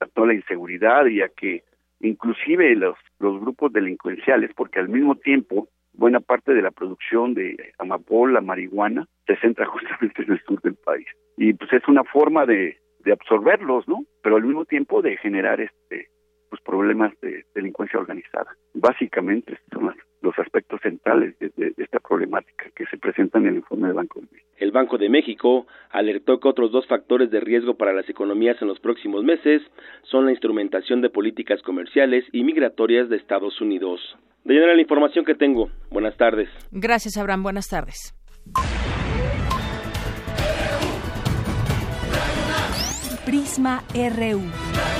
[SPEAKER 35] a toda la inseguridad y a que inclusive los, los grupos delincuenciales, porque al mismo tiempo buena parte de la producción de amapola, marihuana, se centra justamente en el sur del país. Y pues es una forma de, de absorberlos, ¿no? Pero al mismo tiempo de generar este pues problemas de delincuencia organizada. Básicamente son los aspectos centrales de, de, esta problemática que se presentan en el informe del Banco de México.
[SPEAKER 34] El Banco de México alertó que otros dos factores de riesgo para las economías en los próximos meses son la instrumentación de políticas comerciales y migratorias de Estados Unidos. De llenar la información que tengo. Buenas tardes.
[SPEAKER 1] Gracias, Abraham. Buenas tardes.
[SPEAKER 19] Prisma RU.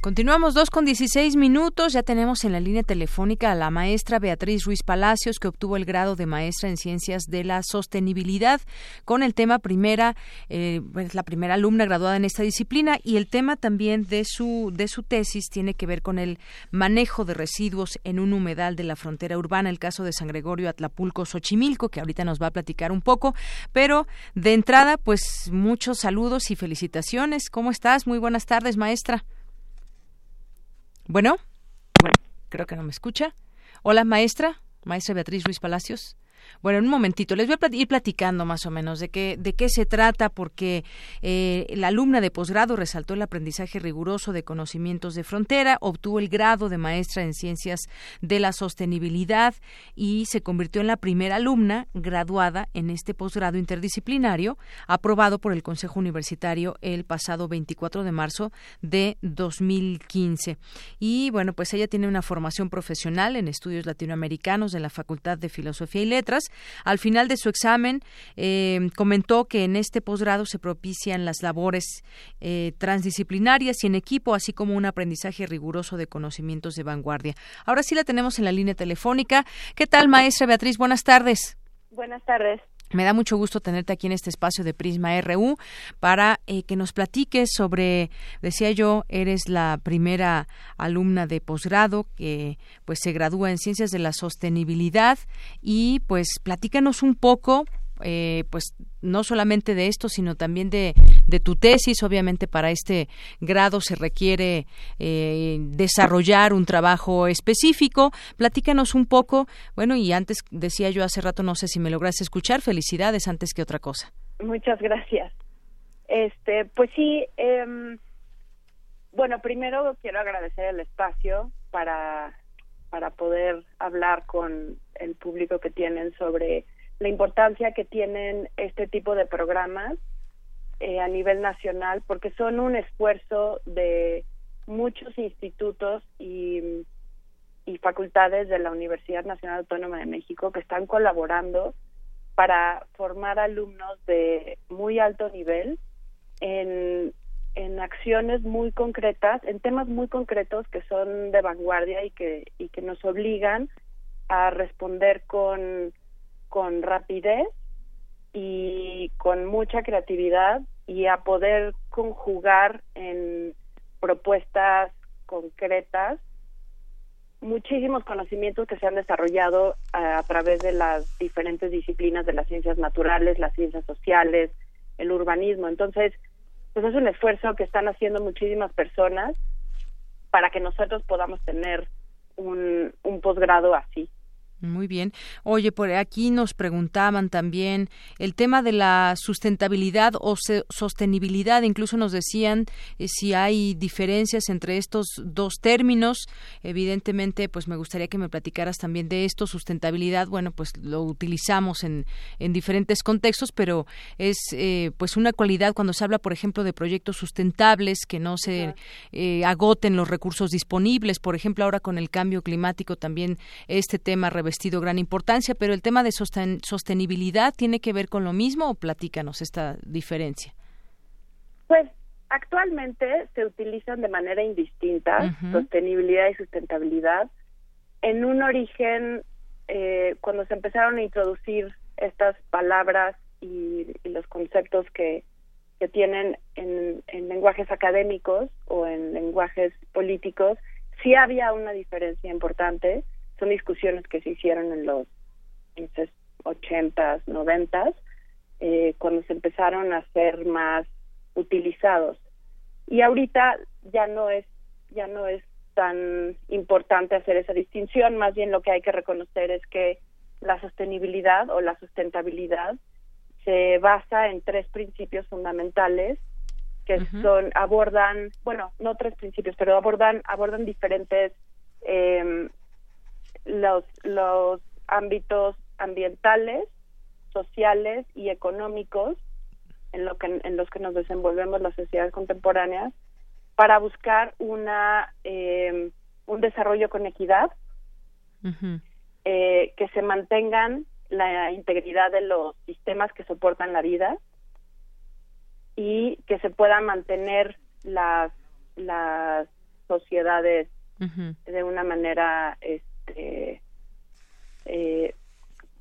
[SPEAKER 1] Continuamos dos con 16 minutos. Ya tenemos en la línea telefónica a la maestra Beatriz Ruiz Palacios, que obtuvo el grado de maestra en Ciencias de la Sostenibilidad con el tema primera, eh, la primera alumna graduada en esta disciplina y el tema también de su de su tesis tiene que ver con el manejo de residuos en un humedal de la frontera urbana, el caso de San Gregorio Atlapulco Xochimilco, que ahorita nos va a platicar un poco. Pero de entrada, pues muchos saludos y felicitaciones. ¿Cómo estás? Muy buenas tardes, maestra. Bueno, bueno, creo que no me escucha. Hola, maestra, maestra Beatriz Ruiz Palacios. Bueno, en un momentito les voy a ir platicando más o menos de qué de qué se trata porque eh, la alumna de posgrado resaltó el aprendizaje riguroso de conocimientos de frontera, obtuvo el grado de maestra en ciencias de la sostenibilidad y se convirtió en la primera alumna graduada en este posgrado interdisciplinario aprobado por el Consejo Universitario el pasado 24 de marzo de 2015. Y bueno, pues ella tiene una formación profesional en estudios latinoamericanos de la Facultad de Filosofía y Letras al final de su examen, eh, comentó que en este posgrado se propician las labores eh, transdisciplinarias y en equipo, así como un aprendizaje riguroso de conocimientos de vanguardia. Ahora sí la tenemos en la línea telefónica. ¿Qué tal, maestra Beatriz? Buenas tardes.
[SPEAKER 18] Buenas tardes.
[SPEAKER 1] Me da mucho gusto tenerte aquí en este espacio de Prisma RU para eh, que nos platiques sobre, decía yo, eres la primera alumna de posgrado que pues se gradúa en Ciencias de la Sostenibilidad y pues platícanos un poco eh, pues no solamente de esto, sino también de, tu tesis. Obviamente para este grado se requiere eh, desarrollar un trabajo específico. Platícanos un poco. Bueno, y antes decía yo hace rato, no sé si me logras escuchar. Felicidades antes que otra cosa.
[SPEAKER 18] Muchas gracias. Este, pues sí. Eh, bueno, primero quiero agradecer el espacio para para poder hablar con el público que tienen sobre la importancia que tienen este tipo de programas eh, a nivel nacional, porque son un esfuerzo de muchos institutos y, y facultades de la Universidad Nacional Autónoma de México que están colaborando para formar alumnos de muy alto nivel en, en acciones muy concretas, en temas muy concretos que son de vanguardia y que, y que nos obligan a responder con con rapidez y con mucha creatividad y a poder conjugar en propuestas concretas muchísimos conocimientos que se han desarrollado a, través de las diferentes disciplinas de las ciencias naturales, las ciencias sociales, el urbanismo. Entonces, pues es un esfuerzo que están haciendo muchísimas personas para que nosotros podamos tener un, un posgrado así.
[SPEAKER 1] Muy bien. Oye, por aquí nos preguntaban también el tema de la sustentabilidad o sostenibilidad. Incluso nos decían eh, si hay diferencias entre estos dos términos. Evidentemente, pues me gustaría que me platicaras también de esto. Sustentabilidad, bueno, pues lo utilizamos en, en diferentes contextos, pero es eh, pues una cualidad cuando se habla, por ejemplo, de proyectos sustentables que no se eh, agoten los recursos disponibles. Por ejemplo, ahora con el cambio climático también este tema vestido gran importancia, pero el tema de sostenibilidad tiene que ver con lo mismo o platícanos esta diferencia.
[SPEAKER 18] Pues actualmente se utilizan de manera indistinta sostenibilidad y sustentabilidad. En un origen, eh, cuando se empezaron a introducir estas palabras y, los conceptos que, que tienen en, en, lenguajes académicos o en lenguajes políticos, sí había una diferencia importante son discusiones que se hicieron en los 80s, 90 eh, cuando se empezaron a ser más utilizados. Y ahorita ya no es ya no es tan importante hacer esa distinción, más bien lo que hay que reconocer es que la sostenibilidad o la sustentabilidad se basa en tres principios fundamentales que son abordan bueno no tres principios pero abordan abordan diferentes eh, los, los ámbitos ambientales, sociales y económicos en, lo que, en los que nos desenvolvemos las sociedades contemporáneas para buscar una eh, un desarrollo con equidad eh, que se mantengan la integridad de los sistemas que soportan la vida y que se puedan mantener las las sociedades de una manera este, eh,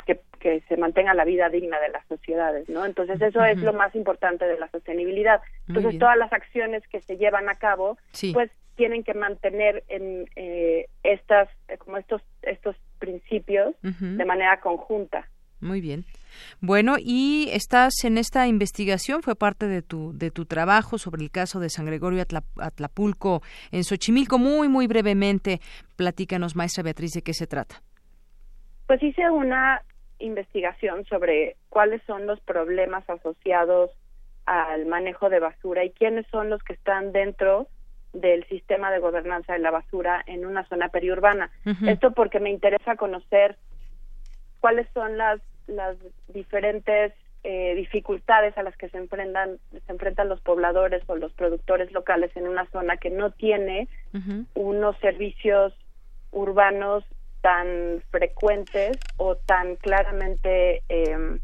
[SPEAKER 18] que, que, se mantenga la vida digna de las sociedades, ¿no? Entonces eso es lo más importante de la sostenibilidad. Entonces todas las acciones que se llevan a cabo, pues tienen que mantener en eh, estas como estos estos principios de manera conjunta.
[SPEAKER 1] Muy bien. Bueno, y estás en esta investigación, fue parte de tu, de tu trabajo sobre el caso de San Gregorio Atlapulco en Xochimilco. Muy, muy brevemente, platícanos, maestra Beatriz, de qué se trata.
[SPEAKER 18] Pues hice una investigación sobre cuáles son los problemas asociados al manejo de basura y quiénes son los que están dentro del sistema de gobernanza de la basura en una zona periurbana. Esto porque me interesa conocer cuáles son las, las diferentes eh, dificultades a las que se enfrentan, se enfrentan los pobladores o los productores locales en una zona que no tiene unos servicios urbanos tan frecuentes o tan claramente em,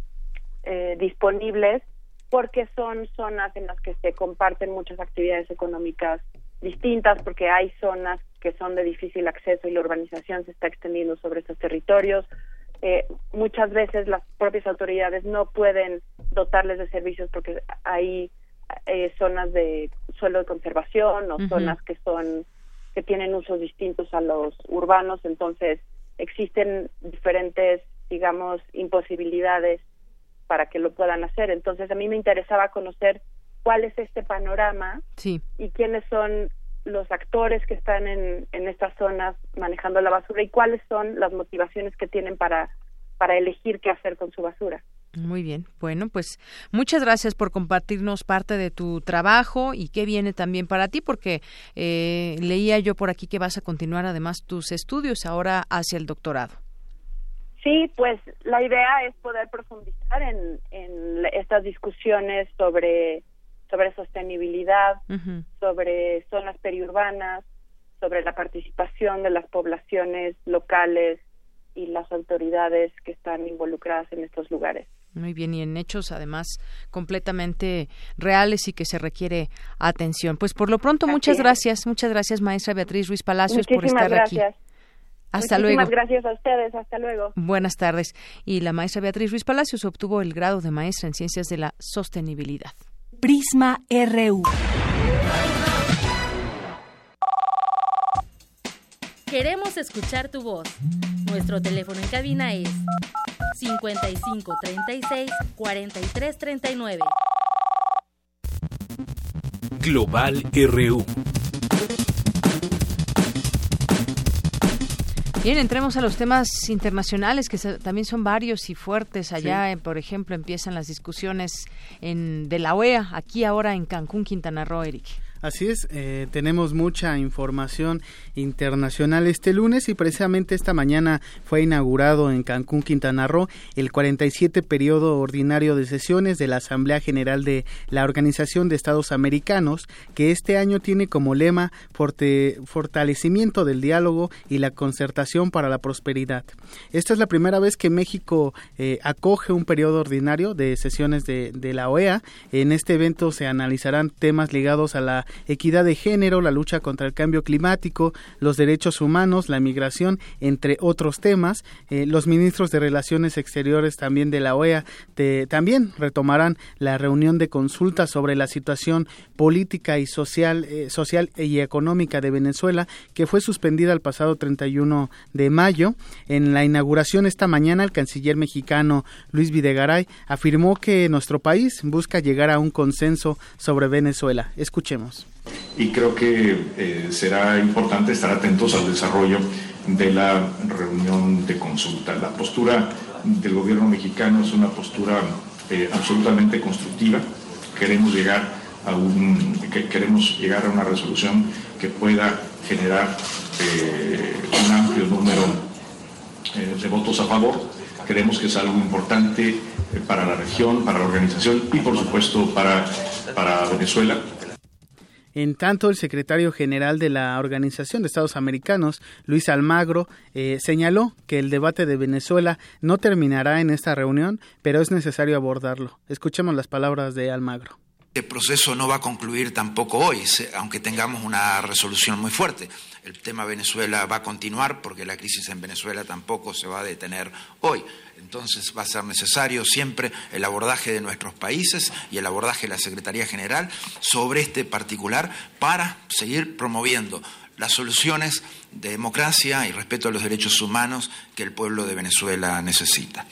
[SPEAKER 18] eh, disponibles porque son zonas en las que se comparten muchas actividades económicas distintas, porque hay zonas que son de difícil acceso y la urbanización se está extendiendo sobre estos territorios. Eh, muchas veces las propias autoridades no pueden dotarles de servicios porque hay eh, zonas de suelo de conservación o zonas que son que tienen usos distintos a los urbanos, entonces existen diferentes, digamos, imposibilidades para que lo puedan hacer. Entonces a mí me interesaba conocer cuál es este panorama y quiénes son los actores que están en, en estas zonas manejando la basura y cuáles son las motivaciones que tienen para, para elegir qué hacer con su basura.
[SPEAKER 1] Muy bien. Bueno, pues muchas gracias por compartirnos parte de tu trabajo y qué viene también para ti, porque eh, leía yo por aquí que vas a continuar además tus estudios ahora hacia el doctorado.
[SPEAKER 18] Sí, pues la idea es poder profundizar en, en estas discusiones sobre sobre sostenibilidad, sobre zonas periurbanas, sobre la participación de las poblaciones locales y las autoridades que están involucradas en estos lugares.
[SPEAKER 1] Muy bien, y en hechos además completamente reales y que se requiere atención. Pues por lo pronto, muchas gracias, muchas gracias, maestra Beatriz Ruiz Palacios, por estar
[SPEAKER 18] gracias.
[SPEAKER 1] aquí. Hasta Muchísimas
[SPEAKER 18] gracias a ustedes, hasta luego.
[SPEAKER 1] Buenas tardes. Y la maestra Beatriz Ruiz Palacios obtuvo el grado de maestra en Ciencias de la Sostenibilidad.
[SPEAKER 19] Prisma RU.
[SPEAKER 20] Queremos escuchar tu voz. Nuestro teléfono en cabina es 55 36 43 39.
[SPEAKER 22] Global RU.
[SPEAKER 1] Bien, entremos a los temas internacionales que también son varios y fuertes. Allá, eh, por ejemplo, empiezan las discusiones en, de la OEA, aquí ahora en Cancún, Quintana Roo, Eric.
[SPEAKER 36] Así es, eh, tenemos mucha información internacional este lunes y precisamente esta mañana fue inaugurado en Cancún, Quintana Roo, el 47 periodo ordinario de sesiones de la Asamblea General de la Organización de Estados Americanos, que este año tiene como lema fortalecimiento del diálogo y la concertación para la prosperidad. Esta es la primera vez que México eh, acoge un periodo ordinario de sesiones de la OEA. En este evento se analizarán temas ligados a la equidad de género, la lucha contra el cambio climático, los derechos humanos, la migración, entre otros temas. Eh, los ministros de Relaciones Exteriores también de la OEA también retomarán la reunión de consulta sobre la situación política y social, eh, social y económica de Venezuela, que fue suspendida el pasado 31 de mayo. En la inauguración esta mañana, el canciller mexicano Luis Videgaray afirmó que nuestro país busca llegar a un consenso sobre Venezuela. Escuchemos
[SPEAKER 37] y creo que eh, será importante estar atentos al desarrollo de la reunión de consulta. La postura del gobierno mexicano es una postura eh, absolutamente constructiva. Queremos llegar a un queremos llegar a una resolución que pueda generar eh, un amplio número de votos a favor. Creemos que es algo importante para la región, para la organización y por supuesto para, para Venezuela.
[SPEAKER 36] En tanto, el secretario general de la Organización de Estados Americanos, Luis Almagro, eh, señaló que el debate de Venezuela no terminará en esta reunión, pero es necesario abordarlo. Escuchemos las palabras de Almagro.
[SPEAKER 38] El proceso no va a concluir tampoco hoy, aunque tengamos una resolución muy fuerte. El tema Venezuela va a continuar porque la crisis en Venezuela tampoco se va a detener hoy. Entonces va a ser necesario siempre el abordaje de nuestros países y el abordaje de la Secretaría General sobre este particular para seguir promoviendo las soluciones de democracia y respeto a los derechos humanos que el pueblo de Venezuela necesita.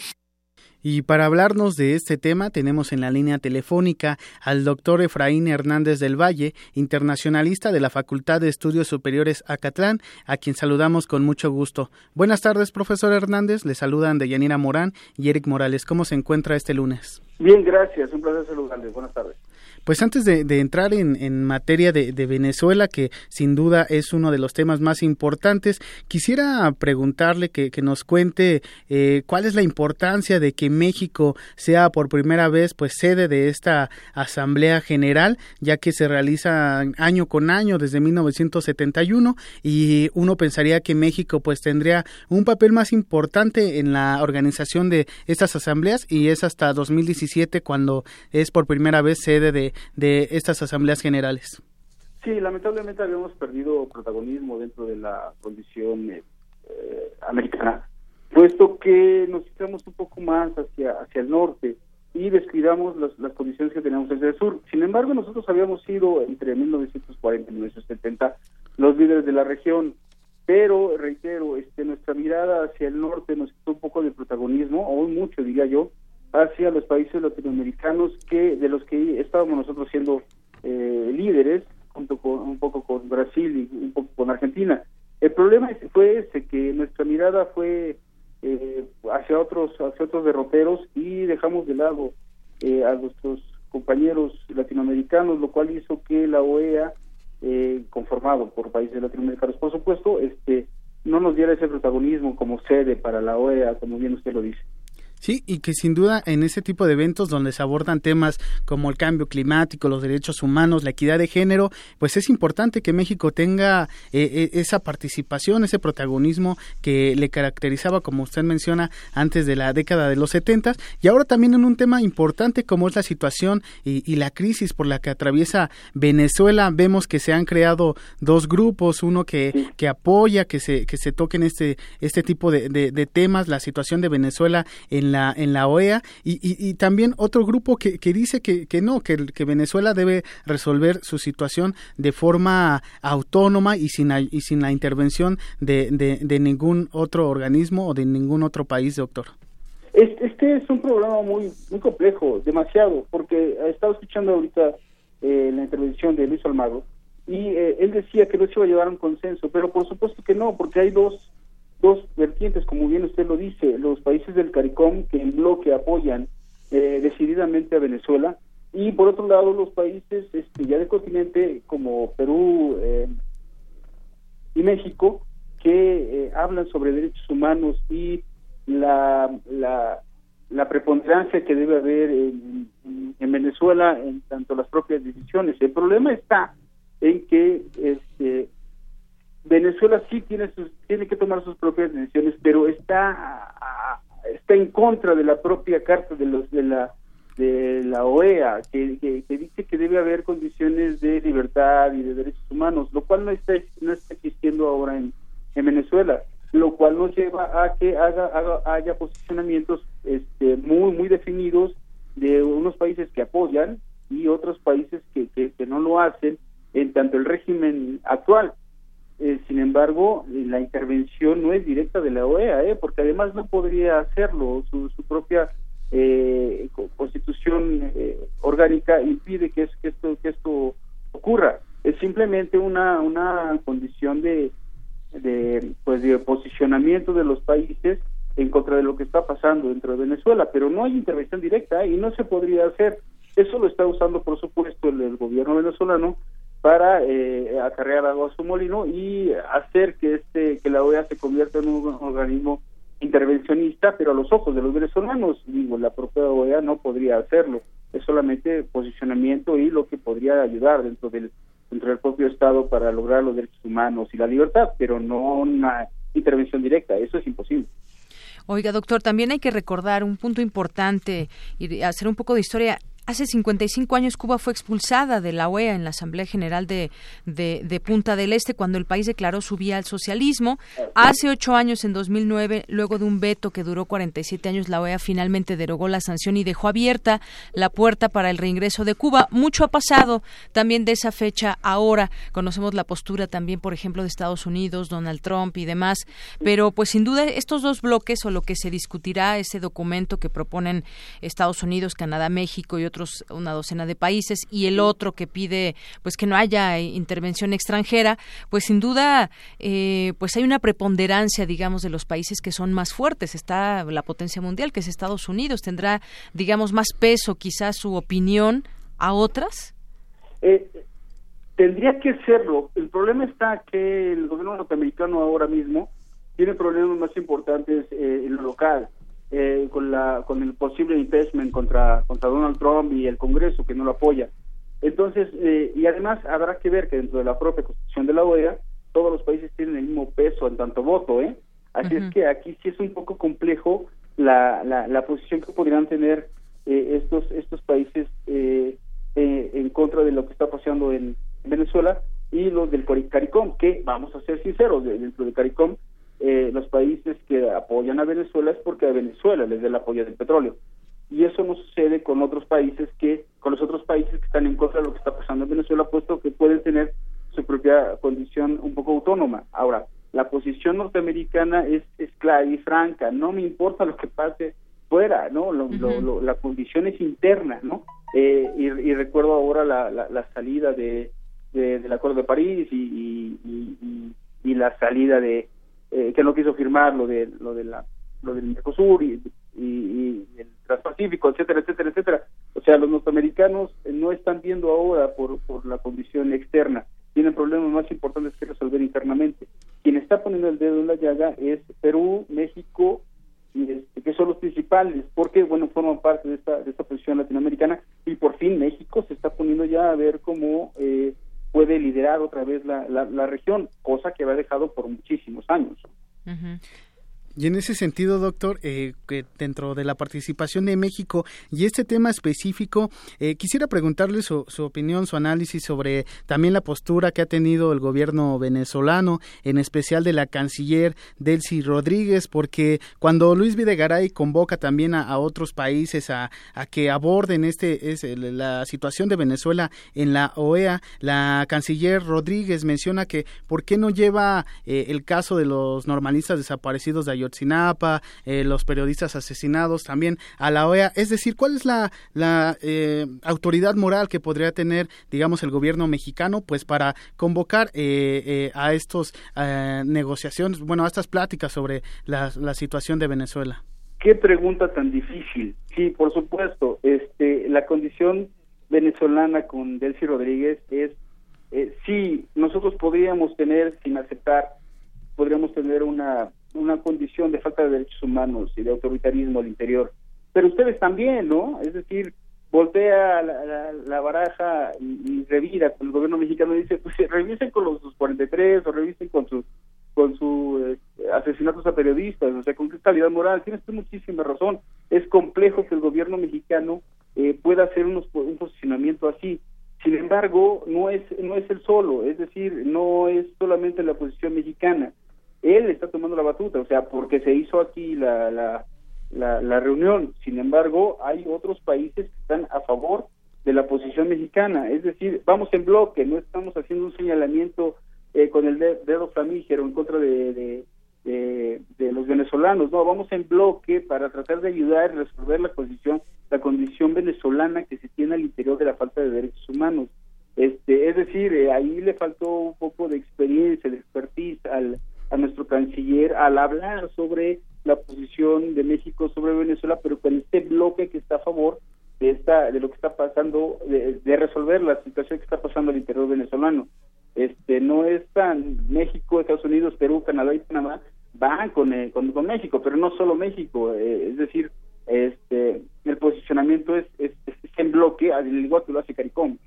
[SPEAKER 36] Y para hablarnos de este tema tenemos en la línea telefónica al doctor Efraín Hernández del Valle, internacionalista de la Facultad de Estudios Superiores Acatlán, a quien saludamos con mucho gusto. Buenas tardes, profesor Hernández. Le saludan de Yanira Morán y Eric Morales. ¿Cómo se encuentra este lunes?
[SPEAKER 39] Bien, gracias. Un placer saludarles. Buenas tardes.
[SPEAKER 36] Pues antes de, entrar en, materia de, Venezuela, que sin duda es uno de los temas más importantes, quisiera preguntarle que, nos cuente eh, cuál es la importancia de que México sea por primera vez pues sede de esta Asamblea General, ya que se realiza año con año desde 1971 y uno pensaría que México pues tendría un papel más importante en la organización de estas asambleas y es hasta 2017 cuando es por primera vez sede de de, estas asambleas generales.
[SPEAKER 39] Sí, lamentablemente habíamos perdido protagonismo dentro de la condición eh, americana, puesto que nos situamos un poco más hacia, hacia el norte y descuidamos las, las condiciones que teníamos hacia el sur. Sin embargo, nosotros habíamos sido entre 1940 y 1970 los líderes de la región, pero reitero, este, nuestra mirada hacia el norte nos quitó un poco de protagonismo, o mucho diría yo, hacia los países latinoamericanos que de los que estábamos nosotros siendo eh, líderes junto con un poco con Brasil y un poco con Argentina. El problema fue ese que nuestra mirada fue eh, hacia otros hacia otros derroteros y dejamos de lado eh, a nuestros compañeros latinoamericanos, lo cual hizo que la OEA conformado por países latinoamericanos, por supuesto, este no nos diera ese protagonismo como sede para la OEA, como bien usted lo dice.
[SPEAKER 36] Sí, y que sin duda en ese tipo de eventos donde se abordan temas como el cambio climático, los derechos humanos, la equidad de género, pues es importante que México tenga eh, eh, esa participación, ese protagonismo que le caracterizaba, como usted menciona, antes de la década de los 70 y ahora también en un tema importante como es la situación y, la crisis por la que atraviesa Venezuela. Vemos que se han creado dos grupos, uno que, que apoya que se, que se toquen este, este tipo de, de temas, la situación de Venezuela en la, en la OEA y, también otro grupo que, que dice que, que no, que, Venezuela debe resolver su situación de forma autónoma y sin, la intervención de, ningún otro organismo o de ningún otro país, doctor.
[SPEAKER 39] Este es un problema muy muy complejo, demasiado, porque he estado escuchando ahorita eh, la intervención de Luis Almagro y eh, él decía que no se iba a llevar a un consenso, pero por supuesto que no, porque hay dos dos vertientes, como bien usted lo dice, los países del CARICOM que en bloque apoyan eh, decididamente a Venezuela y por otro lado los países este, ya del continente como Perú eh, y México que eh, hablan sobre derechos humanos y la, la, la preponderancia que debe haber en, en, Venezuela en tanto las propias decisiones. El problema está en que este, Venezuela sí tiene sus, tiene que tomar sus propias decisiones, pero está está en contra de la propia carta de los de la de la OEA que, dice que debe haber condiciones de libertad y de derechos humanos, lo cual no está no está existiendo ahora en, en Venezuela, lo cual nos lleva a que haga, haya posicionamientos este, muy muy definidos de unos países que apoyan y otros países que, que no lo hacen en tanto el régimen actual eh, sin embargo, la intervención no es directa de la OEA, ¿eh? porque además no podría hacerlo. Su, propia eh, constitución eh, orgánica impide que, que, esto, que esto ocurra. Es simplemente una, una condición de, de, pues, de posicionamiento de los países en contra de lo que está pasando dentro de Venezuela, pero no hay intervención directa y no se podría hacer. Eso lo está usando, por supuesto, el gobierno venezolano para eh, acarrear agua a su molino y hacer que este que la OEA se convierta en un organismo intervencionista, pero a los ojos de los venezolanos, digo, la propia OEA no podría hacerlo, es solamente posicionamiento y lo que podría ayudar dentro del dentro del propio Estado para lograr los derechos humanos y la libertad, pero no una intervención directa, eso es imposible.
[SPEAKER 1] Oiga, doctor, también hay que recordar un punto importante y hacer un poco de historia Hace 55 años Cuba fue expulsada de la OEA en la Asamblea General de, de, Punta del Este cuando el país declaró su vía al socialismo. Hace ocho años, en 2009, luego de un veto que duró 47 años, la OEA finalmente derogó la sanción y dejó abierta la puerta para el reingreso de Cuba. Mucho ha pasado también de esa fecha ahora. Conocemos la postura también, por ejemplo, de Estados Unidos, Donald Trump y demás. Pero, pues sin duda, estos dos bloques o lo que se discutirá, ese documento que proponen Estados Unidos, Canadá, México y otros una docena de países y el otro que pide pues que no haya intervención extranjera pues sin duda eh, pues hay una preponderancia digamos de los países que son más fuertes. Está la potencia mundial que es Estados Unidos. Tendrá digamos más peso quizás su opinión a otras
[SPEAKER 39] eh, tendría que serlo. El problema está que el gobierno norteamericano ahora mismo tiene problemas más importantes eh, en lo local eh, con, la, con el posible impeachment contra, contra Donald Trump y el Congreso que no lo apoya. Entonces, eh, y además habrá que ver que dentro de la propia Constitución de la OEA, todos los países tienen el mismo peso en tanto voto, ¿eh? Así es que aquí sí es un poco complejo la, la, la posición que podrían tener eh, estos estos países en contra de lo que está pasando en Venezuela y los del CARICOM, que vamos a ser sinceros, dentro del CARICOM eh, los países que apoyan a Venezuela es porque a Venezuela les da el apoyo del petróleo. Y eso no sucede con otros países que, con los otros países que están en contra de lo que está pasando en Venezuela, puesto que pueden tener su propia condición un poco autónoma. Ahora, la posición norteamericana es, es clara y franca, no me importa lo que pase fuera, ¿no? la condición es interna, ¿no? Eh, y, recuerdo ahora la, la, salida de, del Acuerdo de París y, y la salida de, eh, que no quiso firmar lo de lo de la lo del Mercosur y, y, el Transpacífico, etcétera, etcétera, etcétera. O sea, los norteamericanos no están viendo ahora por, por la condición externa, tienen problemas más importantes que resolver internamente. Quien está poniendo el dedo en la llaga es Perú, México, y este, que son los principales, porque bueno forman parte de esta de esta posición latinoamericana y por fin México se está poniendo ya a ver cómo eh, puede liderar otra vez la, la, región, cosa que ha dejado por muchísimos años.
[SPEAKER 36] Y en ese sentido, doctor, eh, que dentro de la participación de México y este tema específico, eh, quisiera preguntarle su, su, opinión, su análisis sobre también la postura que ha tenido el gobierno venezolano, en especial de la canciller Delcy Rodríguez, porque cuando Luis Videgaray convoca también a, otros países a, que aborden este es la situación de Venezuela en la OEA, la canciller Rodríguez menciona que por qué no lleva eh, el caso de los normalistas desaparecidos de Ayotzinapa, eh, los periodistas asesinados también a la OEA. Es decir, ¿cuál es la, la eh, autoridad moral que podría tener, digamos, el gobierno mexicano, pues para convocar eh, a estos negociaciones, bueno, a estas pláticas sobre la, la situación de Venezuela?
[SPEAKER 39] Qué pregunta tan difícil. Sí, por supuesto. Este, la condición venezolana con Delcy Rodríguez es eh, sí, nosotros podríamos tener, sin aceptar, podríamos tener una una condición de falta de derechos humanos y de autoritarismo al interior. Pero ustedes también, ¿no? Es decir, voltea la, baraja y, revira con el gobierno mexicano y dice, pues revisen con los, 43 o revisen con sus con su eh, asesinatos a periodistas, o sea, con qué calidad moral. Tienes muchísima razón. Es complejo que el gobierno mexicano eh, pueda hacer unos, un posicionamiento así. Sin embargo, no es no es el solo, es decir, no es solamente la posición mexicana él está tomando la batuta, o sea, porque se hizo aquí la, la, la, reunión. Sin embargo, hay otros países que están a favor de la posición mexicana, es decir, vamos en bloque, no estamos haciendo un señalamiento eh, con el dedo flamígero en contra de, de, de, los venezolanos, no, vamos en bloque para tratar de ayudar y resolver la condición, la condición venezolana que se tiene al interior de la falta de derechos humanos. Este, es decir, eh, ahí le faltó un poco de experiencia, de expertise al, a nuestro canciller al hablar sobre la posición de México sobre Venezuela, pero con este bloque que está a favor de esta de lo que está pasando de, resolver la situación que está pasando al interior venezolano. Este no es tan México, Estados Unidos, Perú, Canadá y Panamá van con, eh, con, México, pero no solo México, eh, es decir, este el posicionamiento es, es, en bloque, al igual que lo hace CARICOM,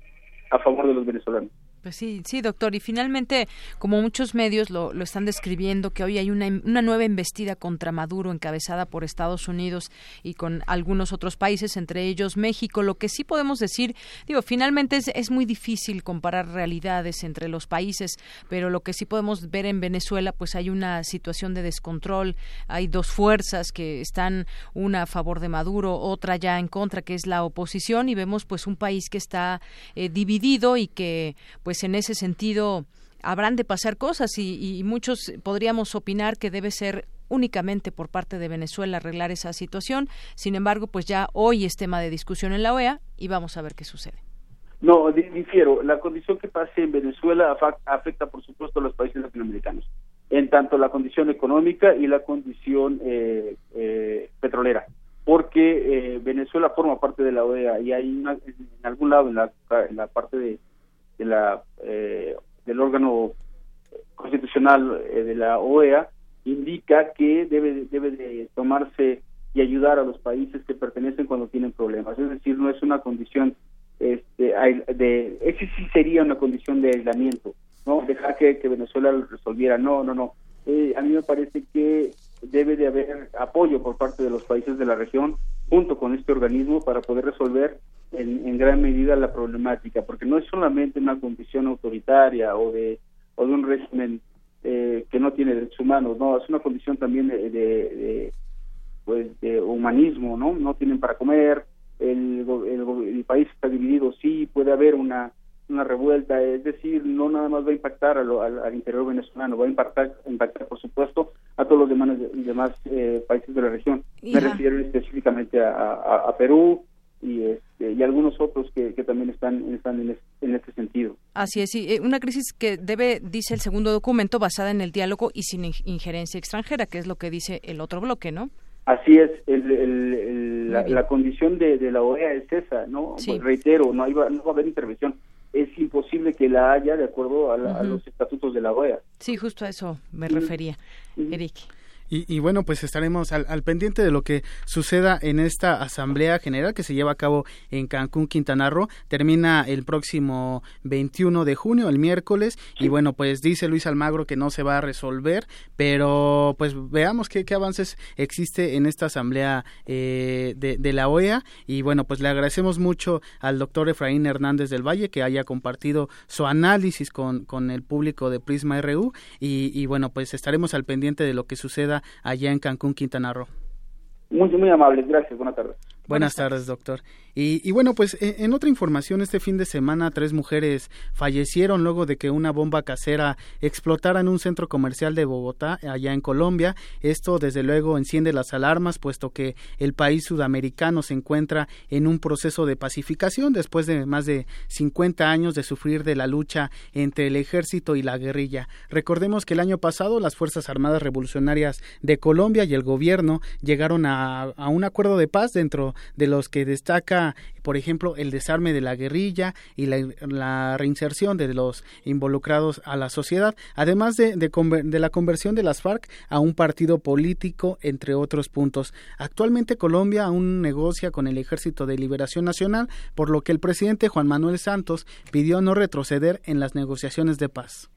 [SPEAKER 39] a favor de los venezolanos.
[SPEAKER 1] Pues sí, sí, doctor. Y finalmente, como muchos medios lo, lo están describiendo, que hoy hay una, una, nueva embestida contra Maduro encabezada por Estados Unidos y con algunos otros países, entre ellos México. Lo que sí podemos decir, digo, finalmente es, es muy difícil comparar realidades entre los países, pero lo que sí podemos ver en Venezuela, pues hay una situación de descontrol, hay dos fuerzas que están, una a favor de Maduro, otra ya en contra, que es la oposición, y vemos pues un país que está eh, dividido y que pues en ese sentido habrán de pasar cosas y, y, muchos podríamos opinar que debe ser únicamente por parte de Venezuela arreglar esa situación. Sin embargo, pues ya hoy es tema de discusión en la OEA y vamos a ver qué sucede.
[SPEAKER 39] No, difiero. La condición que pase en Venezuela afecta, por supuesto, a los países latinoamericanos, en tanto la condición económica y la condición eh, eh, petrolera, porque eh, Venezuela forma parte de la OEA y hay en algún lado en la, en la parte de de la eh, del órgano constitucional eh, de la OEA indica que debe debe de tomarse y ayudar a los países que pertenecen cuando tienen problemas. Es decir no es una condición este de ese sí sería una condición de aislamiento no dejar que, Venezuela lo resolviera. No no no. Eh, a mí me parece que debe de haber apoyo por parte de los países de la región junto con este organismo para poder resolver en, gran medida la problemática, porque no es solamente una condición autoritaria o de, o de un régimen eh, que no tiene derechos humanos, no, es una condición también de, de, de pues de humanismo, ¿no? No tienen para comer, el, el, el, país está dividido, sí, puede haber una una revuelta, es decir, no nada más va a impactar al, al, al interior venezolano, va a impactar, impactar por supuesto a todos los demás, demás eh, países de la región. Me refiero específicamente a, a, a Perú, y, este, y algunos otros que, que también están, están en, es, en, este sentido.
[SPEAKER 1] Así es, sí, una crisis que debe, dice el segundo documento, basada en el diálogo y sin injerencia extranjera, que es lo que dice el otro bloque, ¿no?
[SPEAKER 39] Así es, el, el, el, la, la, condición de, de, la OEA es esa, ¿no?
[SPEAKER 1] Sí.
[SPEAKER 39] Pues reitero, no, hay, no va a haber intervención. Es imposible que la haya de acuerdo a, la, uh -huh. a los estatutos de la OEA.
[SPEAKER 1] Sí, justo a eso me refería. Eric.
[SPEAKER 36] Y, y, bueno, pues estaremos al, al, pendiente de lo que suceda en esta Asamblea General que se lleva a cabo en Cancún, Quintana Roo. Termina el próximo 21 de junio, el miércoles. Y bueno, pues dice Luis Almagro que no se va a resolver, pero pues veamos qué, qué avances existe en esta Asamblea eh, de, de, la OEA. Y bueno, pues le agradecemos mucho al doctor Efraín Hernández del Valle que haya compartido su análisis con, con el público de Prisma RU. Y, y bueno, pues estaremos al pendiente de lo que suceda allá en Cancún, Quintana Roo.
[SPEAKER 39] Muy, muy amables, gracias, buenas tardes.
[SPEAKER 36] Buenas tardes, doctor. Y, y, bueno, pues en otra información, este fin de semana tres mujeres fallecieron luego de que una bomba casera explotara en un centro comercial de Bogotá, allá en Colombia. Esto, desde luego, enciende las alarmas, puesto que el país sudamericano se encuentra en un proceso de pacificación después de más de 50 años de sufrir de la lucha entre el ejército y la guerrilla. Recordemos que el año pasado las Fuerzas Armadas Revolucionarias de Colombia y el gobierno llegaron a, a un acuerdo de paz dentro de los que destaca, por ejemplo, el desarme de la guerrilla y la, la reinserción de los involucrados a la sociedad, además de, de, de, la conversión de las FARC a un partido político, entre otros puntos. Actualmente Colombia aún negocia con el Ejército de Liberación Nacional, por lo que el presidente Juan Manuel Santos pidió no retroceder en las negociaciones de paz.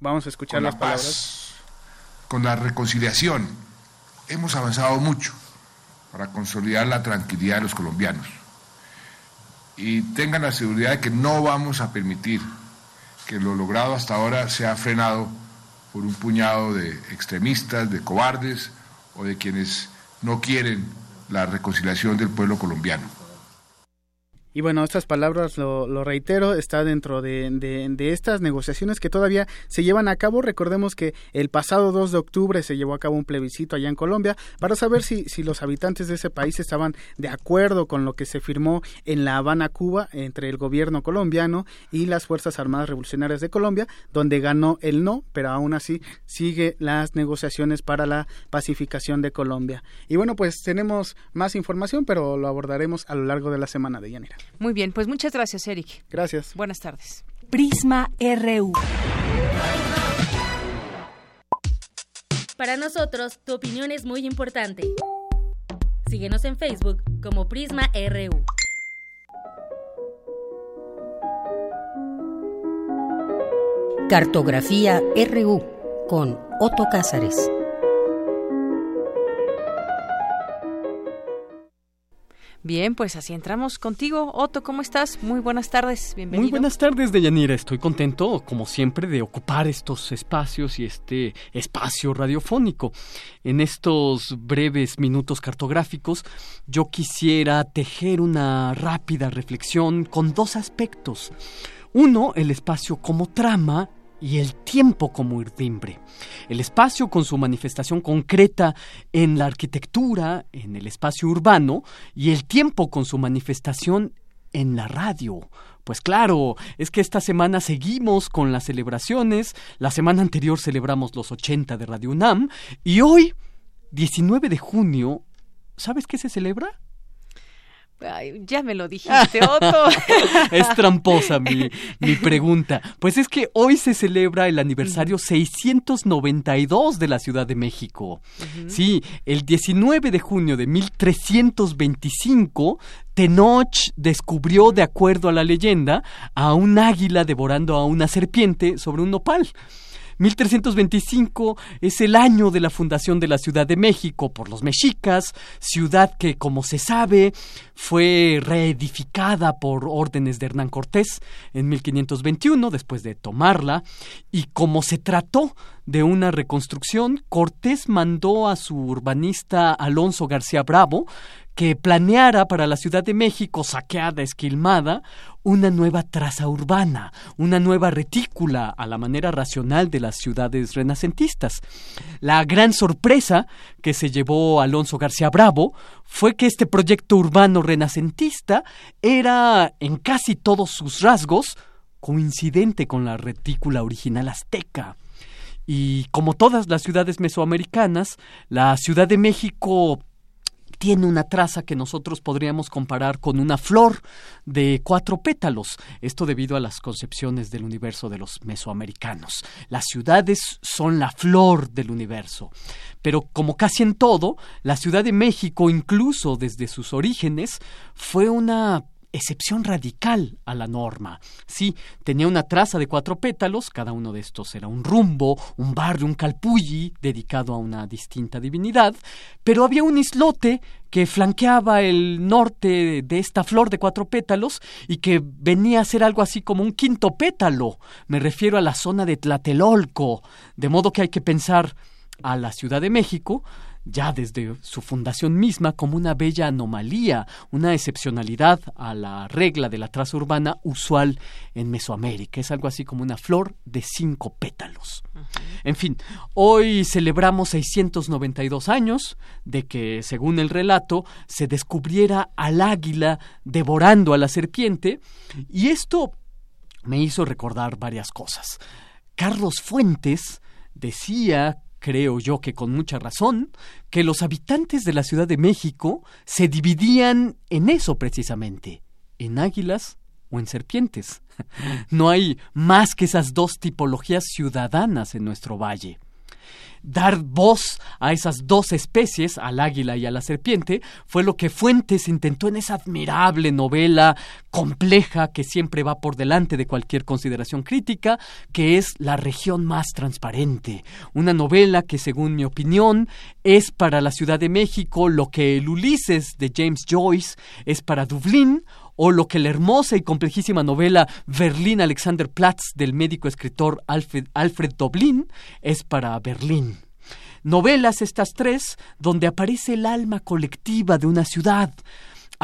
[SPEAKER 36] Vamos a escuchar
[SPEAKER 40] con
[SPEAKER 36] las
[SPEAKER 40] la
[SPEAKER 36] palabras.
[SPEAKER 40] Paz, con la reconciliación hemos avanzado mucho para consolidar la tranquilidad de los colombianos. Y tengan la seguridad de que no vamos a permitir que lo logrado hasta ahora sea frenado por un puñado de extremistas, de cobardes o de quienes no quieren la reconciliación del pueblo colombiano.
[SPEAKER 36] Y bueno, estas palabras, lo, reitero, está dentro de, estas negociaciones que todavía se llevan a cabo. Recordemos que el pasado 2 de octubre se llevó a cabo un plebiscito allá en Colombia para saber si, si los habitantes de ese país estaban de acuerdo con lo que se firmó en La Habana, Cuba, entre el gobierno colombiano y las Fuerzas Armadas Revolucionarias de Colombia, donde ganó el no, pero aún así sigue las negociaciones para la pacificación de Colombia. Y bueno, pues tenemos más información, pero lo abordaremos a lo largo de la semana de Yanira.
[SPEAKER 1] Muy bien, pues muchas gracias, Eric.
[SPEAKER 36] Gracias.
[SPEAKER 1] Buenas tardes.
[SPEAKER 19] Prisma RU.
[SPEAKER 20] Para nosotros, tu opinión es muy importante. Síguenos en Facebook como Prisma RU.
[SPEAKER 41] Cartografía RU con Otto Cázares.
[SPEAKER 1] Bien, pues así entramos contigo. Otto, ¿cómo estás? Muy buenas tardes, bienvenido.
[SPEAKER 42] Muy buenas tardes, Deyanira. Estoy contento, como siempre, de ocupar estos espacios y este espacio radiofónico. En estos breves minutos cartográficos, yo quisiera tejer una rápida reflexión con dos aspectos. Uno, el espacio como trama y el tiempo como urdimbre. El espacio con su manifestación concreta en la arquitectura, en el espacio urbano, y el tiempo con su manifestación en la radio. Pues claro, es que esta semana seguimos con las celebraciones, la semana anterior celebramos los 80 de Radio UNAM, y hoy, 19 de junio, ¿sabes qué se celebra?
[SPEAKER 1] Ya me lo dijiste, Otto.
[SPEAKER 42] es tramposa mi, mi, pregunta. Pues es que hoy se celebra el aniversario 692 de la Ciudad de México. Sí, el 19 de junio de 1325, Tenoch descubrió, de acuerdo a la leyenda, a un águila devorando a una serpiente sobre un nopal. 1325 es el año de la fundación de la Ciudad de México por los mexicas, ciudad que, como se sabe, fue reedificada por órdenes de Hernán Cortés en 1521, después de tomarla, y como se trató de una reconstrucción, Cortés mandó a su urbanista Alonso García Bravo que planeara para la Ciudad de México, saqueada, esquilmada, una nueva traza urbana, una nueva retícula a la manera racional de las ciudades renacentistas. La gran sorpresa que se llevó Alonso García Bravo fue que este proyecto urbano renacentista era, en casi todos sus rasgos, coincidente con la retícula original azteca. Y como todas las ciudades mesoamericanas, la Ciudad de México tiene una traza que nosotros podríamos comparar con una flor de cuatro pétalos, esto debido a las concepciones del universo de los mesoamericanos. Las ciudades son la flor del universo, pero como casi en todo, la Ciudad de México, incluso desde sus orígenes, fue una excepción radical a la norma. Sí, tenía una traza de cuatro pétalos, cada uno de estos era un rumbo, un barrio, un calpulli dedicado a una distinta divinidad, pero había un islote que flanqueaba el norte de esta flor de cuatro pétalos y que venía a ser algo así como un quinto pétalo. Me refiero a la zona de Tlatelolco, de modo que hay que pensar a la Ciudad de México ya desde su fundación misma como una bella anomalía, una excepcionalidad a la regla de la traza urbana usual en Mesoamérica. Es algo así como una flor de cinco pétalos. En fin, hoy celebramos 692 años de que, según el relato, se descubriera al águila devorando a la serpiente y esto me hizo recordar varias cosas. Carlos Fuentes decía creo yo que con mucha razón, que los habitantes de la Ciudad de México se dividían en eso precisamente, en águilas o en serpientes. No hay más que esas dos tipologías ciudadanas en nuestro valle dar voz a esas dos especies, al águila y a la serpiente, fue lo que Fuentes intentó en esa admirable novela compleja que siempre va por delante de cualquier consideración crítica, que es La región más transparente. Una novela que, según mi opinión, es para la Ciudad de México lo que el Ulises de James Joyce es para Dublín o lo que la hermosa y complejísima novela Berlín Alexander Platz del médico escritor Alfred, Alfred Doblin es para Berlín. Novelas estas tres donde aparece el alma colectiva de una ciudad,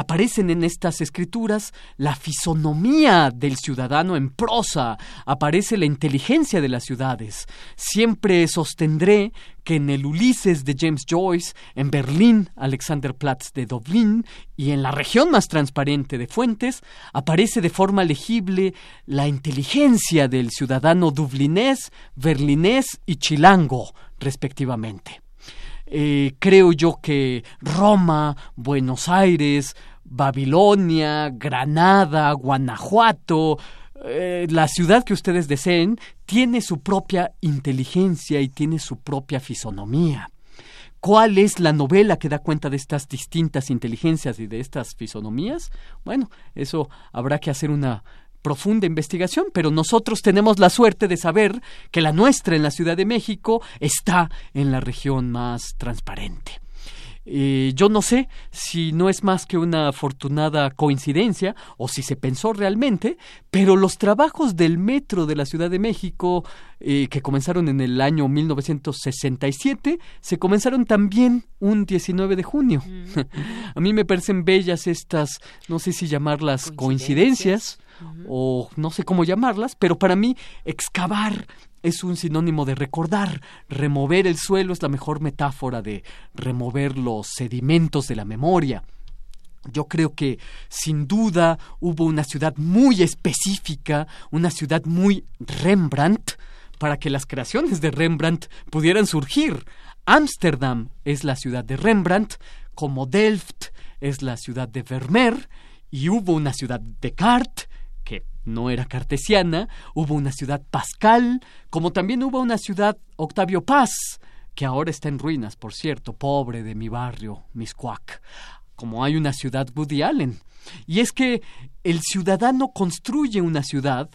[SPEAKER 42] aparecen en estas escrituras la fisonomía del ciudadano en prosa, aparece la inteligencia de las ciudades. Siempre sostendré que en el Ulises de James Joyce, en Berlín, Alexanderplatz de Dublín y en la región más transparente de Fuentes, aparece de forma legible la inteligencia del ciudadano dublinés, berlinés y chilango, respectivamente. Eh, creo yo que Roma, Buenos Aires, Babilonia, Granada, Guanajuato, eh, la ciudad que ustedes deseen, tiene su propia inteligencia y tiene su propia fisonomía. ¿Cuál es la novela que da cuenta de estas distintas inteligencias y de estas fisonomías? Bueno, eso habrá que hacer una profunda investigación, pero nosotros tenemos la suerte de saber que la nuestra en la Ciudad de México está en la región más transparente. Eh, yo no sé si no es más que una afortunada coincidencia o si se pensó realmente, pero los trabajos del metro de la Ciudad de México, eh, que comenzaron en el año 1967, se comenzaron también un 19 de junio. Mm. A mí me parecen bellas estas, no sé si llamarlas coincidencias, o no sé cómo llamarlas, pero para mí excavar es un sinónimo de recordar. Remover el suelo es la mejor metáfora de remover los sedimentos de la memoria. Yo creo que sin duda hubo una ciudad muy específica, una ciudad muy Rembrandt, para que las creaciones de Rembrandt pudieran surgir. Ámsterdam es la ciudad de Rembrandt, como Delft es la ciudad de Vermeer, y hubo una ciudad de Descartes, no era cartesiana, hubo una ciudad Pascal, como también hubo una ciudad Octavio Paz, que ahora está en ruinas, por cierto, pobre de mi barrio, Miscuac, como hay una ciudad Woody Allen. Y es que el ciudadano construye una ciudad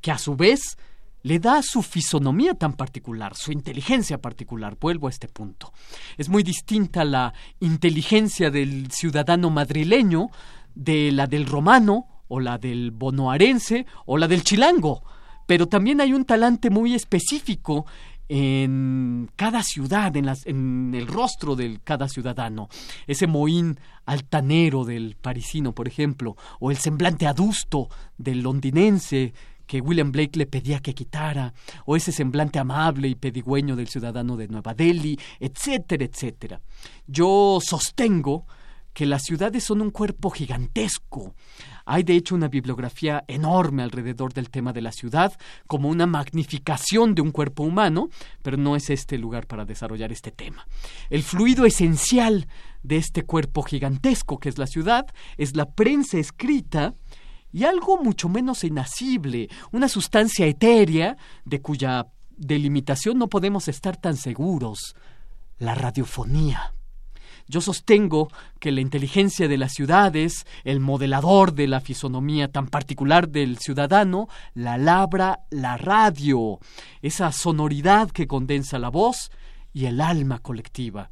[SPEAKER 42] que a su vez le da su fisonomía tan particular, su inteligencia particular. Vuelvo a este punto. Es muy distinta la inteligencia del ciudadano madrileño de la del romano o la del bonoarense o la del chilango. Pero también hay un talante muy específico en cada ciudad, en, las, en el rostro de cada ciudadano. Ese mohín altanero del parisino, por ejemplo, o el semblante adusto del londinense que William Blake le pedía que quitara, o ese semblante amable y pedigüeño del ciudadano de Nueva Delhi, etcétera, etcétera. Yo sostengo que las ciudades son un cuerpo gigantesco, hay de hecho una bibliografía enorme alrededor del tema de la ciudad, como una magnificación de un cuerpo humano, pero no es este el lugar para desarrollar este tema. El fluido esencial de este cuerpo gigantesco que es la ciudad es la prensa escrita y algo mucho menos inacible, una sustancia etérea de cuya delimitación no podemos estar tan seguros, la radiofonía. Yo sostengo que la inteligencia de las ciudades, el modelador de la fisonomía tan particular del ciudadano, la labra la radio, esa sonoridad que condensa la voz y el alma colectiva.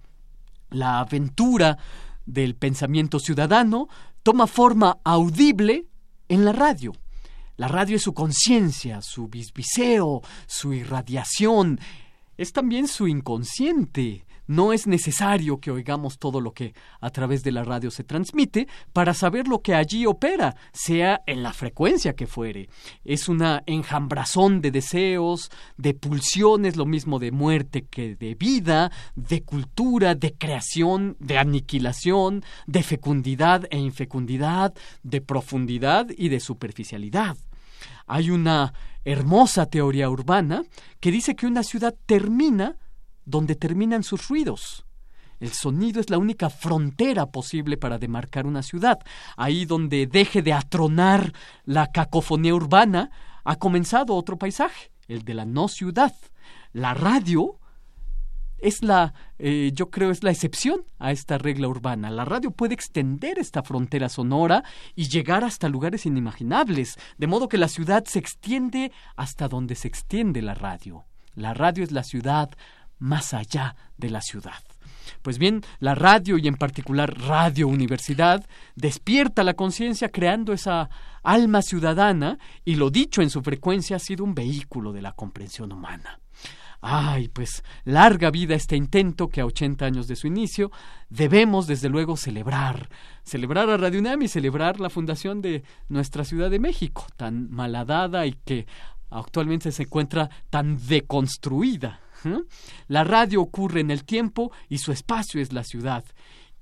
[SPEAKER 42] La aventura del pensamiento ciudadano toma forma audible en la radio. La radio es su conciencia, su bisbiseo, su irradiación, es también su inconsciente, no es necesario que oigamos todo lo que a través de la radio se transmite para saber lo que allí opera, sea en la frecuencia que fuere. Es una enjambrazón de deseos, de pulsiones, lo mismo de muerte que de vida, de cultura, de creación, de aniquilación, de fecundidad e infecundidad, de profundidad y de superficialidad. Hay una hermosa teoría urbana que dice que una ciudad termina donde terminan sus ruidos. El sonido es la única frontera posible para demarcar una ciudad. Ahí donde deje de atronar la cacofonía urbana, ha comenzado otro paisaje, el de la no ciudad. La radio es la, eh, yo creo, es la excepción a esta regla urbana. La radio puede extender esta frontera sonora y llegar hasta lugares inimaginables, de modo que la ciudad se extiende hasta donde se extiende la radio. La radio es la ciudad más allá de la ciudad. Pues bien, la radio y en particular Radio Universidad despierta la conciencia creando esa alma ciudadana y lo dicho en su frecuencia ha sido un vehículo de la comprensión humana. Ay, pues larga vida este intento que a 80 años de su inicio debemos desde luego celebrar, celebrar a Radio UNAM y celebrar la fundación de nuestra Ciudad de México, tan malhadada y que actualmente se encuentra tan deconstruida. La radio ocurre en el tiempo y su espacio es la ciudad.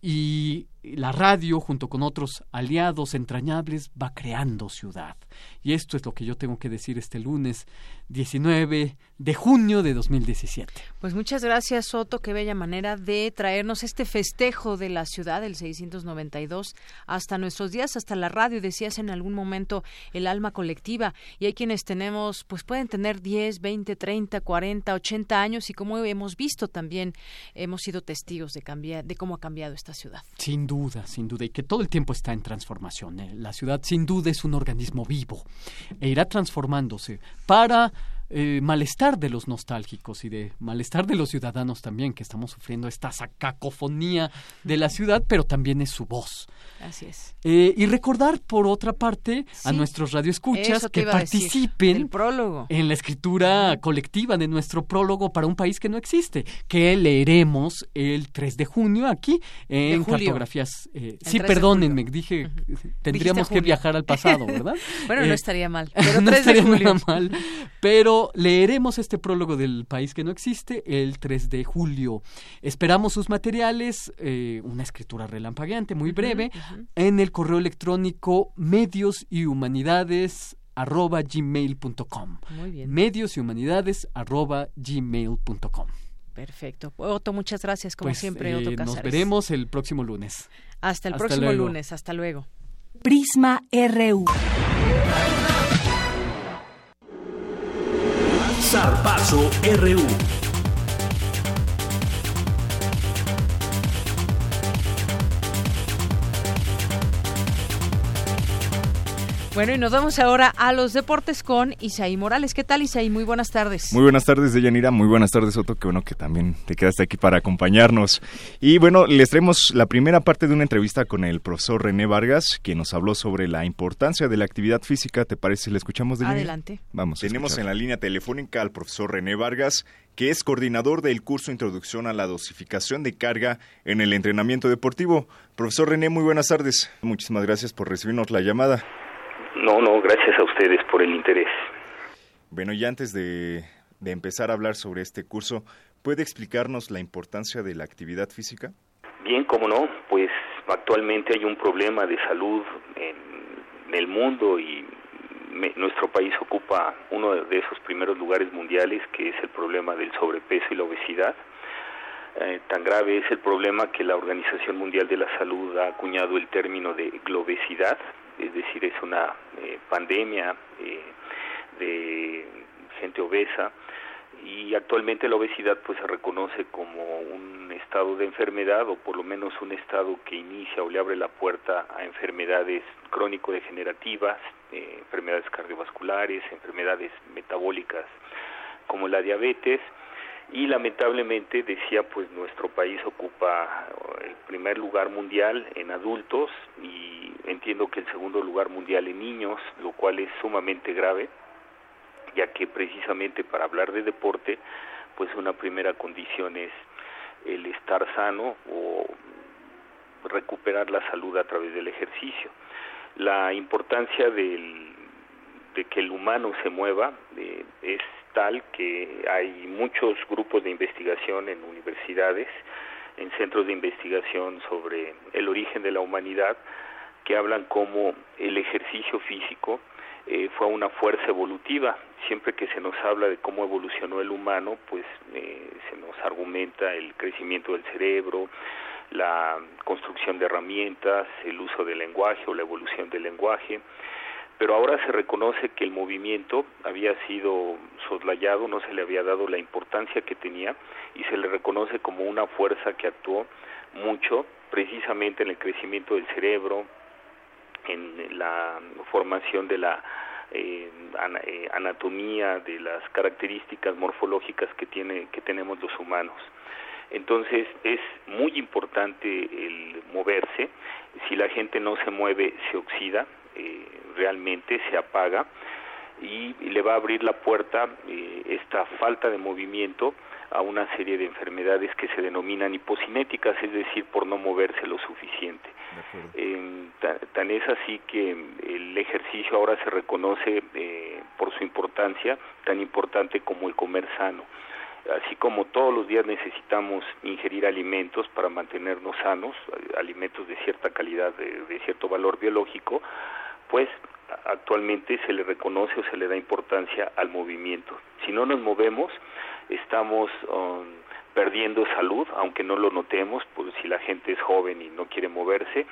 [SPEAKER 42] Y la radio, junto con otros aliados entrañables, va creando ciudad. Y esto es lo que yo tengo que decir este lunes 19 de junio de 2017.
[SPEAKER 1] Pues muchas gracias, Soto. Qué bella manera de traernos este festejo de la ciudad del 692 hasta nuestros días, hasta la radio. Decías en algún momento el alma colectiva. Y hay quienes tenemos, pues pueden tener 10, 20, 30, 40, 80 años y como hemos visto también, hemos sido testigos de, cambiar, de cómo ha cambiado esta ciudad.
[SPEAKER 42] Sin duda, sin duda, y que todo el tiempo está en transformación. ¿eh? La ciudad sin duda es un organismo vivo e irá transformándose para eh, malestar de los nostálgicos y de malestar de los ciudadanos también, que estamos sufriendo esta cacofonía de la ciudad, pero también es su voz.
[SPEAKER 1] Así es.
[SPEAKER 42] Eh, y recordar, por otra parte, a nuestros radioescuchas que participen
[SPEAKER 1] prólogo.
[SPEAKER 42] en la escritura colectiva de nuestro prólogo para un país que no existe, que leeremos el 3 de junio aquí en cartografías. Eh, sí, perdónenme, dije, tendríamos que viajar al pasado, ¿verdad?
[SPEAKER 1] bueno, no estaría mal. Pero
[SPEAKER 42] no estaría mal, pero leeremos este prólogo del país que no existe el 3 de julio. Esperamos sus materiales, eh, una escritura relampagueante, muy breve, en el correo electrónico medios y humanidades arroba gmail.com.
[SPEAKER 1] Muy bien.
[SPEAKER 42] Medios y humanidades arroba gmail.com.
[SPEAKER 1] Perfecto. Otto, muchas gracias, como pues, siempre, Otto
[SPEAKER 42] eh, Nos veremos el próximo lunes.
[SPEAKER 1] Hasta el próximo lunes. Hasta luego.
[SPEAKER 7] Prisma RU.
[SPEAKER 22] Zarpazo RU.
[SPEAKER 1] Bueno, y nos vamos ahora a los deportes con Isaí Morales. ¿Qué tal, Isaí? Muy buenas tardes.
[SPEAKER 43] Muy buenas tardes, Deyanira. Muy buenas tardes, Otto. Qué bueno que también te quedaste aquí para acompañarnos. Y bueno, les traemos la primera parte de una entrevista con el profesor René Vargas, quien nos habló sobre la importancia de la actividad física. ¿Te parece? ¿Le escuchamos, Deyanira?
[SPEAKER 1] Adelante.
[SPEAKER 43] Vamos. Tenemos en la línea telefónica al profesor René Vargas, que es coordinador del curso Introducción a la Dosificación de Carga en el Entrenamiento Deportivo. Profesor René, muy buenas tardes. Muchísimas gracias por recibirnos la llamada.
[SPEAKER 44] No, no, gracias a ustedes por el interés.
[SPEAKER 43] Bueno, y antes de, empezar a hablar sobre este curso, ¿puede explicarnos la importancia de la actividad física?
[SPEAKER 44] Bien, cómo no, pues actualmente hay un problema de salud en, el mundo y nuestro país ocupa uno de esos primeros lugares mundiales que es el problema del sobrepeso y la obesidad. Eh, tan grave es el problema que la Organización Mundial de la Salud ha acuñado el término de globesidad, es decir, es una eh, pandemia eh, de gente obesa y actualmente la obesidad pues se reconoce como un estado de enfermedad o por lo menos un estado que inicia o le abre la puerta a enfermedades crónico-degenerativas, eh, enfermedades cardiovasculares, enfermedades metabólicas como la diabetes, y lamentablemente decía pues nuestro país ocupa el primer lugar mundial en adultos y entiendo que el segundo lugar mundial en niños, lo cual es sumamente grave, ya que precisamente para hablar de deporte pues una primera condición es el estar sano o recuperar la salud a través del ejercicio. La importancia del, de que el humano se mueva eh, es tal que hay muchos grupos de investigación en universidades, en centros de investigación sobre el origen de la humanidad, que hablan como el ejercicio físico eh, fue una fuerza evolutiva. Siempre que se nos habla de cómo evolucionó el humano, pues eh, se nos argumenta el crecimiento del cerebro, la construcción de herramientas, el uso del lenguaje o la evolución del lenguaje pero ahora se reconoce que el movimiento había sido soslayado, no se le había dado la importancia que tenía y se le reconoce como una fuerza que actuó mucho precisamente en el crecimiento del cerebro, en la formación de la eh, eh, anatomía, de las características morfológicas que tiene que tenemos los humanos. Entonces es muy importante el moverse. Si la gente no se mueve, se oxida. Eh, realmente se apaga y le va a abrir la puerta eh, esta falta de movimiento a una serie de enfermedades que se denominan hipocinéticas, es decir, por no moverse lo suficiente. tan, es así que el ejercicio ahora se reconoce eh, por su importancia, tan importante como el comer sano. Así como todos los días necesitamos ingerir alimentos para mantenernos sanos, alimentos de cierta calidad, de cierto valor biológico, pues actualmente se le reconoce o se le da importancia al movimiento. Si no nos movemos, estamos um, perdiendo salud, aunque no lo notemos, pues si la gente es joven y no quiere moverse,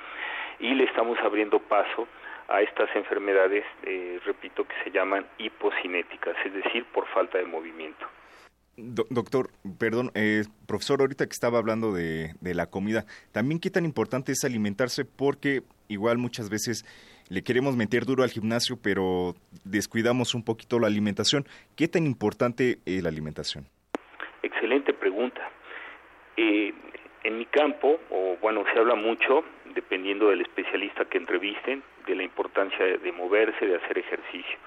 [SPEAKER 44] y le estamos abriendo paso a estas enfermedades, eh, repito, que se llaman hipocinéticas, es decir, por falta de movimiento.
[SPEAKER 43] Doctor, perdón, eh, profesor, ahorita que estaba hablando de, la comida, también qué tan importante es alimentarse porque igual muchas veces le queremos meter duro al gimnasio, pero descuidamos un poquito la alimentación. ¿Qué tan importante es la alimentación?
[SPEAKER 44] Excelente pregunta. Eh, en mi campo, o bueno, se habla mucho, dependiendo del especialista que entrevisten, de la importancia de moverse, de hacer ejercicio.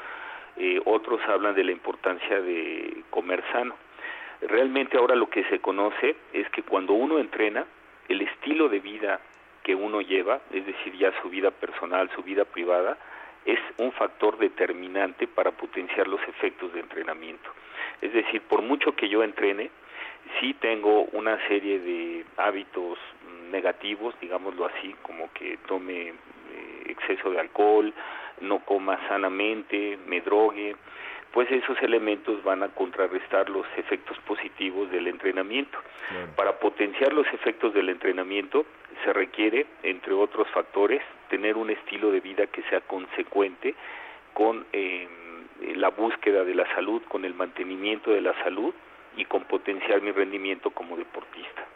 [SPEAKER 44] Eh, otros hablan de la importancia de comer sano. Realmente ahora lo que se conoce es que cuando uno entrena, el estilo de vida que uno lleva, es decir, ya su vida personal, su vida privada, es un factor determinante para potenciar los efectos de entrenamiento. Es decir, por mucho que yo entrene, sí tengo una serie de hábitos negativos, digámoslo así, como que tome eh, exceso de alcohol, no coma sanamente, me drogue, pues esos elementos van a contrarrestar los efectos positivos del entrenamiento. Para potenciar los efectos del entrenamiento se requiere, entre otros factores, tener un estilo de vida que sea consecuente con eh, la búsqueda de la salud, con el mantenimiento de la salud y con potenciar mi rendimiento como deportista.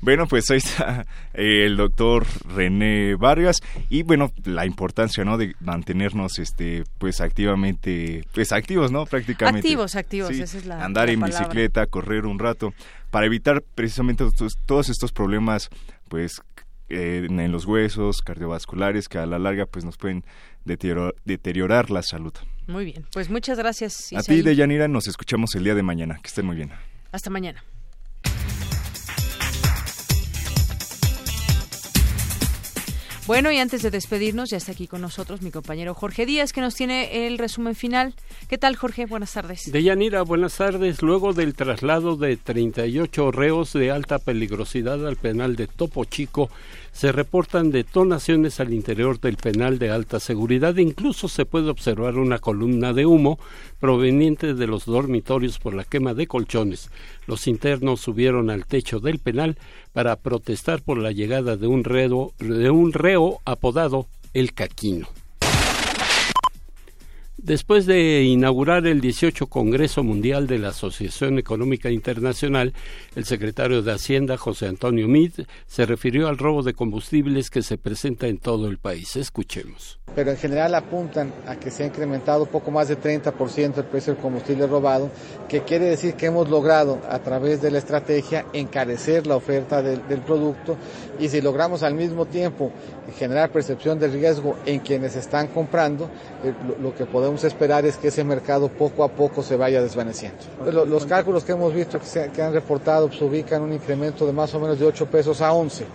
[SPEAKER 43] Bueno, pues ahí está eh, el doctor René Vargas y bueno, la importancia, ¿no? De mantenernos, este, pues activamente, pues activos, ¿no? Prácticamente.
[SPEAKER 1] Activos, activos, esa es la
[SPEAKER 43] Andar en bicicleta, correr un rato, para evitar precisamente todos estos problemas, pues, eh, en los huesos cardiovasculares que a la larga, pues, nos pueden deteriorar, la salud.
[SPEAKER 1] Muy bien, pues muchas gracias.
[SPEAKER 43] A ti, Deyanira, nos escuchamos el día de mañana. Que estén muy bien.
[SPEAKER 1] Hasta mañana. Bueno, y antes de despedirnos, ya está aquí con nosotros mi compañero Jorge Díaz, que nos tiene el resumen final. ¿Qué tal, Jorge? Buenas tardes.
[SPEAKER 45] Deyanira, buenas tardes. Luego del traslado de 38 reos de alta peligrosidad al penal de Topo Chico, se reportan detonaciones al interior del penal de alta seguridad. Incluso se puede observar una columna de humo proveniente de los dormitorios por la quema de colchones. Los internos subieron al techo del penal para protestar por la llegada de un, de un reo apodado El Caquino. Después de inaugurar el 18 Congreso Mundial de la Asociación Económica Internacional, el secretario de Hacienda, José Antonio Mid, se refirió al robo de combustibles que se presenta en todo el país. Escuchemos.
[SPEAKER 46] Pero en general apuntan a que se ha incrementado poco más de 30% el precio del combustible robado, que quiere decir que hemos logrado a través de la estrategia encarecer la oferta del, del producto y si logramos al mismo tiempo generar percepción de riesgo en quienes están comprando, eh, lo, que podemos esperar es que ese mercado poco a poco se vaya desvaneciendo. Los, cálculos que hemos visto que, se, que han reportado pues, ubican un incremento de más o menos de 8 pesos a 11.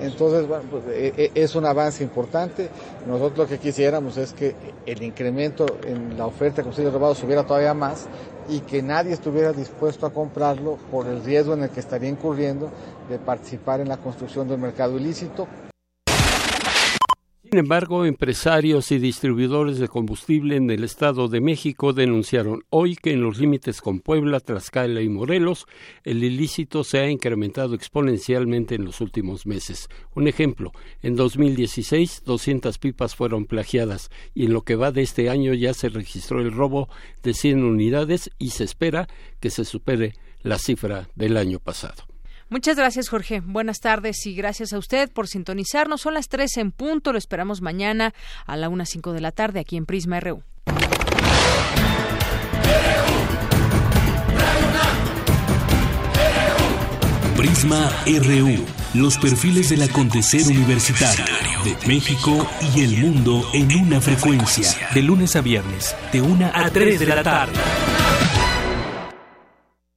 [SPEAKER 46] Entonces, bueno, pues, e, e, es un avance importante. Nosotros lo que quisiéramos es que el incremento en la oferta de combustibles robados subiera todavía más y que nadie estuviera dispuesto a comprarlo por el riesgo en el que estaría incurriendo de participar en la construcción del mercado ilícito
[SPEAKER 45] sin embargo, empresarios y distribuidores de combustible en el Estado de México denunciaron hoy que en los límites con Puebla, Tlaxcala y Morelos, el ilícito se ha incrementado exponencialmente en los últimos meses. Un ejemplo, en 2016 200 pipas fueron plagiadas y en lo que va de este año ya se registró el robo de 100 unidades y se espera que se supere la cifra del año pasado.
[SPEAKER 1] Muchas gracias, Jorge. Buenas tardes y gracias a usted por sintonizarnos. Son las 3 en punto. Lo esperamos mañana a la 1.05 de la tarde aquí en Prisma RU.
[SPEAKER 22] Prisma RU. Los perfiles del acontecer universitario de México y el mundo en una frecuencia. De lunes a viernes, de 1 a 3 de la tarde.